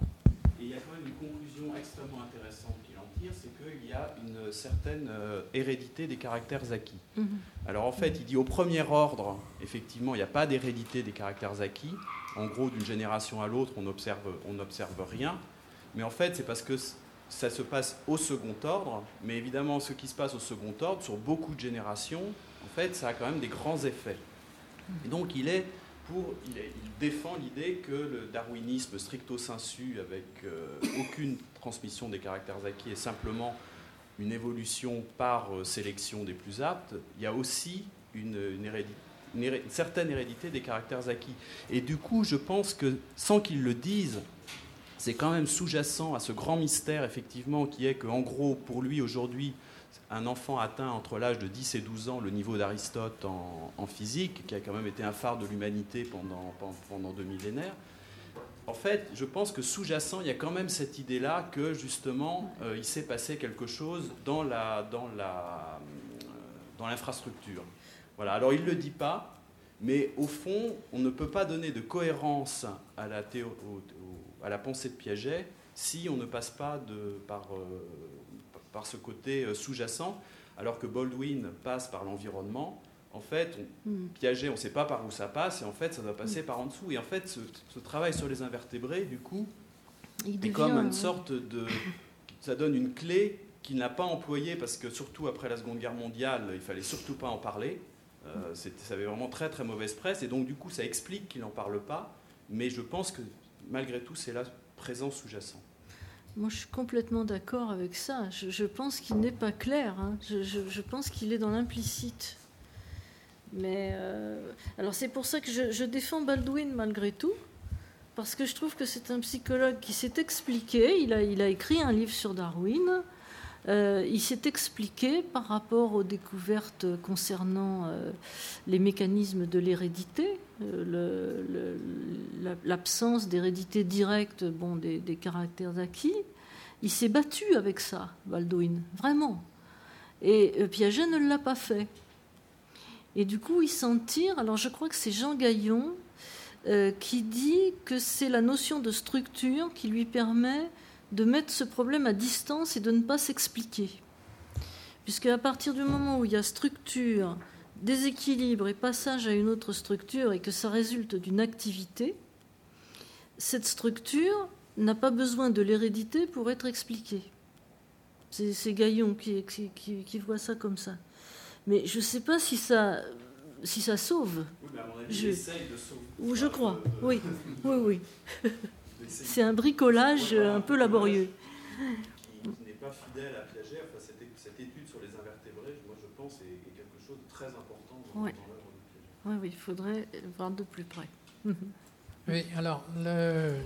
Speaker 4: Et il y a quand même une conclusion extrêmement intéressante qu'il en tire, c'est qu'il y a une certaine euh, hérédité des caractères acquis. Mhm. Alors en fait, il dit au premier ordre, effectivement, il n'y a pas d'hérédité des caractères acquis. En gros, d'une génération à l'autre, on n'observe on observe rien. Mais en fait, c'est parce que ça se passe au second ordre, mais évidemment, ce qui se passe au second ordre, sur beaucoup de générations, en fait, ça a quand même des grands effets. Et donc, il est pour, il, défend l'idée que le darwinisme stricto sensu, avec euh, aucune transmission des caractères acquis, est simplement une évolution par euh, sélection des plus aptes. Il y a aussi une, une certaine hérédité des caractères acquis. Et du coup, je pense que, sans qu'ils le disent, c'est quand même sous-jacent à ce grand mystère, effectivement, qui est qu'en gros, pour lui, aujourd'hui, un enfant atteint entre l'âge de 10 et 12 ans le niveau d'Aristote en, physique, qui a quand même été un phare de l'humanité pendant, pendant deux millénaires, en fait, je pense que sous-jacent, il y a quand même cette idée-là que justement, euh, il s'est passé quelque chose dans la dans la euh, dans l'infrastructure. Voilà. Alors il le dit pas, mais au fond, on ne peut pas donner de cohérence à la théorie à la pensée de Piaget si on ne passe pas de, par, euh, par ce côté euh, sous-jacent, alors que Baldwin passe par l'environnement. En fait, hmm. Piaget, on ne sait pas par où ça passe, et en fait, ça doit passer hmm. par en dessous. Et en fait, ce, travail sur les invertébrés, du coup, Il est comme une sorte de... Ça donne une clé qu'il n'a pas employée, parce que surtout après la Seconde Guerre mondiale, il fallait surtout pas en parler. Euh, ça avait vraiment très très mauvaise presse, et donc du coup, ça explique qu'il n'en parle pas. Mais je pense que malgré tout, c'est là présent sous-jacent.
Speaker 2: Moi, je suis complètement d'accord avec ça. Je, pense qu'il n'est pas clair. Hein. Je, pense qu'il est dans l'implicite. Mais euh, alors, c'est pour ça que je, défends Baldwin malgré tout, parce que je trouve que c'est un psychologue qui s'est expliqué. Il a, il a écrit un livre sur Darwin. Euh, il s'est expliqué par rapport aux découvertes concernant euh, les mécanismes de l'hérédité, euh, l'absence d'hérédité directe bon, des, caractères acquis. Il s'est battu avec ça, Baldwin, vraiment. Et Piaget ne l'a pas fait. Et du coup, il s'en tire. Alors, je crois que c'est Jean Gaillon qui dit que c'est la notion de structure qui lui permet de mettre ce problème à distance et de ne pas s'expliquer. Puisque à partir du moment où il y a structure, déséquilibre et passage à une autre structure et que ça résulte d'une activité, cette structure n'a pas besoin de l'hérédité pour être expliquée. C'est Gaillon qui, qui, voit ça comme ça. Mais je ne sais pas si ça, si ça sauve.
Speaker 4: Oui, mais à mon avis, je, de sauver.
Speaker 2: Ou je crois, oui, oui, oui. [laughs] C'est un bricolage un peu laborieux.
Speaker 4: Qui, n'est pas fidèle à Piaget. Enfin, cette, cette, étude sur les invertébrés, moi je pense, est, quelque chose de très important dans, l'œuvre de Piaget.
Speaker 2: Oui, oui, il faudrait voir de plus près. [laughs]
Speaker 5: oui, alors, le,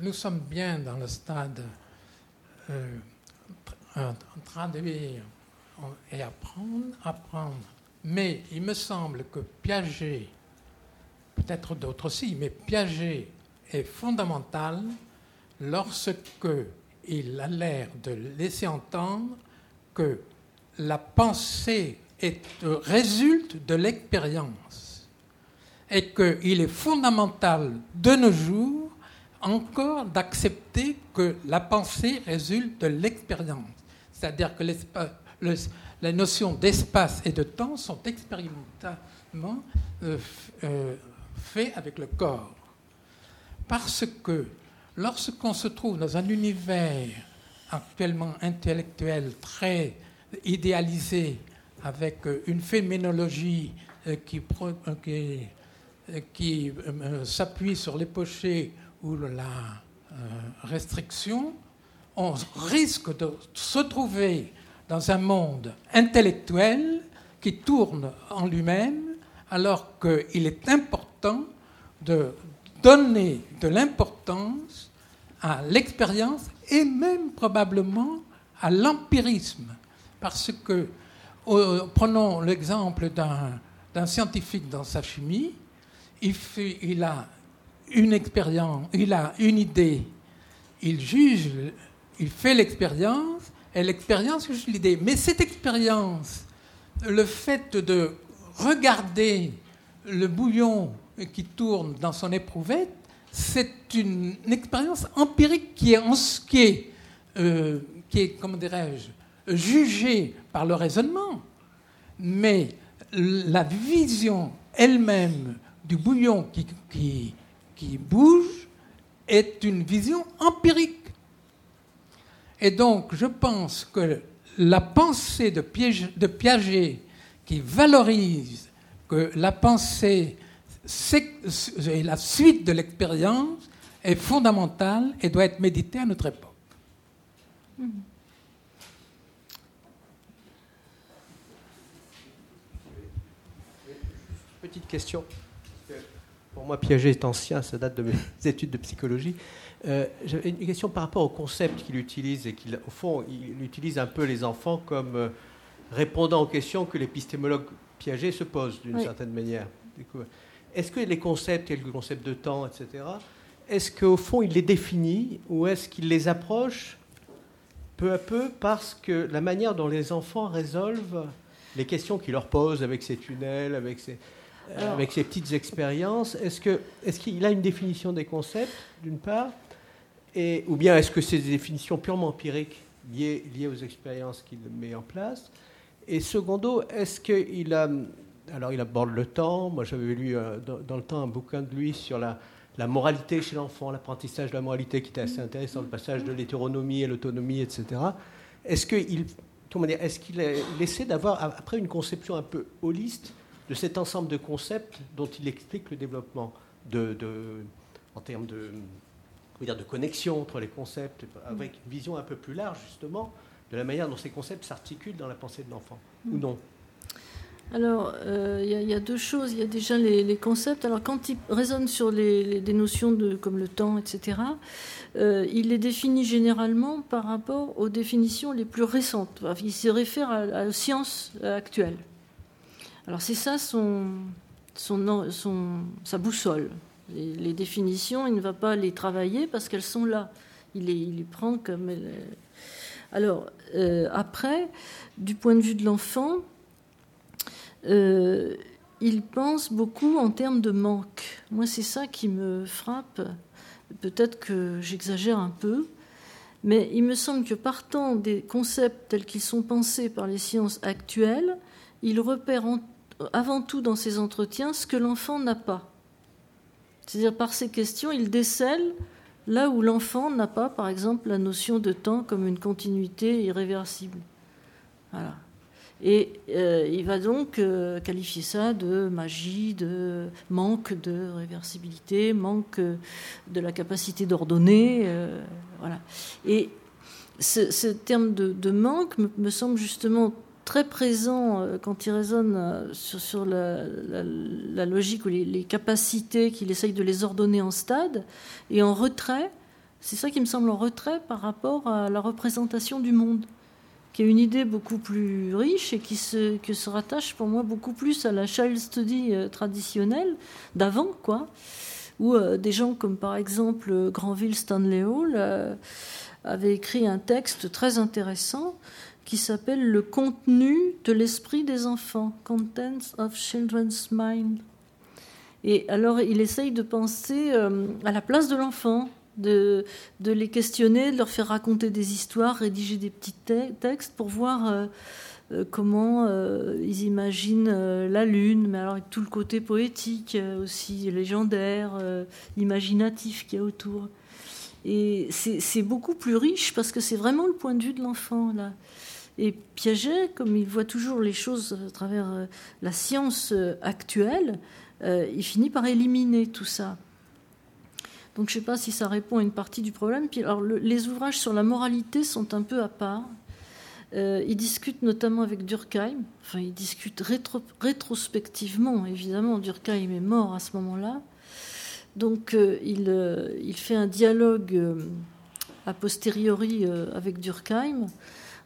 Speaker 5: nous sommes bien dans le stade euh, en train de lire et apprendre, apprendre. Mais il me semble que Piaget, peut-être d'autres aussi, mais Piaget est fondamental lorsque il a l'air de laisser entendre que la pensée résulte de l'expérience et qu'il est fondamental de nos jours encore d'accepter que la pensée résulte de l'expérience. C'est-à-dire que les notions d'espace et de temps sont expérimentalement euh, euh, faites avec le corps. Parce que lorsqu'on se trouve dans un univers actuellement intellectuel très idéalisé, avec une phénoménologie euh, qui, euh, euh, s'appuie sur l'époché ou la restriction, on risque de se trouver dans un monde intellectuel qui tourne en lui-même, alors qu'il est important de donner de l'importance à l'expérience et même probablement à l'empirisme. Parce que, prenons l'exemple d'un scientifique dans sa chimie, il, a une expérience, il a une idée, il juge, il fait l'expérience, et l'expérience juge l'idée. Mais cette expérience le fait de regarder le bouillon qui tourne dans son éprouvette, c'est une, expérience empirique qui est, qui est, euh, qui est comment dirais-je, jugée par le raisonnement, mais la vision elle-même du bouillon qui, qui, qui bouge est une vision empirique. Et donc, je pense que la pensée de Piaget, qui valorise que la pensée la suite de l'expérience est fondamentale et doit être méditée à notre époque.
Speaker 6: Petite question. Pour moi, Piaget est ancien, ça date de mes [laughs] études de psychologie. Euh, J'avais une question par rapport au concept qu'il utilise et qu'il, au fond, il utilise un peu les enfants comme euh, répondant aux questions que l'épistémologue Piaget se pose d'une certaine manière. Est-ce que les concepts, que le concept de temps, etc., est-ce qu'au fond il les définit ou est-ce qu'il les approche peu à peu parce que la manière dont les enfants résolvent les questions qu'il leur pose avec ses tunnels, avec ses, avec ses petites expériences, est-ce qu'il est qu'il a une définition des concepts, d'une part, et, ou bien est-ce que c'est des définitions purement empiriques liées, liées aux expériences qu'il met en place? Et secondo, est-ce qu'il a... Alors il aborde le temps, moi j'avais lu euh, dans, le temps un bouquin de lui sur la, la moralité chez l'enfant, l'apprentissage de la moralité qui était assez intéressant, le passage de l'hétéronomie à l'autonomie, etc. Est-ce qu'il est qu'il essaie d'avoir après une conception un peu holiste de cet ensemble de concepts dont il explique le développement de, en termes de, dire, de connexion entre les concepts, avec une vision un peu plus large justement de la manière dont ces concepts s'articulent dans la pensée de l'enfant, ou non?
Speaker 2: Alors, euh, il y, a deux choses. Il y a déjà les, concepts. Alors, quand il raisonne sur des notions comme le temps, etc., euh, il les définit généralement par rapport aux définitions les plus récentes. il se réfère à, la science actuelle. Alors, c'est ça son, sa boussole. Les, définitions, il ne va pas les travailler parce qu'elles sont là. Il les, prend comme elles. Alors, euh, après, du point de vue de l'enfant, euh, il pense beaucoup en termes de manque. Moi, c'est ça qui me frappe. Peut-être que j'exagère un peu, mais il me semble que partant des concepts tels qu'ils sont pensés par les sciences actuelles, il repère avant tout dans ses entretiens ce que l'enfant n'a pas. C'est-à-dire par ces questions, il décèle là où l'enfant n'a pas, par exemple, la notion de temps comme une continuité irréversible. Voilà. Et euh, il va donc euh, qualifier ça de magie, de manque de réversibilité, manque euh, de la capacité d'ordonner. voilà. Et ce, terme de, manque me, semble justement très présent quand il raisonne sur, la, logique ou les capacités qu'il essaye de les ordonner en stade et en retrait. C'est ça qui me semble en retrait par rapport à la représentation du monde qui est une idée beaucoup plus riche et qui se, se rattache pour moi beaucoup plus à la child study euh, traditionnelle d'avant, quoi, où euh, des gens comme par exemple Granville Stanley Hall euh, avaient écrit un texte très intéressant qui s'appelle Le contenu de l'esprit des enfants, Contents of Children's Mind. Et alors il essaye de penser à la place de l'enfant de, les questionner, de leur faire raconter des histoires, rédiger des petits textes pour voir euh, euh, comment euh, ils imaginent la Lune, mais alors avec tout le côté poétique aussi, légendaire, imaginatif qu'il y a autour. Et c'est beaucoup plus riche parce que c'est vraiment le point de vue de l'enfant là. Et Piaget, comme il voit toujours les choses à travers la science actuelle, il finit par éliminer tout ça. Donc je ne sais pas si ça répond à une partie du problème. Puis, alors, les ouvrages sur la moralité sont un peu à part. Euh, il discute notamment avec Durkheim. Enfin, il discute rétrospectivement, évidemment. Durkheim est mort à ce moment-là. Donc euh, il, euh, il, fait un dialogue a posteriori avec Durkheim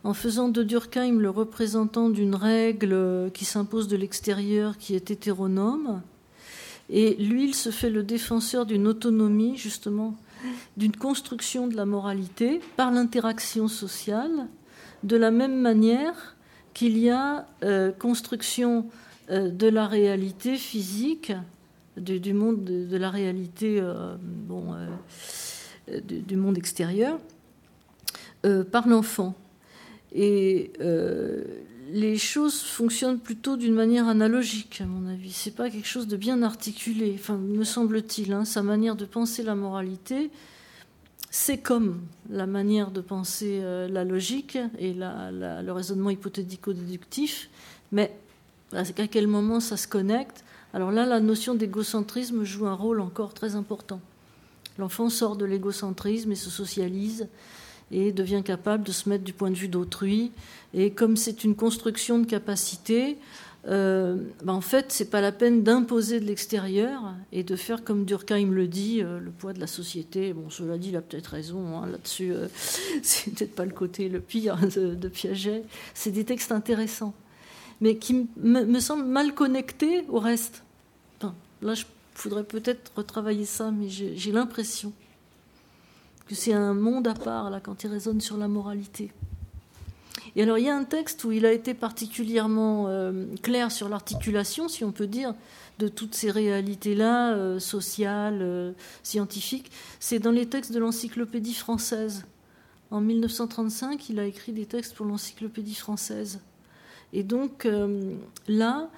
Speaker 2: en faisant de Durkheim le représentant d'une règle qui s'impose de l'extérieur qui est hétéronome et lui, il se fait le défenseur d'une autonomie, justement, d'une construction de la moralité par l'interaction sociale, de la même manière qu'il y a construction de la réalité physique, du, monde de, la réalité bon, du, monde extérieur, par l'enfant. Et les choses fonctionnent plutôt d'une manière analogique, à mon avis. C'est pas quelque chose de bien articulé, me semble-t-il. Hein. sa manière de penser la moralité, c'est comme la manière de penser euh, la logique et le raisonnement hypothético-déductif, mais à quel moment ça se connecte? Alors là, la notion d'égocentrisme joue un rôle encore très important. L'enfant sort de l'égocentrisme et se socialise et devient capable de se mettre du point de vue d'autrui. Et comme c'est une construction de capacité, euh, ben en fait, c'est pas la peine d'imposer de l'extérieur et de faire comme Durkheim le dit, euh, le poids de la société. Bon, cela dit, il a peut-être raison hein, là-dessus. Euh, [laughs] c'est peut-être pas le côté le pire de, Piaget. C'est des textes intéressants, mais qui me semblent mal connectés au reste. là, je faudrait peut-être retravailler ça, mais j'ai l'impression que c'est un monde à part là quand il résonne sur la moralité. Et alors il y a un texte où il a été particulièrement euh, clair sur l'articulation, si on peut dire, de toutes ces réalités-là, euh, sociales, euh, scientifiques. C'est dans les textes de l'encyclopédie française. En 1935, il a écrit des textes pour l'encyclopédie française. Et donc là,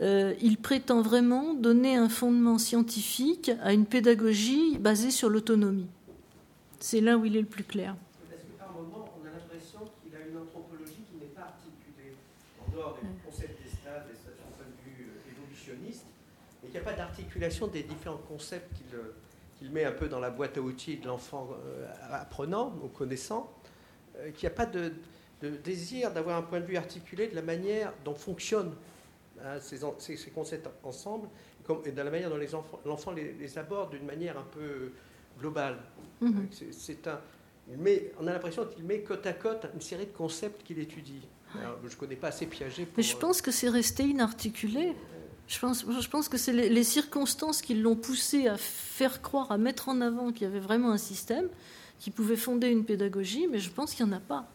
Speaker 2: il prétend vraiment donner un fondement scientifique à une pédagogie basée sur l'autonomie. C'est là où il est le plus clair.
Speaker 6: Parce que par moment, on a l'impression qu'il a une anthropologie qui n'est pas articulée en dehors du concept des stades son point de vue euh, évolutionniste, et qu'il n'y a pas d'articulation des différents concepts euh, qu'il met un peu dans la boîte à outils de l'enfant euh, apprenant ou connaissant, qu'il n'y a pas de, désir d'avoir un point de vue articulé de la manière dont fonctionnent hein, ces, ces, concepts ensemble, et de la manière dont l'enfant les, les aborde d'une manière un peu global. Mhm. C'est un, on a l'impression qu'il met côte à côte une série de concepts qu'il étudie. je ne connais pas assez Piaget.
Speaker 2: Mais je pense que c'est resté inarticulé. Je pense, je pense que c'est les, circonstances qui l'ont poussé à faire croire, à mettre en avant qu'il y avait vraiment un système qui pouvait fonder une pédagogie, mais je pense qu'il n'y en a pas.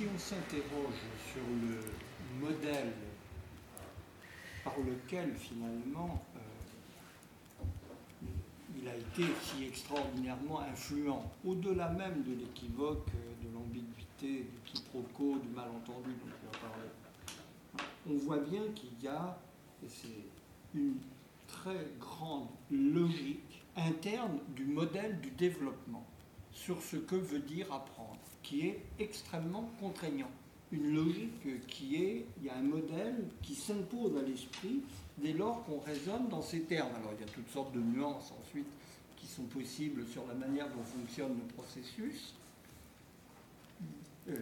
Speaker 1: si on s'interroge sur le modèle par lequel finalement il a été si extraordinairement influent, au-delà même de l'équivoque, euh, de l'ambiguïté, du quiproquo, du malentendu dont on a parlé. On voit bien qu'il y a une très grande logique interne du modèle du développement sur ce que veut dire apprendre, qui est extrêmement contraignant. Une logique qui est, il y a un modèle qui s'impose à l'esprit dès lors qu'on raisonne dans ces termes. Alors il y a toutes sortes de nuances ensuite qui sont possibles sur la manière dont fonctionne le processus. Euh,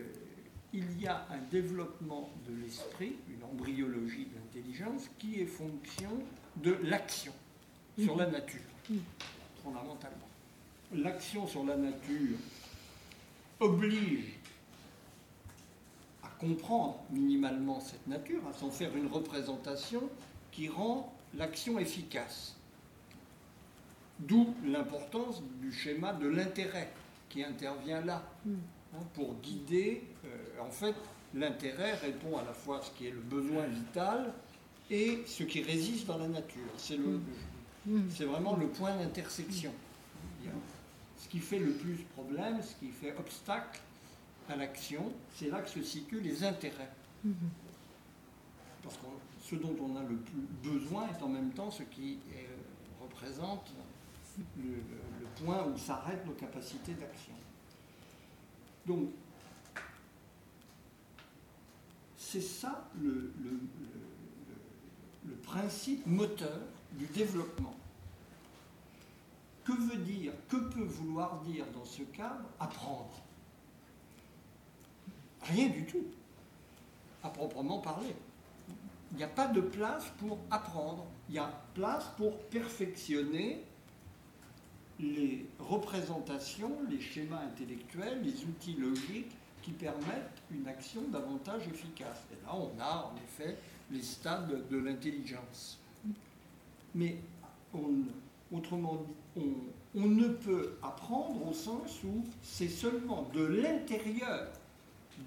Speaker 1: il y a un développement de l'esprit, une embryologie de l'intelligence qui est fonction de l'action sur la nature, fondamentalement. L'action sur la nature oblige à comprendre minimalement cette nature, à s'en faire une représentation qui rend l'action efficace. D'où l'importance du schéma de l'intérêt qui intervient là, mm. hein, pour guider. Euh, en fait, l'intérêt répond à la fois à ce qui est le besoin vital et ce qui résiste dans la nature. C'est mm. Mm. vraiment le point d'intersection. Ce qui fait le plus problème, ce qui fait obstacle à l'action, c'est là que se situent les intérêts. Parce que ce dont on a le plus besoin est en même temps ce qui représente le, point où s'arrêtent nos capacités d'action. Donc, c'est ça le, le, principe moteur du développement. Que veut dire, que peut vouloir dire dans ce cadre apprendre? Rien du tout, à proprement parler. Il n'y a pas de place pour apprendre, il y a place pour perfectionner les représentations, les schémas intellectuels, les outils logiques qui permettent une action davantage efficace. Et là, on a en effet les stades de l'intelligence. Mais autrement dit, on ne peut apprendre au sens où c'est seulement de l'intérieur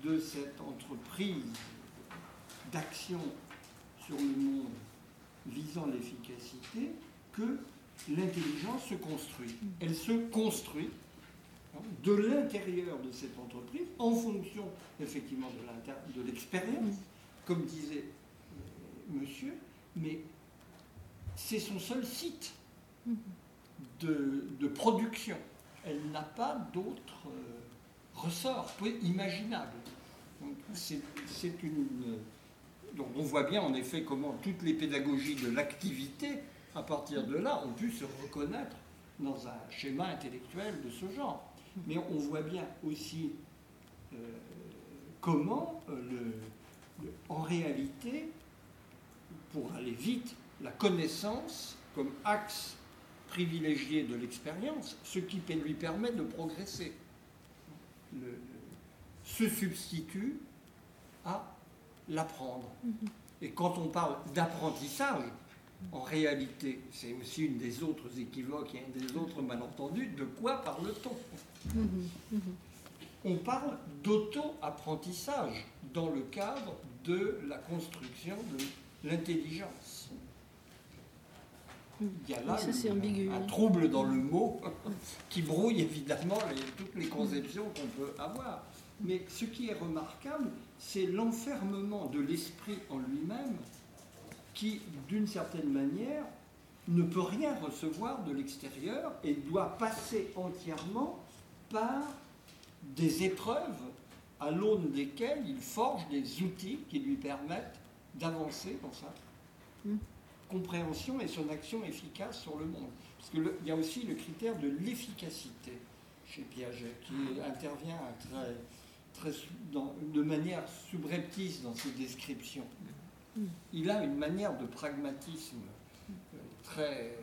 Speaker 1: de cette entreprise d'action sur le monde visant l'efficacité que l'intelligence se construit. Elle se construit de l'intérieur de cette entreprise en fonction effectivement de l'expérience, comme disait euh, monsieur, mais c'est son seul site de, production. Elle n'a pas d'autres euh, ressorts imaginables. C'est une. Donc on voit bien en effet comment toutes les pédagogies de l'activité, à partir de là, ont pu se reconnaître dans un schéma intellectuel de ce genre. Mais on voit bien aussi euh, comment, euh, en réalité, pour aller vite, la connaissance comme axe privilégié de l'expérience, ce qui lui permet de progresser, se substitue à l'apprendre. Mm-hmm. Et quand on parle d'apprentissage, en réalité, c'est aussi une des autres équivoques et un des autres malentendus, de quoi parle-t-on? Mm-hmm. Mm-hmm. On parle d'auto-apprentissage dans le cadre de la construction de l'intelligence. Il y a là un, trouble dans le mot [laughs] qui brouille évidemment toutes les conceptions qu'on peut avoir. Mais ce qui est remarquable, c'est l'enfermement de l'esprit en lui-même qui, d'une certaine manière, ne peut rien recevoir de l'extérieur et doit passer entièrement par des épreuves à l'aune desquelles il forge des outils qui lui permettent d'avancer dans ça compréhension et son action efficace sur le monde. Parce qu'il y a aussi le critère de l'efficacité chez Piaget, qui intervient très, très, de manière subreptice dans ses descriptions. Il a une manière de pragmatisme euh, très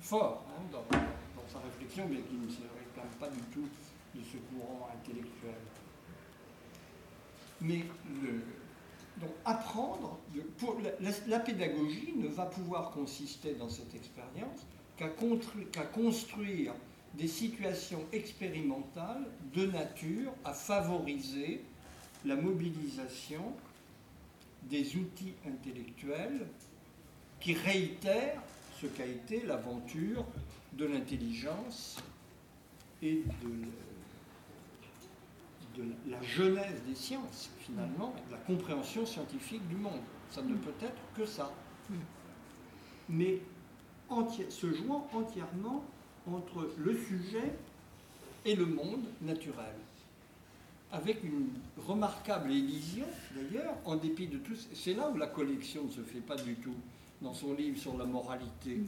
Speaker 1: fort hein, dans, dans, sa réflexion, mais qui ne se réclame pas du tout de ce courant intellectuel. Mais le, donc apprendre, pour la, pédagogie ne va pouvoir consister dans cette expérience qu'à construire des situations expérimentales de nature à favoriser la mobilisation des outils intellectuels qui réitèrent ce qu'a été l'aventure de l'intelligence et de de la genèse des sciences, finalement, de la compréhension scientifique du monde. Ça ne peut être que ça. Mais se jouant entièrement entre le sujet et le monde naturel. Avec une remarquable élision, d'ailleurs, en dépit de tout. C'est là où la collection ne se fait pas du tout dans son livre sur la moralité.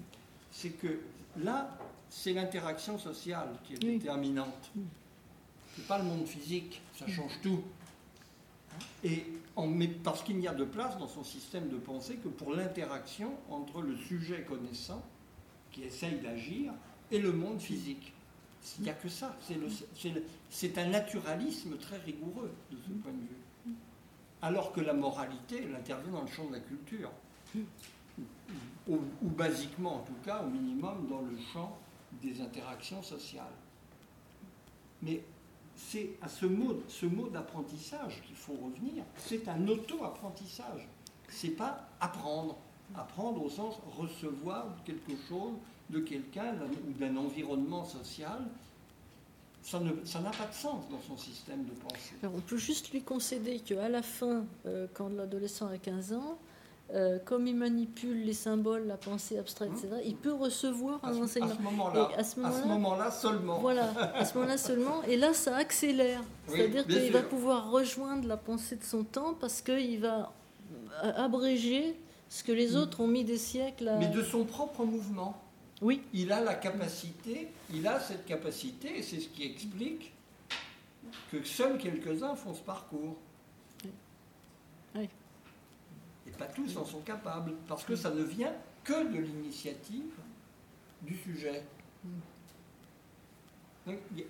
Speaker 1: C'est que là, c'est l'interaction sociale qui est déterminante pas le monde physique, ça change tout. Et parce qu'il n'y a de place dans son système de pensée que pour l'interaction entre le sujet connaissant, qui essaye d'agir, et le monde physique. Il n'y a que ça. C'est un naturalisme très rigoureux de ce point de vue. Alors que la moralité, elle intervient dans le champ de la culture. ou basiquement, en tout cas, au minimum, dans le champ des interactions sociales. Mais c'est à ce mot, ce mot d'apprentissage qu'il faut revenir. C'est un auto-apprentissage. C'est pas apprendre. Apprendre au sens recevoir quelque chose de quelqu'un ou d'un environnement social. Ça n'a pas de sens dans son système de pensée.
Speaker 2: on peut juste lui concéder qu'à la fin, euh, quand l'adolescent a 15 ans, euh, comme il manipule les symboles, la pensée abstraite, etc., il peut recevoir un enseignement.
Speaker 1: À ce moment-là, seulement.
Speaker 2: Voilà, à ce moment-là seulement. Et là, ça accélère. C'est-à-dire qu'il va pouvoir rejoindre la pensée de son temps parce qu'il va abréger ce que les mm. autres ont mis des siècles à...
Speaker 1: Mais de son propre mouvement.
Speaker 2: Oui.
Speaker 1: Il a la capacité, il a cette capacité, et c'est ce qui explique que seuls quelques-uns font ce parcours.
Speaker 2: Oui
Speaker 1: pas tous en sont capables, parce que ça ne vient que de l'initiative du sujet. il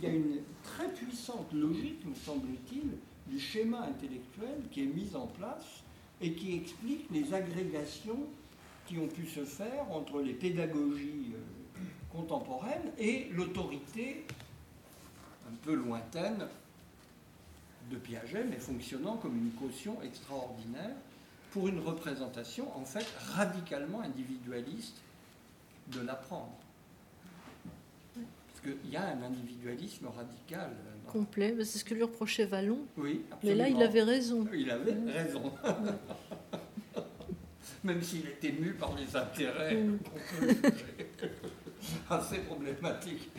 Speaker 1: y a une très puissante logique, me semble-t-il, du schéma intellectuel qui est mise en place et qui explique les agrégations qui ont pu se faire entre les pédagogies euh, contemporaine et l'autorité un peu lointaine de Piaget, mais fonctionnant comme une caution extraordinaire pour une représentation en fait radicalement individualiste de l'apprendre. Parce qu'il y a un individualisme radical.
Speaker 2: Complet, c'est ce que lui reprochait Vallon.
Speaker 1: Oui,
Speaker 2: Mais là, il avait raison.
Speaker 1: Il avait raison. [laughs] Même s'il était mu par les intérêts assez problématiques.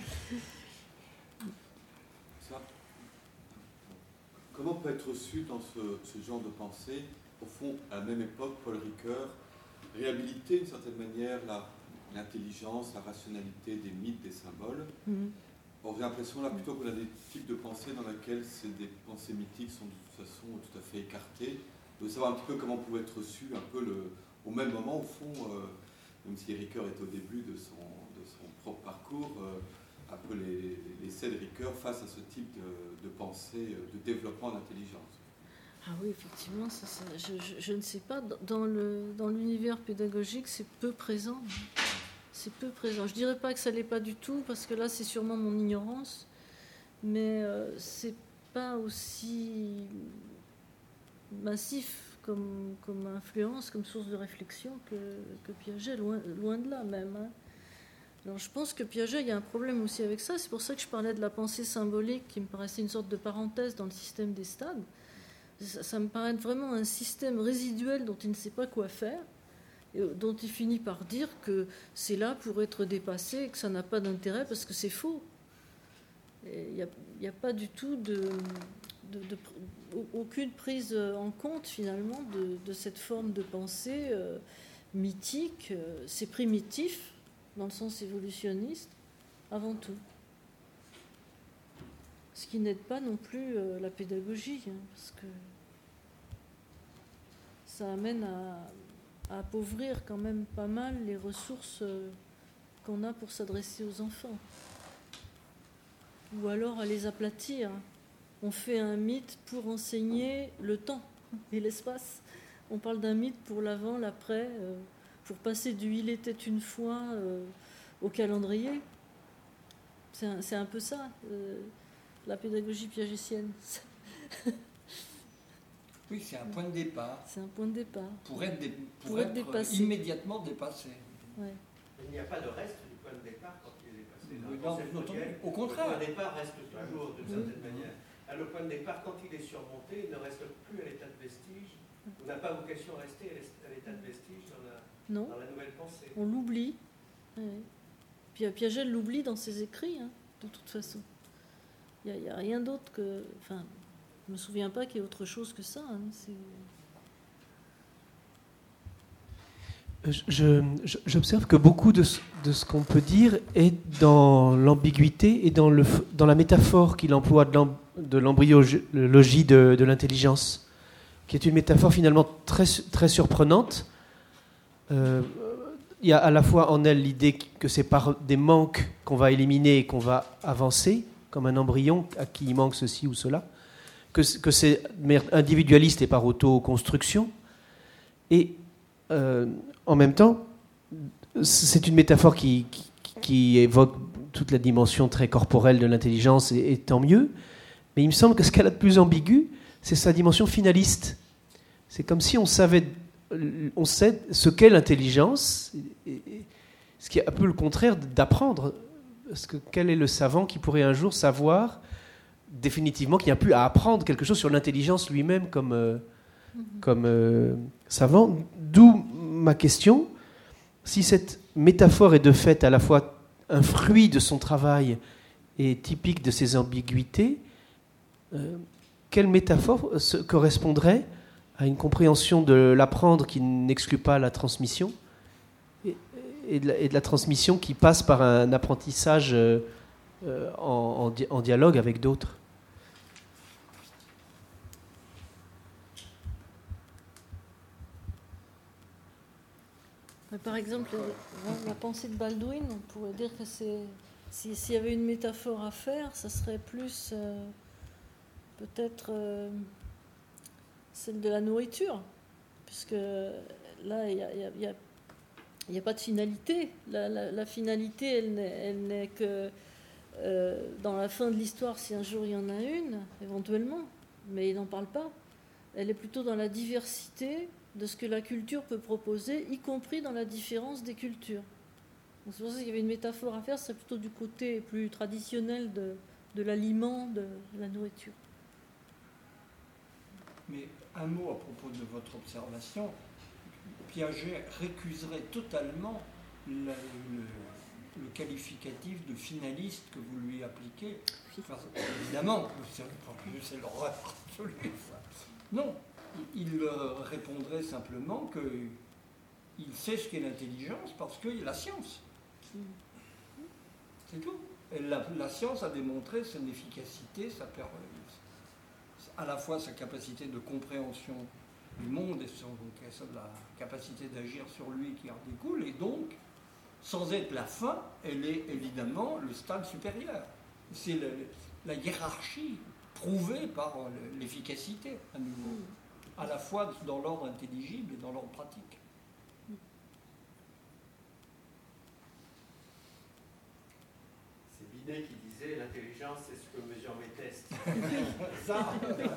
Speaker 7: Comment peut être reçu dans ce, genre de pensée, au fond, à la même époque, Paul Ricoeur réhabiliter d'une certaine manière l'intelligence, la, rationalité des mythes, des symboles mm-hmm. On a l'impression là plutôt qu'on a des types de pensées dans lesquelles ces des pensées mythiques sont de toute façon tout à fait écartées. De savoir un petit peu comment pouvait être reçu un peu le, au même moment, au fond, euh, même si Ricoeur est au début de son, propre parcours, euh, un peu les, les de Ricoeur face à ce type de, pensée, de développement d'intelligence.
Speaker 2: Ah oui, effectivement, je, ne sais pas, dans, dans l'univers pédagogique, c'est peu présent. C'est peu présent. Je dirais pas que ça l'est pas du tout, parce que là, c'est sûrement mon ignorance, mais euh, c'est pas aussi massif comme, influence, comme source de réflexion que, Piaget, loin, de là même. Hein. Alors je pense que Piaget, il y a un problème aussi avec ça. C'est pour ça que je parlais de la pensée symbolique qui me paraissait une sorte de parenthèse dans le système des stades. Ça, me paraît vraiment un système résiduel dont il ne sait pas quoi faire, et dont il finit par dire que c'est là pour être dépassé et que ça n'a pas d'intérêt parce que c'est faux. Il n'y a, pas du tout de, aucune prise en compte finalement de, cette forme de pensée euh, mythique. Euh, c'est primitif dans le sens évolutionniste avant tout. Ce qui n'aide pas non plus euh, la pédagogie, hein, parce que ça amène à, appauvrir quand même pas mal les ressources euh, qu'on a pour s'adresser aux enfants. Ou alors à les aplatir. On fait un mythe pour enseigner le temps et l'espace. On parle d'un mythe pour l'avant, l'après, euh, pour passer du il était une fois euh, au calendrier. C'est un, peu ça, la pédagogie piagétienne. [laughs]
Speaker 1: Oui, c'est un point de départ.
Speaker 2: C'est un point de départ.
Speaker 1: Pour être, pour, être, immédiatement dépassé.
Speaker 8: Il n'y a pas de reste du point de départ quand il est dépassé.
Speaker 1: Non, au contraire.
Speaker 8: Le point de départ reste toujours d'une certaine manière. À le point de départ, quand il est surmonté, il ne reste plus à l'état de vestige. On n'a pas vocation à rester à l'état de vestige dans la, dans la nouvelle pensée.
Speaker 2: On l'oublie. Puis euh, Piaget l'oublie dans ses écrits, hein, de toute façon. Il n'y a, a, rien d'autre que. Enfin, je ne me souviens pas qu'il y ait autre chose que ça. Hein,
Speaker 8: J'observe que beaucoup de, de ce qu'on peut dire est dans l'ambiguïté et dans, le, dans la métaphore qu'il emploie de l'embryologie de, de l'intelligence, qui est une métaphore finalement très, très surprenante. Euh, il y a à la fois en elle l'idée que c'est par des manques qu'on va éliminer et qu'on va avancer, comme un embryon à qui il manque ceci ou cela que, c'est individualiste et par auto-construction. Et euh, en même temps, c'est une métaphore qui, qui, évoque toute la dimension très corporelle de l'intelligence, et, tant mieux. Mais il me semble que ce qu'elle a de plus ambigu, c'est sa dimension finaliste. C'est comme si on savait, on sait ce qu'est l'intelligence, ce qui est un peu le contraire d'apprendre. Parce que quel est le savant qui pourrait un jour savoir définitivement qu'il n'y a plus à apprendre quelque chose sur l'intelligence lui-même comme, euh, mhm. comme euh, savant? D'où ma question, si cette métaphore est de fait à la fois un fruit de son travail et typique de ses ambiguïtés, euh, quelle métaphore correspondrait à une compréhension de l'apprendre qui n'exclut pas la transmission et, de la, transmission qui passe par un apprentissage en, dialogue avec d'autres?
Speaker 2: Par exemple, la pensée de Baldwin, on pourrait dire que c'est. S'il y avait une métaphore à faire, ça serait plus euh, peut-être euh, celle de la nourriture, puisque là, il n'y a pas de finalité. La, finalité, elle n'est que euh, dans la fin de l'histoire, si un jour il y en a une, éventuellement, mais il n'en parle pas. Elle est plutôt dans la diversité de ce que la culture peut proposer, y compris dans la différence des cultures. C'est pour ça qu'il y avait une métaphore à faire, c'est plutôt du côté plus traditionnel de l'aliment, de la nourriture.
Speaker 1: Mais un mot à propos de votre observation. Piaget récuserait totalement le, qualificatif de finaliste que vous lui appliquez. évidemment, c'est l'horreur absolue. Non, il répondrait simplement qu'il sait ce qu'est l'intelligence parce qu'il y a la science. C'est tout. Et la, la, science a démontré son efficacité, sa, à la fois sa capacité de compréhension du monde et son, la capacité d'agir sur lui qui en découle, et donc, sans être la fin, elle est évidemment le stade supérieur. C'est la hiérarchie prouvée par l'efficacité, à nouveau, à la fois dans l'ordre intelligible et dans l'ordre pratique.
Speaker 4: C'est Binet qui disait l'intelligence, c'est ce que mesurent Ça,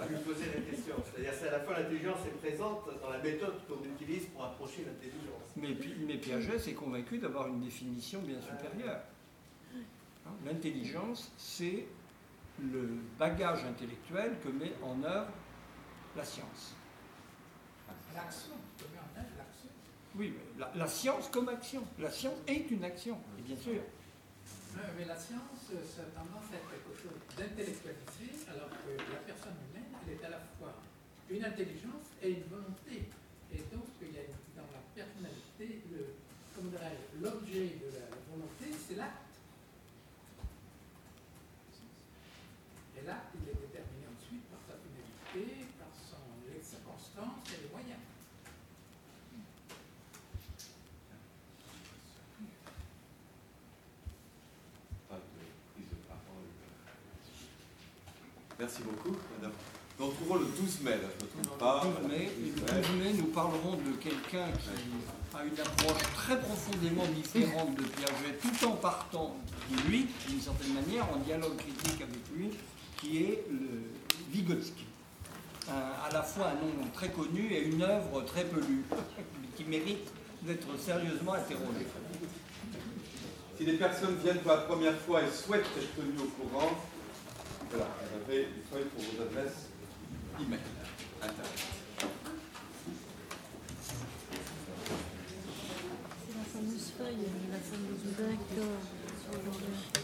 Speaker 4: lui poser la question. C'est-à-dire, c'est à la fois l'intelligence est présente dans la méthode qu'on utilise pour approcher l'intelligence.
Speaker 1: Mais, mais Piaget s'est convaincu d'avoir une définition bien supérieure. Hein, l'intelligence, c'est le bagage intellectuel que met en œuvre la science.
Speaker 5: L'action.
Speaker 1: Oui, la, la, science comme action. La science est une action, et bien sûr.
Speaker 5: Mais la science, ça a tendance à être quelque chose d'intellectualisé, alors que la personne humaine, elle est à la fois une intelligence et une volonté. Et donc, il y a dans la personnalité, l'objet de la volonté, c'est l'acte. Et l'acte, il est déterminé ensuite par sa finalité, par son, les circonstances et les moyens.
Speaker 7: Merci beaucoup, madame. Nous retrouvons le 12 mai, là, je ne me trompe pas.
Speaker 1: Le 12 mai, le 12 mai, nous parlerons de quelqu'un qui a une approche très profondément différente de Piaget, tout en partant de lui, d'une certaine manière, en dialogue critique avec lui, qui est le Vygotsky. à la fois un nom très connu et une œuvre très peu lue, qui mérite d'être sérieusement interrogée.
Speaker 7: Si des personnes viennent pour la première fois et souhaitent être tenues au courant, voilà, vous avez une feuille pour vos adresses email, Internet.
Speaker 2: C'est la fameuse feuille, la fameuse d'accord.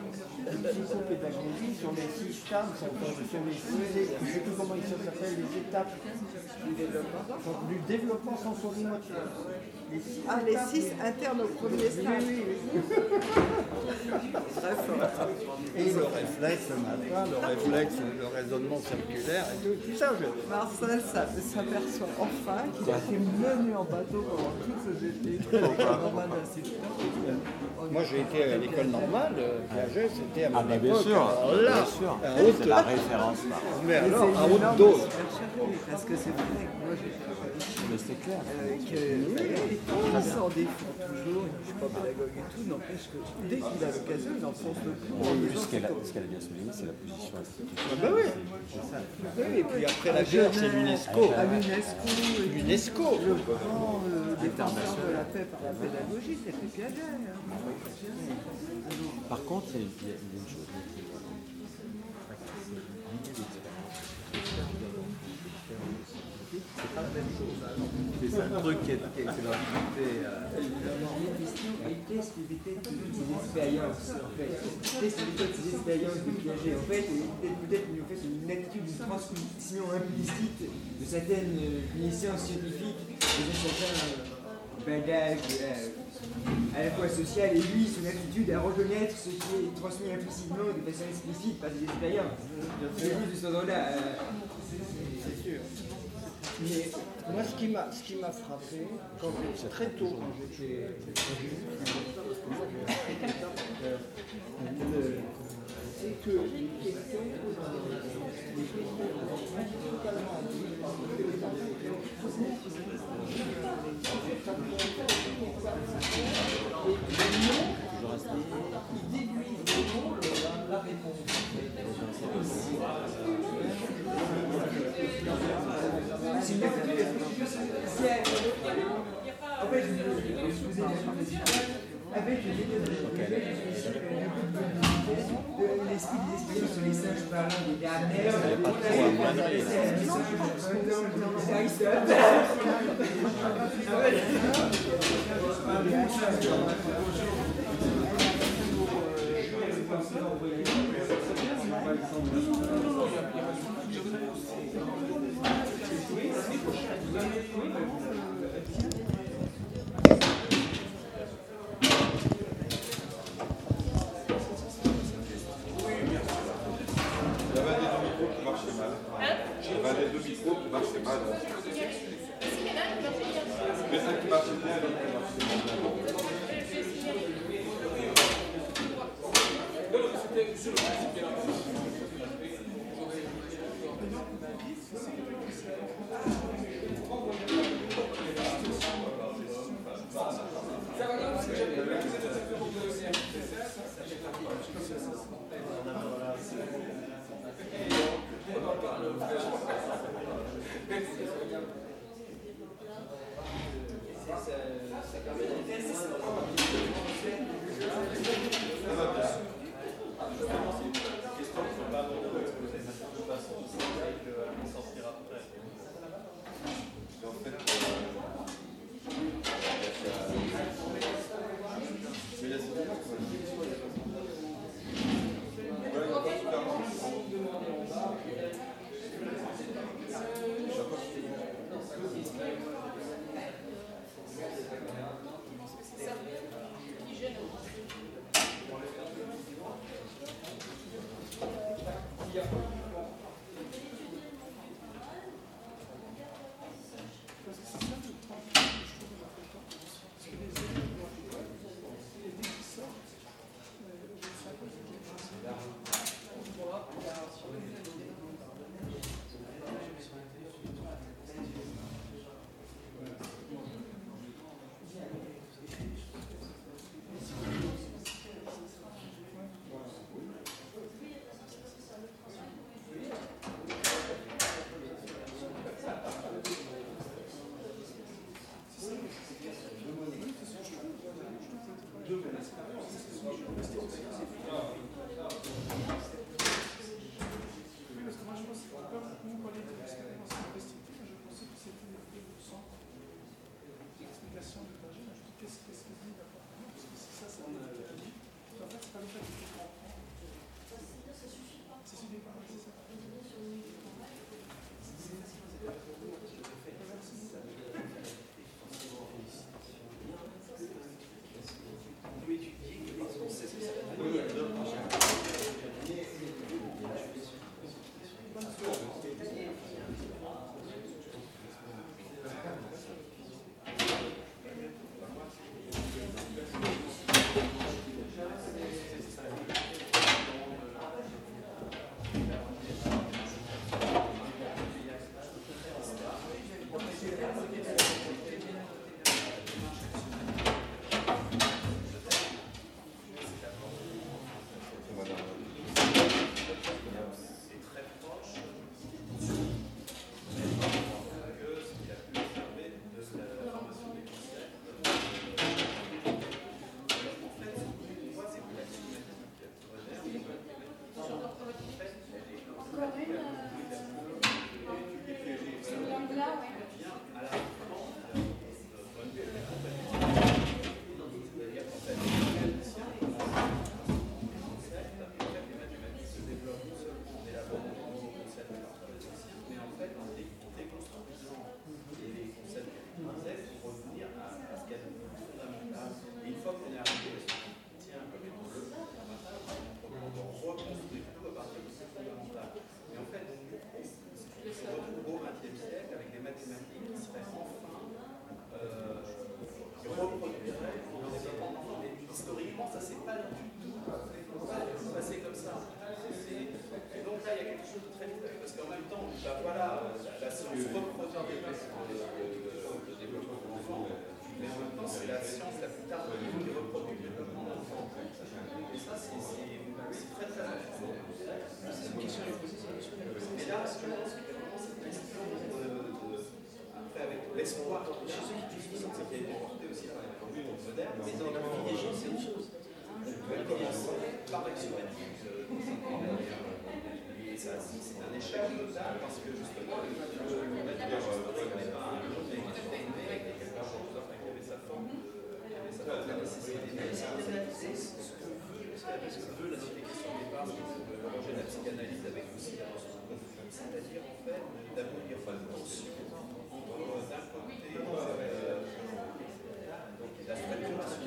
Speaker 1: Psychopédagogie sur les six stades, sur les six, je ne sais plus comment ils s'appellent, les étapes du développement, du développement sensorimoteur.
Speaker 9: ah, les six internes au premier stade. Oui, oui,
Speaker 1: Très fort. Et le réflexe le matin, le réflexe, le raisonnement circulaire et tout, tout ça. Je...
Speaker 9: Marcel s'aperçoit enfin qu'il a été mené en bateau pendant toutes ces études avec
Speaker 1: Moi, j'ai été à l'école normale, euh, Piaget, c'était à mon
Speaker 10: Ah, bah, bien
Speaker 1: époque.
Speaker 10: sûr,
Speaker 1: alors
Speaker 10: bien
Speaker 1: là,
Speaker 10: sûr.
Speaker 1: à
Speaker 10: C'est la référence. là.
Speaker 1: Mais
Speaker 9: Mais
Speaker 1: alors, à haute dose.
Speaker 9: parce que c'est vrai que moi j'ai
Speaker 10: Mais c'est clair.
Speaker 9: euh, que il s'en défend toujours, je ne suis pas pédagogue et tout, n'empêche que dès qu'il a l'occasion, il enfonce le clou en
Speaker 10: Oui, ce qu'elle a,
Speaker 9: c'est comme-
Speaker 10: ce qu'elle a bien souligné, c'est la position institutionnelle.
Speaker 1: Ah bah oui.
Speaker 10: C'est.
Speaker 1: Oui, et puis après la guerre, c'est l'UNESCO.
Speaker 9: À l'UNESCO, le grand euh, défenseur de la paix par la pédagogie, c'était Piaget. hein.
Speaker 10: Par contre, il y a, il y une chose. C'est pas la même chose. Hein. C'est le truc qui est, qui est, qui est l'ambiguïté. euh,
Speaker 11: La question est qu'est-ce que peut-être ces expériences en fait Qu'est-ce que peut-être ces expériences de Piaget En fait, et peut-être en fait, une attitude, une transmission implicite de certaines euh, connaissances scientifiques, de certains euh, bagages euh, à la fois social et lui, son attitude à reconnaître ce qui est transmis implicitement de façon explicite par des expériences. C'est de cet ordre-là. Euh.
Speaker 1: Mais moi, ce qui m'a, ce qui m'a frappé, quand très tôt, quand j'étais, euh, euh, c'est que les questions, euh, les questions ils déduisent la réponse.
Speaker 11: C'est une attitude spéciale. En fait, je vous ai avec l'esprit des sur les singes des
Speaker 4: le de. Et c'est très très important. C'est une question poser sur Mais là, je pense a vraiment cette question de, après, avec l'espoir chez ceux qui a été porté aussi par les communes modernes, mais dans la vie c'est une chose. Gens, par et ça, c'est un échec total parce que justement, le historique n'est pas un homme qui avait quelque chose, enfin, qui avait sa forme de. qui avait sa forme de nécessité. C'est ce que veut, ce que veut la question au départ, manger la psychanalyse avec aussi la c'est-à-dire en fait d'abolir une tension entre d'un côté la des part ce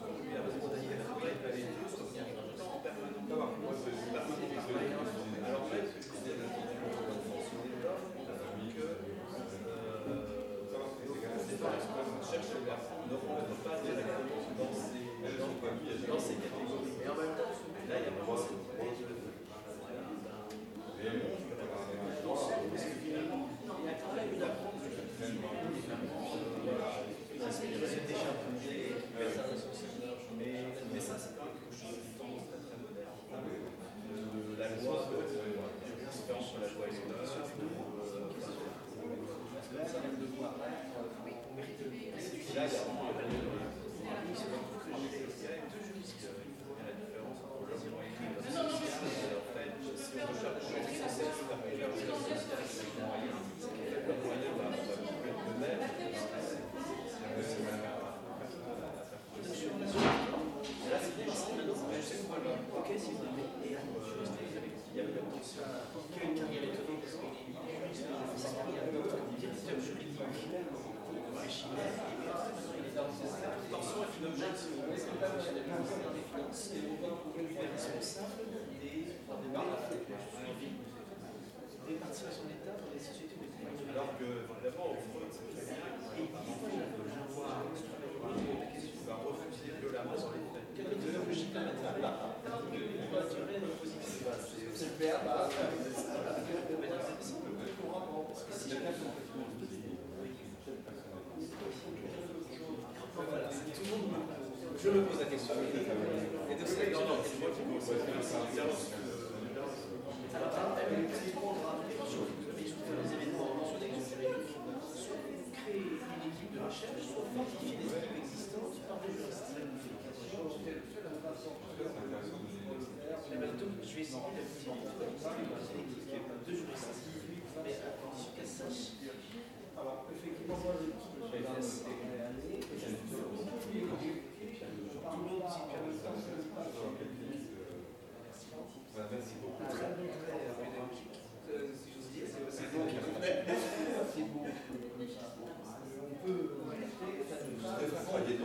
Speaker 4: conduit à la spontanéité et les deux se tiennent tout le temps en permanence. Alors en fait, ce que je disais, l'enfant se développe que cherche à ne rentre pas directement dans ces, dans ces catégories. Mais en même temps, là, il y a vraiment cette idée de parce que finalement, il y a quand même une approche c'est déjà mais, mais ça, c'est quand même quelque chose de tendance très très moderne. La loi, différence sur la loi et l'éducation, là, il y a vraiment la différence entre l'homme et la société. En fait, si on recherche sans cesse la meilleure société avec les moyens, le moyen va être le même. Là, c'est des gens, je sais quoi, ok, si vous voulez, et il y a une tension, qui a une carrière étonnante, parce qu'il est sa carrière directeur juridique chez Chimère, et tension est une objet, si vous voulez, c'est un fonctionnaire ministère des Finances, et il est responsable des des participations d'État dans les sociétés Alors je me pose la question. Alors, sur les événements, sur les juridiques, soit vous créez une équipe de recherche, des. Je vais essayer de deux mais à condition qu'elle sache. Alors, effectivement. Très, dire. C'est beau. C'est beau. On peut rester. Ça nous fait croire dedans, je veux dire,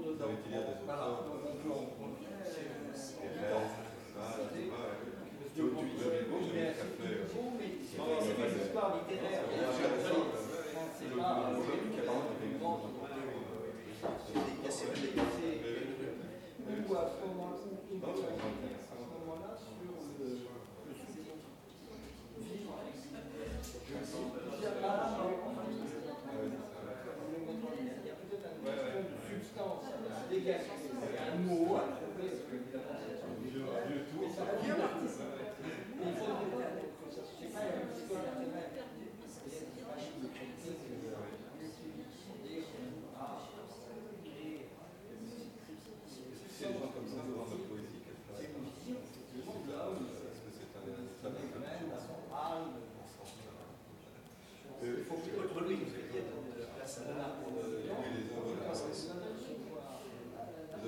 Speaker 4: vous avez été lire des auteurs. Tu peux beau, j'ai un café. C'est pas l'histoire littéraire. C'est pas. C'est ou à ce moment-là, sur le vivre il y a peut-être une ça va bien Il faut que c'est un dit, de la place à pour